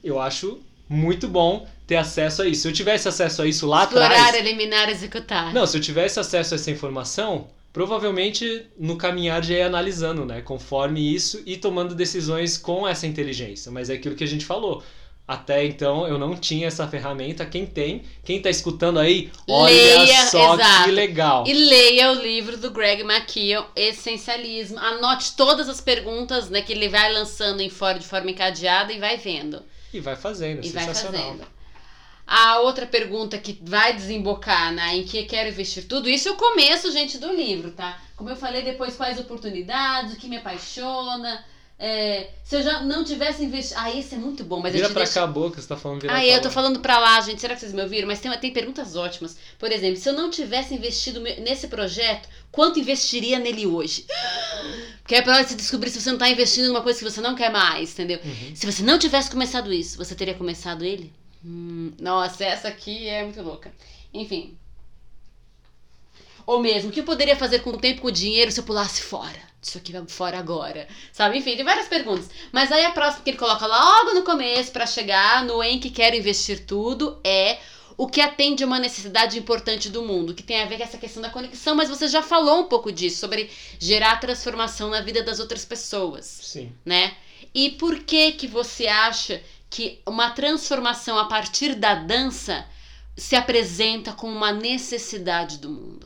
eu acho muito bom ter acesso a isso. Se eu tivesse acesso a isso lá Explorar, atrás. eliminar, executar. Não, se eu tivesse acesso a essa informação, provavelmente no caminhar já ia analisando, né? Conforme isso e tomando decisões com essa inteligência. Mas é aquilo que a gente falou. Até então eu não tinha essa ferramenta. Quem tem, quem tá escutando aí, olha Leia, só exato. que legal. E leia o livro do Greg McKeown, Essencialismo. Anote todas as perguntas né, que ele vai lançando em fora de forma encadeada e vai vendo. E vai fazendo, E vai sensacional. fazendo. A outra pergunta que vai desembocar né, em que quero investir tudo, isso é o começo, gente, do livro, tá? Como eu falei depois, quais oportunidades, o que me apaixona. É, se eu já não tivesse investido. Ah, esse é muito bom, mas Vira eu te pra deixo... cá a boca, você tá falando virar Ah, eu tô falando pra lá, gente. Será que vocês me ouviram? Mas tem, tem perguntas ótimas. Por exemplo, se eu não tivesse investido nesse projeto, quanto investiria nele hoje? [GASPS] Porque é pra hora de você descobrir se você não tá investindo numa coisa que você não quer mais, entendeu? Uhum. Se você não tivesse começado isso, você teria começado ele? Hum, nossa, essa aqui é muito louca. Enfim. Ou mesmo, o que eu poderia fazer com o tempo e com o dinheiro se eu pulasse fora? Isso aqui vai fora agora. Sabe? Enfim, tem várias perguntas. Mas aí a próxima que ele coloca logo no começo para chegar no em que quero investir tudo é o que atende a uma necessidade importante do mundo, que tem a ver com essa questão da conexão, mas você já falou um pouco disso, sobre gerar transformação na vida das outras pessoas. Sim. Né? E por que que você acha que uma transformação a partir da dança se apresenta como uma necessidade do mundo?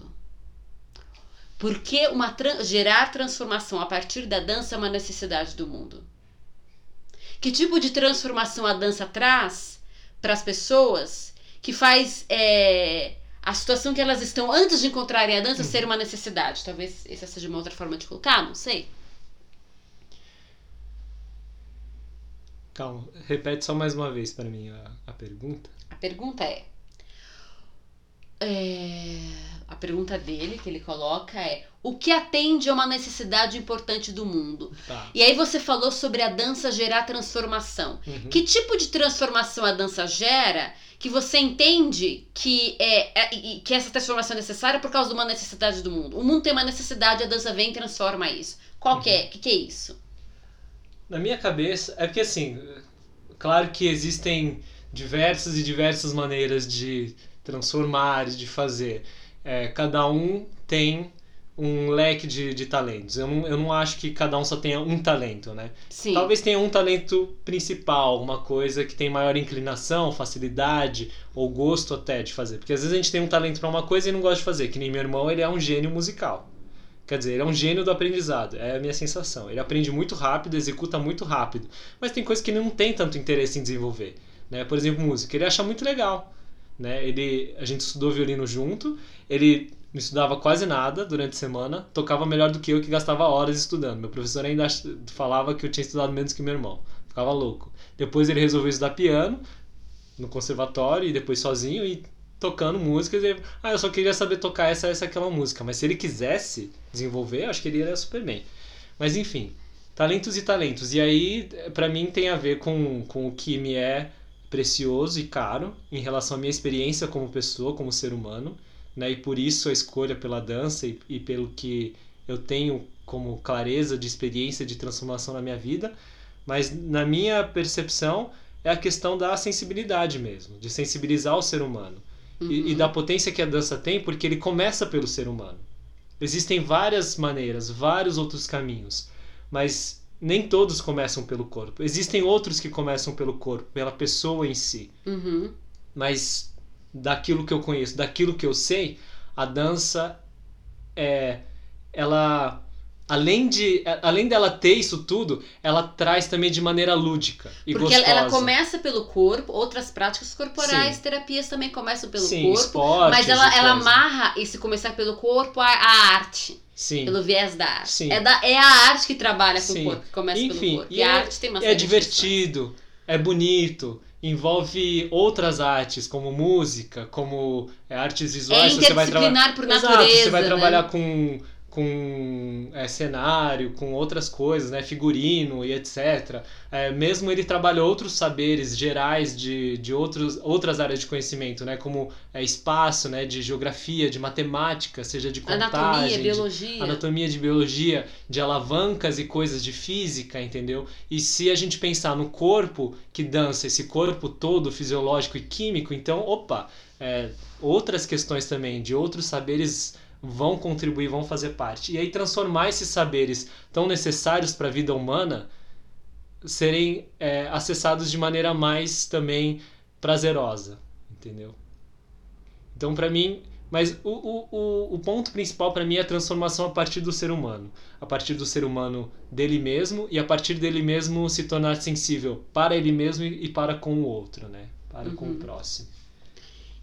Por que uma tra gerar transformação a partir da dança é uma necessidade do mundo? Que tipo de transformação a dança traz para as pessoas que faz é, a situação que elas estão antes de encontrarem a dança ser uma necessidade? Talvez essa seja uma outra forma de colocar, não sei. Calma, repete só mais uma vez para mim a, a pergunta. A pergunta é, é, A pergunta dele, que ele coloca, é: O que atende a uma necessidade importante do mundo? Tá. E aí você falou sobre a dança gerar transformação. Uhum. Que tipo de transformação a dança gera que você entende que é, é- que essa transformação é necessária por causa de uma necessidade do mundo? O mundo tem uma necessidade, a dança vem e transforma isso. Qual que é? O que, que é isso? Na minha cabeça, é porque assim, claro que existem diversas e diversas maneiras de transformar, de fazer. É, cada um tem um leque de, de talentos. Eu não, eu não acho que cada um só tenha um talento, né? Sim. Talvez tenha um talento principal, uma coisa que tem maior inclinação, facilidade ou gosto até de fazer. Porque às vezes a gente tem um talento para uma coisa e não gosta de fazer. Que nem meu irmão, ele é um gênio musical. Quer dizer, ele é um gênio do aprendizado, é a minha sensação. Ele aprende muito rápido, executa muito rápido, mas tem coisas que ele não tem tanto interesse em desenvolver. Né? Por exemplo, música, ele acha muito legal. Né? Ele, a gente estudou violino junto, ele não estudava quase nada durante a semana, tocava melhor do que eu que gastava horas estudando. Meu professor ainda falava que eu tinha estudado menos que meu irmão, ficava louco. Depois ele resolveu estudar piano no conservatório e depois sozinho e tocando músicas. E, ah, eu só queria saber tocar essa, essa, aquela música. Mas se ele quisesse desenvolver, eu acho que ele iria super bem. Mas enfim, talentos e talentos. E aí, pra mim, tem a ver com, com o que me é precioso e caro em relação à minha experiência como pessoa, como ser humano. Né? E por isso a escolha pela dança e, e pelo que eu tenho como clareza de experiência de transformação na minha vida. Mas na minha percepção é a questão da sensibilidade mesmo, de sensibilizar o ser humano e, e da potência que a dança tem, porque ele começa pelo ser humano. Existem várias maneiras, vários outros caminhos, mas nem todos começam pelo corpo. Existem outros que começam pelo corpo, pela pessoa em si. Uhum. Mas daquilo que eu conheço, daquilo que eu sei, a dança é ela além de além dela ter isso tudo, ela traz também de maneira lúdica e Porque ela, gostosa. ela começa pelo corpo, outras práticas corporais, Sim. terapias também começam pelo Sim, corpo. esportes Mas ela, e ela coisa. amarra esse começar pelo corpo à, à arte, Sim. pelo viés da arte. Sim. É, da, é a arte que trabalha com o corpo, que começa Enfim, pelo corpo. e E, a é- arte tem uma é divertido, é bonito, envolve outras artes, como música, como é, artes visuais. É você vai interdisciplinar por Exato, natureza. você vai né? trabalhar com, com é, cenário, com outras coisas, né? figurino e etc. É, mesmo ele trabalha outros saberes gerais de, de outros, outras áreas de conhecimento, né? como é, espaço, né? de geografia, de matemática, seja de contagem, Anatomia, de- biologia. anatomia de biologia, de alavancas e coisas de física, entendeu? E se a gente pensar no corpo que dança, esse corpo todo fisiológico e químico, então, opa, é, outras questões também, de outros saberes vão contribuir, vão fazer parte. E aí transformar esses saberes tão necessários para a vida humana serem é, acessados de maneira mais também prazerosa, entendeu? Então, para mim, mas o, o, o, ponto principal para mim é a transformação a partir do ser humano. A partir do ser humano dele mesmo e a partir dele mesmo se tornar sensível para ele mesmo e, para com o outro, né? Para com o Uhum. próximo.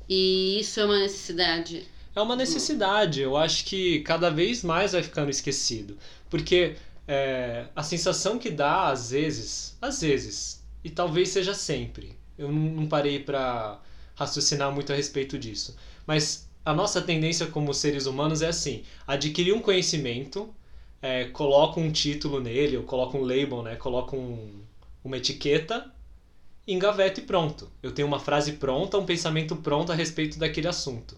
E isso é uma necessidade. É uma necessidade. Eu acho que cada vez mais vai ficando esquecido. Porque é, a sensação que dá, às vezes, às vezes, e talvez seja sempre, eu não, parei para raciocinar muito a respeito disso, mas a nossa tendência como seres humanos é assim: adquirir um conhecimento, é, coloca um título nele, ou coloca um label, né? coloca um, uma etiqueta, engaveto e pronto. Eu tenho uma frase pronta, um pensamento pronto a respeito daquele assunto.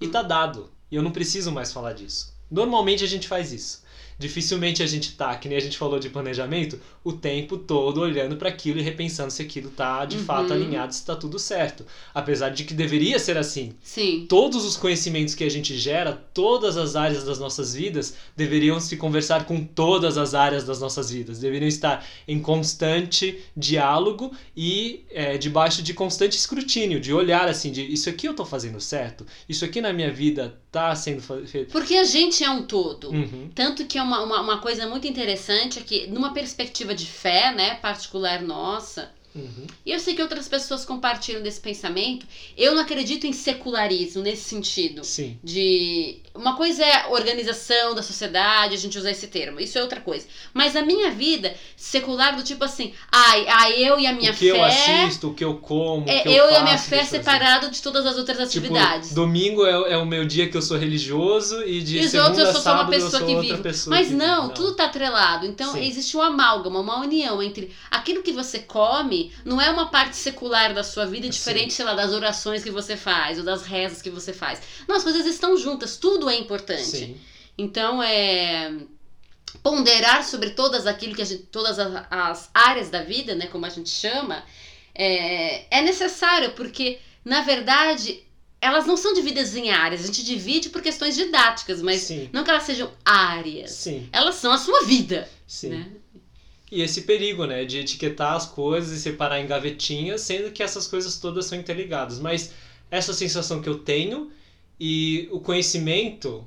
E tá dado. E eu não preciso mais falar disso. Normalmente a gente faz isso dificilmente a gente tá, que nem a gente falou de planejamento, o tempo todo olhando para aquilo e repensando se aquilo tá de uhum. fato alinhado, se tá tudo certo. Apesar de que deveria ser assim. Sim. Todos os conhecimentos que a gente gera, todas as áreas das nossas vidas, deveriam se conversar com todas as áreas das nossas vidas. Deveriam estar em constante diálogo e é, debaixo de constante escrutínio, de olhar assim, de isso aqui eu tô fazendo certo? Isso aqui na minha vida tá sendo feito? Porque a gente é um todo. Uhum. Tanto que é uma, uma, uma, coisa muito interessante é que, numa perspectiva de fé, né, particular nossa, Uhum. E eu sei que outras pessoas compartilham desse pensamento. Eu não acredito em secularismo nesse sentido. Sim. De. Uma coisa é organização da sociedade, a gente usar esse termo. Isso é outra coisa. Mas a minha vida secular, do tipo assim, ai, ai eu e a minha o que fé. eu assisto, o que eu como. É, o que eu, eu faço, e a minha fé separado de todas as outras tipo, atividades. Domingo é, é, o meu dia que eu sou religioso e de e segunda outros eu sou só uma pessoa que vive. Mas não, não, tudo tá atrelado. Então Sim. existe um amálgama, uma união entre aquilo que você come, não é uma parte parte secular da sua vida, diferente, Sim. sei lá, das orações que você faz ou das rezas que você faz. Não, as coisas estão juntas, tudo é importante. Sim. Então, é ponderar sobre todas aquilo que a gente, todas as, as áreas da vida, né, como a gente chama, é, é necessário porque na verdade elas não são divididas em áreas, a gente divide por questões didáticas, mas Sim. não que elas sejam áreas. Sim. Elas são a sua vida. Sim. Né? E esse perigo, né, de etiquetar as coisas e separar em gavetinhas, sendo que essas coisas todas são interligadas. Mas essa sensação que eu tenho e o conhecimento,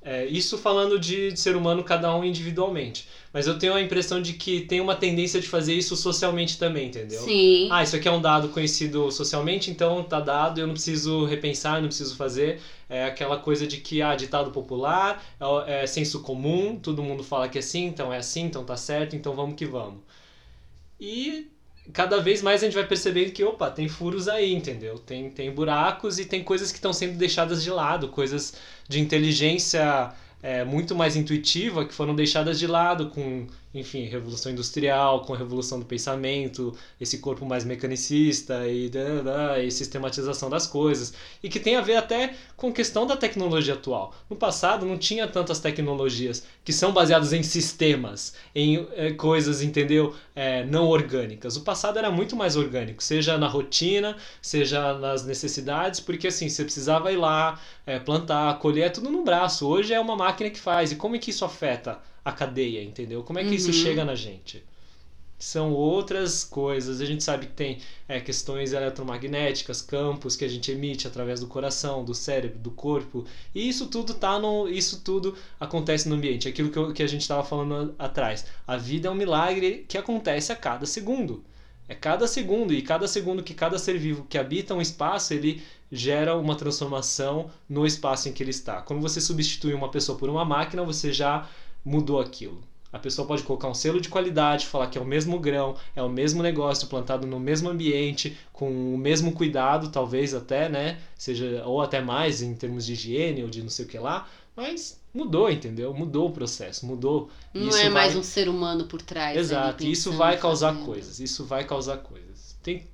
é, isso falando de, de ser humano cada um individualmente. Mas eu tenho a impressão de que tem uma tendência de fazer isso socialmente também, entendeu? Sim. Ah, isso aqui é um dado conhecido socialmente, então tá dado, eu não preciso repensar, não preciso fazer. É aquela coisa de que, ah, ditado popular, é, é senso comum, todo mundo fala que é assim, então é assim, então tá certo, então vamos que vamos. E cada vez mais a gente vai percebendo que, opa, tem furos aí, entendeu? Tem, tem buracos e tem coisas que estão sendo deixadas de lado, coisas de inteligência é, muito mais intuitiva que foram deixadas de lado com, enfim, revolução industrial, com a revolução do pensamento, esse corpo mais mecanicista e, e sistematização das coisas e que tem a ver até com questão da tecnologia atual. No passado não tinha tantas tecnologias que são baseadas em sistemas, em é, coisas, entendeu, é, não orgânicas. O passado era muito mais orgânico, seja na rotina, seja nas necessidades, porque assim você precisava ir lá é, plantar, colher, tudo no braço. Hoje é uma máquina que faz. E como é que isso afeta a cadeia, entendeu? Como é que uhum. isso chega na gente? São outras coisas. A gente sabe que tem é, questões eletromagnéticas, campos que a gente emite através do coração, do cérebro, do corpo. E isso tudo tá no, isso tudo acontece no ambiente. Aquilo que, eu, que a gente estava falando atrás. A vida é um milagre que acontece a cada segundo. É cada segundo, e cada segundo que cada ser vivo que habita um espaço, ele gera uma transformação no espaço em que ele está. Quando você substitui uma pessoa por uma máquina, você já mudou aquilo. A pessoa pode colocar um selo de qualidade, falar que é o mesmo grão, é o mesmo negócio plantado no mesmo ambiente, com o mesmo cuidado, talvez até, né? Seja, ou até mais em termos de higiene ou de não sei o que lá, mas mudou, entendeu? Mudou o processo, mudou. Não isso é mais vai... um ser humano por trás. Exato, isso vai causar fazendo. coisas. Isso vai causar coisas. Tem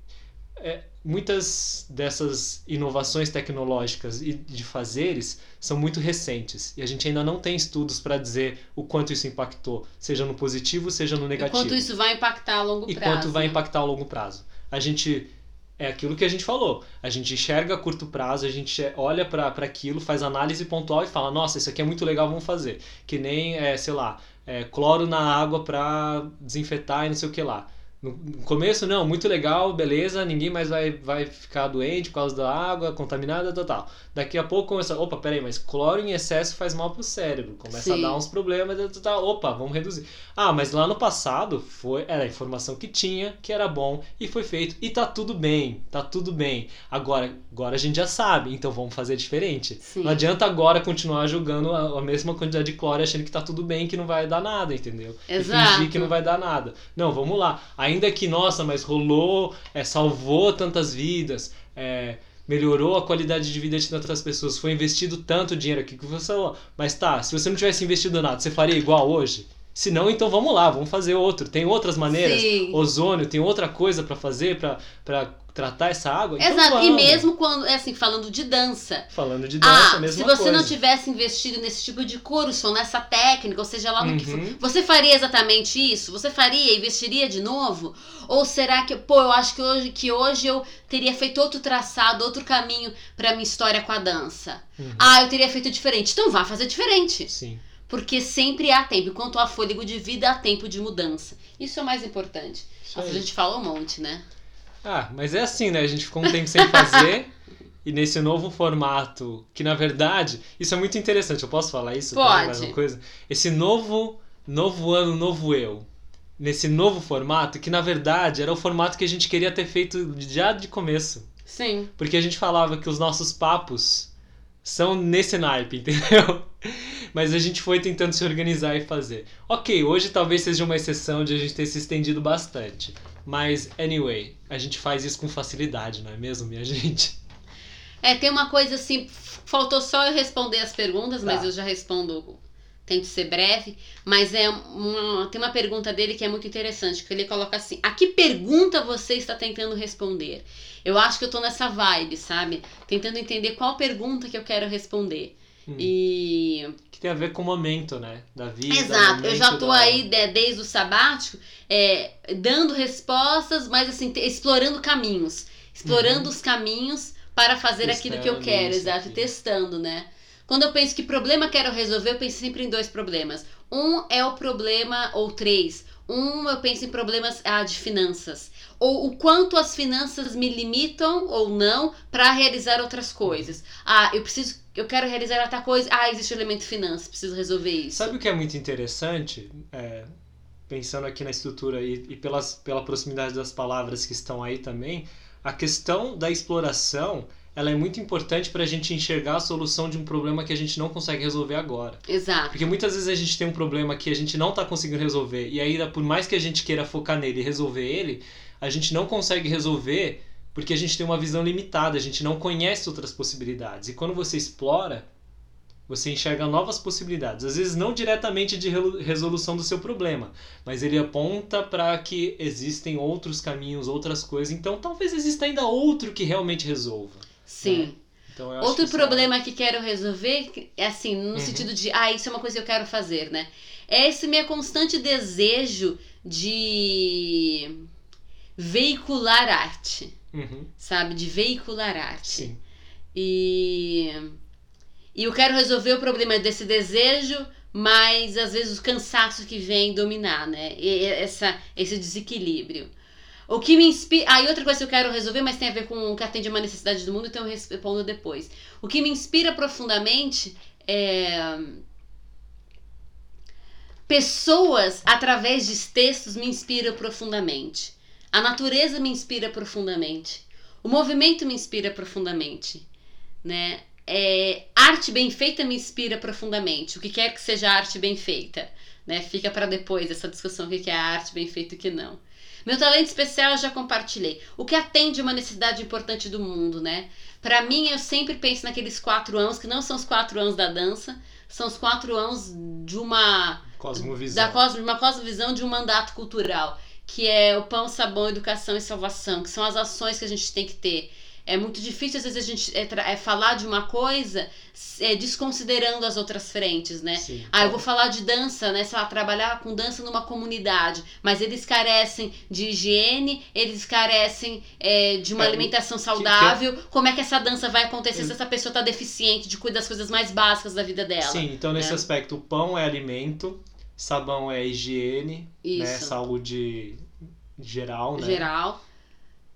é, muitas dessas inovações tecnológicas e de fazeres são muito recentes e a gente ainda não tem estudos para dizer o quanto isso impactou, seja no positivo, seja no negativo. E quanto isso vai impactar a longo prazo. E quanto vai impactar a longo prazo. A gente é aquilo que a gente falou. A gente enxerga a curto prazo, a gente olha para aquilo, faz análise pontual e fala: nossa, isso aqui é muito legal, vamos fazer. Que nem, é, sei lá, é, cloro na água para desinfetar e não sei o que lá. No começo, não, muito legal, beleza, ninguém mais vai, vai ficar doente por causa da água contaminada, tal, tal. Daqui a pouco começa, opa, peraí, mas cloro em excesso faz mal pro cérebro, começa Sim. a dar uns problemas, tal, tal, opa, vamos reduzir. Ah, mas lá no passado foi, era a informação que tinha, que era bom e foi feito. E tá tudo bem, tá tudo bem. Agora, agora a gente já sabe, então vamos fazer diferente. Sim. Não adianta agora continuar jogando a, a, mesma quantidade de cloro achando que tá tudo bem, que não vai dar nada, entendeu? Exato. E fingir que não vai dar nada. Não, vamos lá. Aí ainda que, nossa, mas rolou, é, salvou tantas vidas, é, melhorou a qualidade de vida de tantas pessoas, foi investido tanto dinheiro aqui que você falou. Mas tá, se você não tivesse investido nada, você faria igual hoje? Se não, então vamos lá, vamos fazer outro. Tem outras maneiras. Sim. Ozônio, tem outra coisa pra fazer pra tratar essa água. Então Exato. E vamos. mesmo quando, é assim, falando de dança. Falando de dança, Ah, mesma se você coisa. não tivesse investido nesse tipo de curso, ou nessa técnica, ou seja lá no que for, Uhum. você faria exatamente isso? Você faria, investiria de novo? Ou será que, pô, eu acho que hoje, que hoje eu teria feito outro traçado, outro caminho pra minha história com a dança? Uhum. Ah, eu teria feito diferente. Então vá fazer diferente. Sim. Porque sempre há tempo. Enquanto há fôlego de vida, há tempo de mudança. Isso é o mais importante. Nossa, a gente fala um monte, né? Ah, mas é assim, né? A gente ficou um tempo sem fazer. E nesse novo formato, que na verdade, isso é muito interessante. Eu posso falar isso? Pode. mais uma coisa? Esse novo, novo ano, novo eu. Nesse novo formato, que na verdade era o formato que a gente queria ter feito já de começo. Sim. Porque a gente falava que os nossos papos são nesse naipe, [LAUGHS] entendeu? Mas a gente foi tentando se organizar e fazer. Ok, hoje talvez seja uma exceção de a gente ter se estendido bastante. Mas, anyway, a gente faz isso com facilidade, não é mesmo, minha [LAUGHS] gente? É, tem uma coisa assim, faltou só eu responder as perguntas, mas Tá. eu já respondo, tento ser breve. Mas é uma, tem uma pergunta dele que é muito interessante, que ele coloca assim: a que pergunta você está tentando responder? Eu acho que eu tô nessa vibe, sabe? Tentando entender qual pergunta que eu quero responder. Hum. E. Que tem a ver com o momento, né? Da vida. Exato, eu já tô da- aí de- desde o sabático é, dando respostas, mas assim, te- explorando caminhos. Explorando os caminhos para fazer aquilo que eu Testando quero, exato, aqui. testando, né? Quando eu penso que problema quero resolver, eu penso sempre em dois problemas. Um é o problema, ou três. Um, eu penso em problemas ah, de finanças. Ou o quanto as finanças me limitam ou não para realizar outras coisas. Ah, eu preciso, eu quero realizar outra coisa. Ah, existe o elemento finanças, preciso resolver isso. Sabe o que é muito interessante? É, pensando aqui na estrutura e, e pelas, pela proximidade das palavras que estão aí também, a questão da exploração ela é muito importante para a gente enxergar a solução de um problema que a gente não consegue resolver agora. Exato. Porque muitas vezes a gente tem um problema que a gente não está conseguindo resolver e ainda por mais que a gente queira focar nele e resolver ele, a gente não consegue resolver porque a gente tem uma visão limitada, a gente não conhece outras possibilidades. E quando você explora, você enxerga novas possibilidades. Às vezes não diretamente de resolução do seu problema, mas ele aponta para que existem outros caminhos, outras coisas. Então talvez exista ainda outro que realmente resolva. Sim. Então, eu acho Outro que isso é- problema que quero resolver é assim, no Uhum. sentido de, ah, isso é uma coisa que eu quero fazer, né? É esse meu constante desejo de veicular arte, Uhum, sabe? De veicular arte. sim. E e eu quero resolver o problema desse desejo, mas às vezes o cansaço que vem dominar, né? E- essa esse desequilíbrio. O que me inspira. Ah, e outra coisa que eu quero resolver, mas tem a ver com o que atende uma necessidade do mundo, então eu respondo depois. O que me inspira profundamente é. Pessoas através de textos me inspiram profundamente. A natureza me inspira profundamente. O movimento me inspira profundamente. Né? É, arte bem feita me inspira profundamente. O que quer que seja arte bem feita. Né? Fica para depois essa discussão: o que é arte bem feita e o que não. Meu talento especial eu já compartilhei. O que atende uma necessidade importante do mundo, né? Para mim, eu sempre penso naqueles quatro anos, que não são os quatro anos da dança, são os quatro anos de uma Cosmovisão. da cosmo, uma cosmovisão de um mandato cultural, que é o pão, sabão, educação e salvação, que são as ações que a gente tem que ter. É muito difícil, às vezes, a gente é, é falar de uma coisa é, desconsiderando as outras frentes, né? Sim. Ah, eu vou falar de dança, né? Sei lá, trabalhar com dança numa comunidade, mas eles carecem de higiene, eles carecem é, de uma É, alimentação saudável. Como é que essa dança vai acontecer Ex- se essa pessoa tá deficiente de cuidar das coisas mais básicas da vida dela? Sim, então nesse né? aspecto, o pão é alimento, sabão é higiene, né? Isso. Saúde geral, né? geral.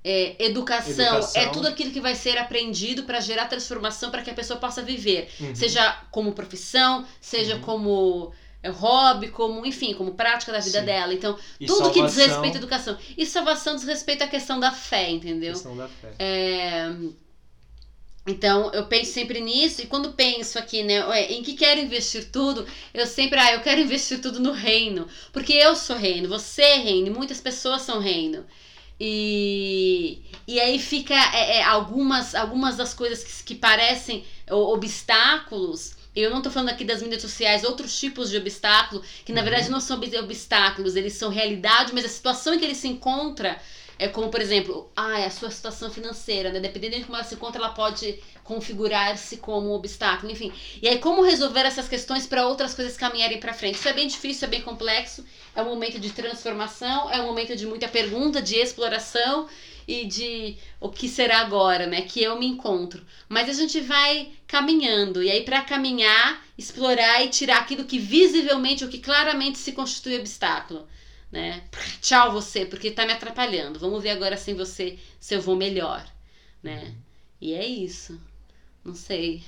É, educação, Educação. é tudo aquilo que vai ser aprendido para gerar transformação para que a pessoa possa viver, Uhum. seja como profissão, seja Uhum. como é, hobby, como enfim, como prática da vida Sim. dela. Então, E tudo que diz salvação, respeito à educação. E salvação diz respeito à questão da fé, entendeu? questão da fé. É, Então, eu penso sempre nisso, e quando penso aqui, né, ué, em que quero investir tudo, eu sempre, ah, eu quero [LAUGHS] investir tudo no reino, porque eu sou reino, você é reino, muitas pessoas são reino. E, e aí fica é, é, algumas, algumas das coisas que, que parecem obstáculos. Eu não estou falando aqui das mídias sociais, outros tipos de obstáculo, que na uhum. verdade não são obstáculos, eles são realidade, mas a situação em que ele se encontra é como, por exemplo, ah, a sua situação financeira, né? Dependendo de como ela se encontra, ela pode configurar-se como um obstáculo, enfim. E aí, como resolver essas questões para outras coisas caminharem para frente? Isso é bem difícil, é bem complexo. É um momento de transformação, é um momento de muita pergunta, de exploração e de o que será agora, né? Que eu me encontro. Mas a gente vai caminhando e aí para caminhar, explorar e tirar aquilo que visivelmente, o que claramente se constitui obstáculo né? Tchau você, porque tá me atrapalhando. Vamos ver agora sem você se eu vou melhor, né? Uhum. E é isso. Não sei.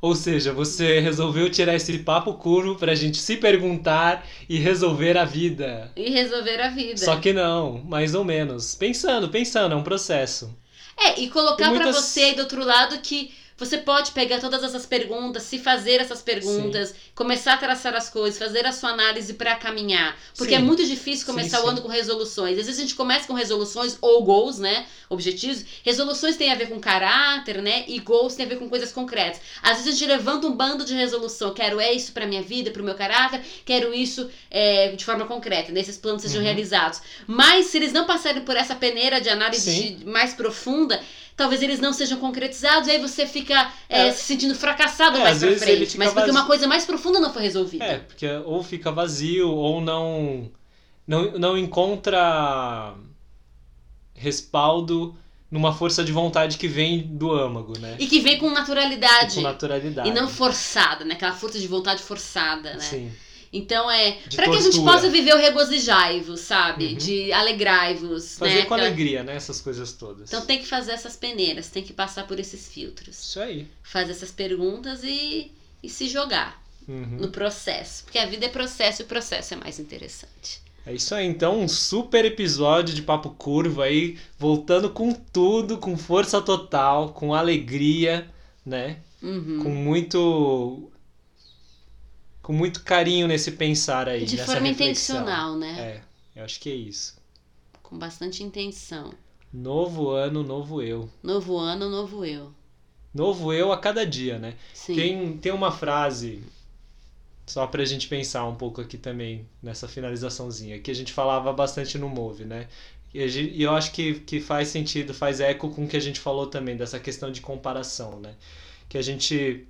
Ou seja, você resolveu tirar esse papo curvo pra gente se perguntar e resolver a vida. E resolver a vida. Só que não, mais ou menos. Pensando, pensando, é um processo. É, e colocar muitas... para você aí do outro lado que você pode pegar todas essas perguntas, se fazer essas perguntas, sim. começar a traçar as coisas, fazer a sua análise para caminhar. Porque sim. é muito difícil começar sim, o ano com resoluções. Às vezes a gente começa com resoluções ou goals, né? Objetivos. Resoluções têm a ver com caráter, né? E goals têm a ver com coisas concretas. Às vezes a gente levanta um bando de resolução. Quero é isso para minha vida, para o meu caráter, quero isso é, de forma concreta, nesses né? planos sejam uhum. realizados. Mas se eles não passarem por essa peneira de análise mais profunda, talvez eles não sejam concretizados, e aí você fica é, é. se sentindo fracassado é, mais pra frente. Mas porque vazio. uma coisa mais profunda não foi resolvida. É, porque ou fica vazio, ou não, não, não encontra respaldo numa força de vontade que vem do âmago, né? E que vem com naturalidade. E com naturalidade. E não forçada, né? Aquela força de vontade forçada, né? Sim. Então é. para que a gente possa viver o regozijai-vos, sabe? Uhum. De alegrai-vos. Fazer né? com Aquela... alegria, né? Essas coisas todas. Então tem que fazer essas peneiras, tem que passar por esses filtros. Isso aí. Fazer essas perguntas e, e se jogar uhum. no processo. Porque a vida é processo e o processo é mais interessante. É isso aí, então um super episódio de Papo Curvo aí, voltando com tudo, com força total, com alegria, né? Uhum. Com muito com muito carinho nesse pensar aí. De forma reflexão. intencional, né? É, eu acho que é isso. Com bastante intenção. Novo ano, novo eu. Novo ano, novo eu. Novo eu a cada dia, né? Sim. Tem, tem uma frase, só pra gente pensar um pouco aqui também, nessa finalizaçãozinha, que a gente falava bastante no Move, né? E eu acho que, que faz sentido, faz eco com o que a gente falou também, dessa questão de comparação, né? Que a gente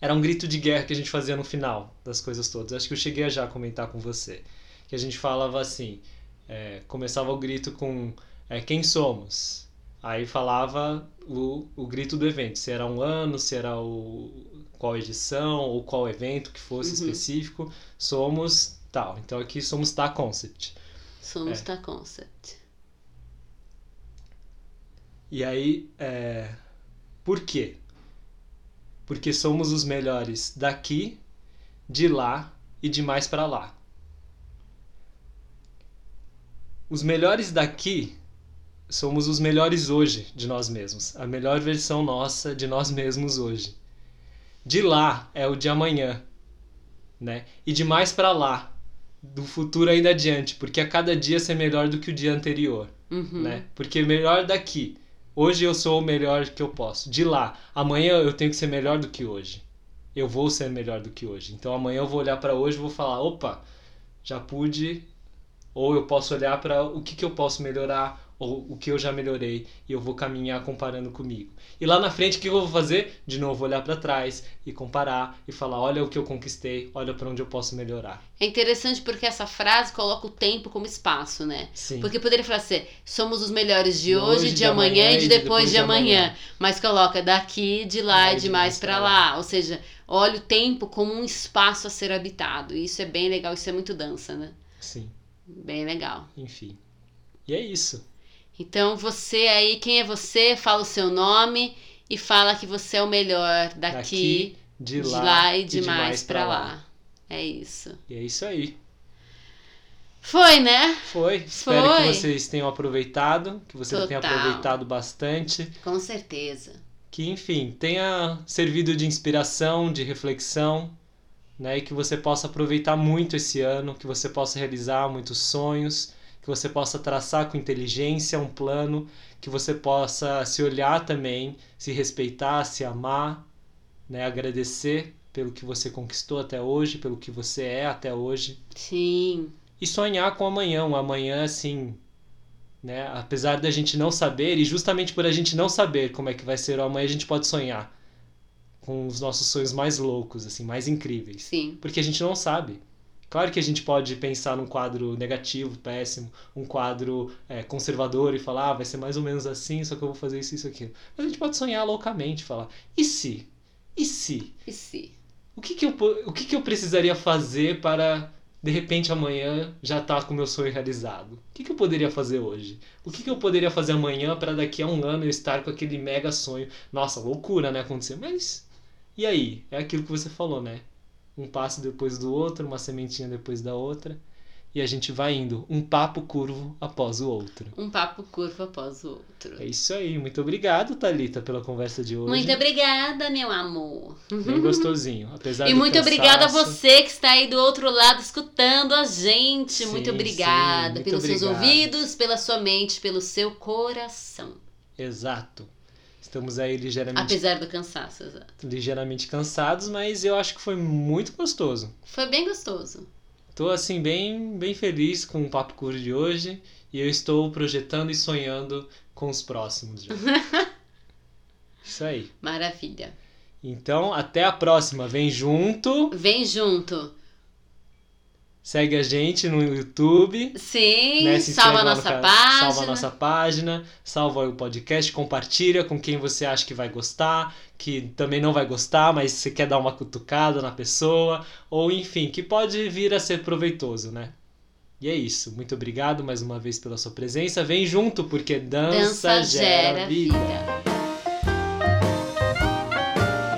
era um grito de guerra que a gente fazia no final das coisas todas. Acho que eu cheguei a já comentar com você. Que a gente falava assim: é, começava o grito com é, quem somos? Aí falava o, o grito do evento, se era um ano, se era o, qual edição ou qual evento que fosse uhum. específico. Somos tal. Então aqui somos Ta Concept. Somos é. Ta Concept. E aí, é, por quê? Porque somos os melhores daqui, de lá e de mais para lá. Os melhores daqui somos os melhores hoje de nós mesmos, a melhor versão nossa de nós mesmos hoje. De lá é o de amanhã, né? E de mais para lá, do futuro ainda adiante, porque a cada dia ser melhor do que o dia anterior, uhum. né? Porque melhor daqui Hoje eu sou o melhor que eu posso. De lá, amanhã eu tenho que ser melhor do que hoje. Eu vou ser melhor do que hoje. Então amanhã eu vou olhar para hoje e vou falar: opa, já pude. Ou eu posso olhar para o que, que eu posso melhorar, ou o que eu já melhorei e eu vou caminhar comparando comigo. E lá na frente o que eu vou fazer? De novo olhar para trás e comparar e falar, olha o que eu conquistei, olha para onde eu posso melhorar. É interessante porque essa frase coloca o tempo como espaço, né? Sim. Porque poderia falar assim, somos os melhores de, de hoje, de, de amanhã e de depois, depois de, amanhã. amanhã. Mas coloca daqui, de lá e de mais para lá. lá. Ou seja, olha o tempo como um espaço a ser habitado. E isso é bem legal, isso é muito dança, né? Sim. Bem legal. Enfim. E é isso. Então você aí, quem é você, fala o seu nome e fala que você é o melhor daqui, daqui de, lá, de, lá, e de, de mais, mais para lá. lá. É isso. E é isso aí. Foi, né? Foi. Espero Foi. que vocês tenham aproveitado, que você Total. tenha aproveitado bastante. Com certeza. Que, enfim, tenha servido de inspiração, de reflexão, né? E que você possa aproveitar muito esse ano, que você possa realizar muitos sonhos, que você possa traçar com inteligência um plano, que você possa se olhar também, se respeitar, se amar, né? agradecer pelo que você conquistou até hoje, pelo que você é até hoje. Sim. E sonhar com amanhã, um amanhã assim, né? Apesar da gente não saber, e justamente por a gente não saber como é que vai ser o amanhã, a gente pode sonhar com os nossos sonhos mais loucos, assim, mais incríveis. Sim. Porque a gente não sabe. Claro que a gente pode pensar num quadro negativo, péssimo, um quadro é, conservador e falar, ah, vai ser mais ou menos assim, só que eu vou fazer isso, isso, aquilo. Mas a gente pode sonhar loucamente, falar, e se? E se? E se? O que, que, eu, o que, que eu precisaria fazer para, de repente, amanhã já estar tá com o meu sonho realizado? O que, que eu poderia fazer hoje? O que, que eu poderia fazer amanhã para daqui a um ano eu estar com aquele mega sonho? Nossa, loucura, né? Acontecer. Mas, e aí? É aquilo que você falou, né? Um passo depois do outro, uma sementinha depois da outra e a gente vai indo um papo curvo após o outro. Um papo curvo após o outro. É isso aí. Muito obrigado, Talita, pela conversa de hoje. Muito obrigada, meu amor. Bem gostosinho, apesar E muito cansaço. obrigada a você que está aí do outro lado escutando a gente. Sim, muito obrigada sim, muito pelos obrigado. seus ouvidos, pela sua mente, pelo seu coração. Exato. Estamos aí ligeiramente. Apesar do cansaço, exato. Ligeiramente cansados, mas eu acho que foi muito gostoso. Foi bem gostoso. Tô assim bem, bem feliz com o papo curto de hoje e eu estou projetando e sonhando com os próximos já. [LAUGHS] Isso aí. Maravilha. Então, até a próxima. Vem junto. Vem junto. Segue a gente no YouTube. Sim, né? salva a nossa página. Salva a nossa página, salva o podcast, compartilha com quem você acha que vai gostar, que também não vai gostar, mas você quer dar uma cutucada na pessoa, ou enfim, que pode vir a ser proveitoso, né? E é isso. Muito obrigado mais uma vez pela sua presença. Vem junto, porque dança, dança gera, gera vida. vida.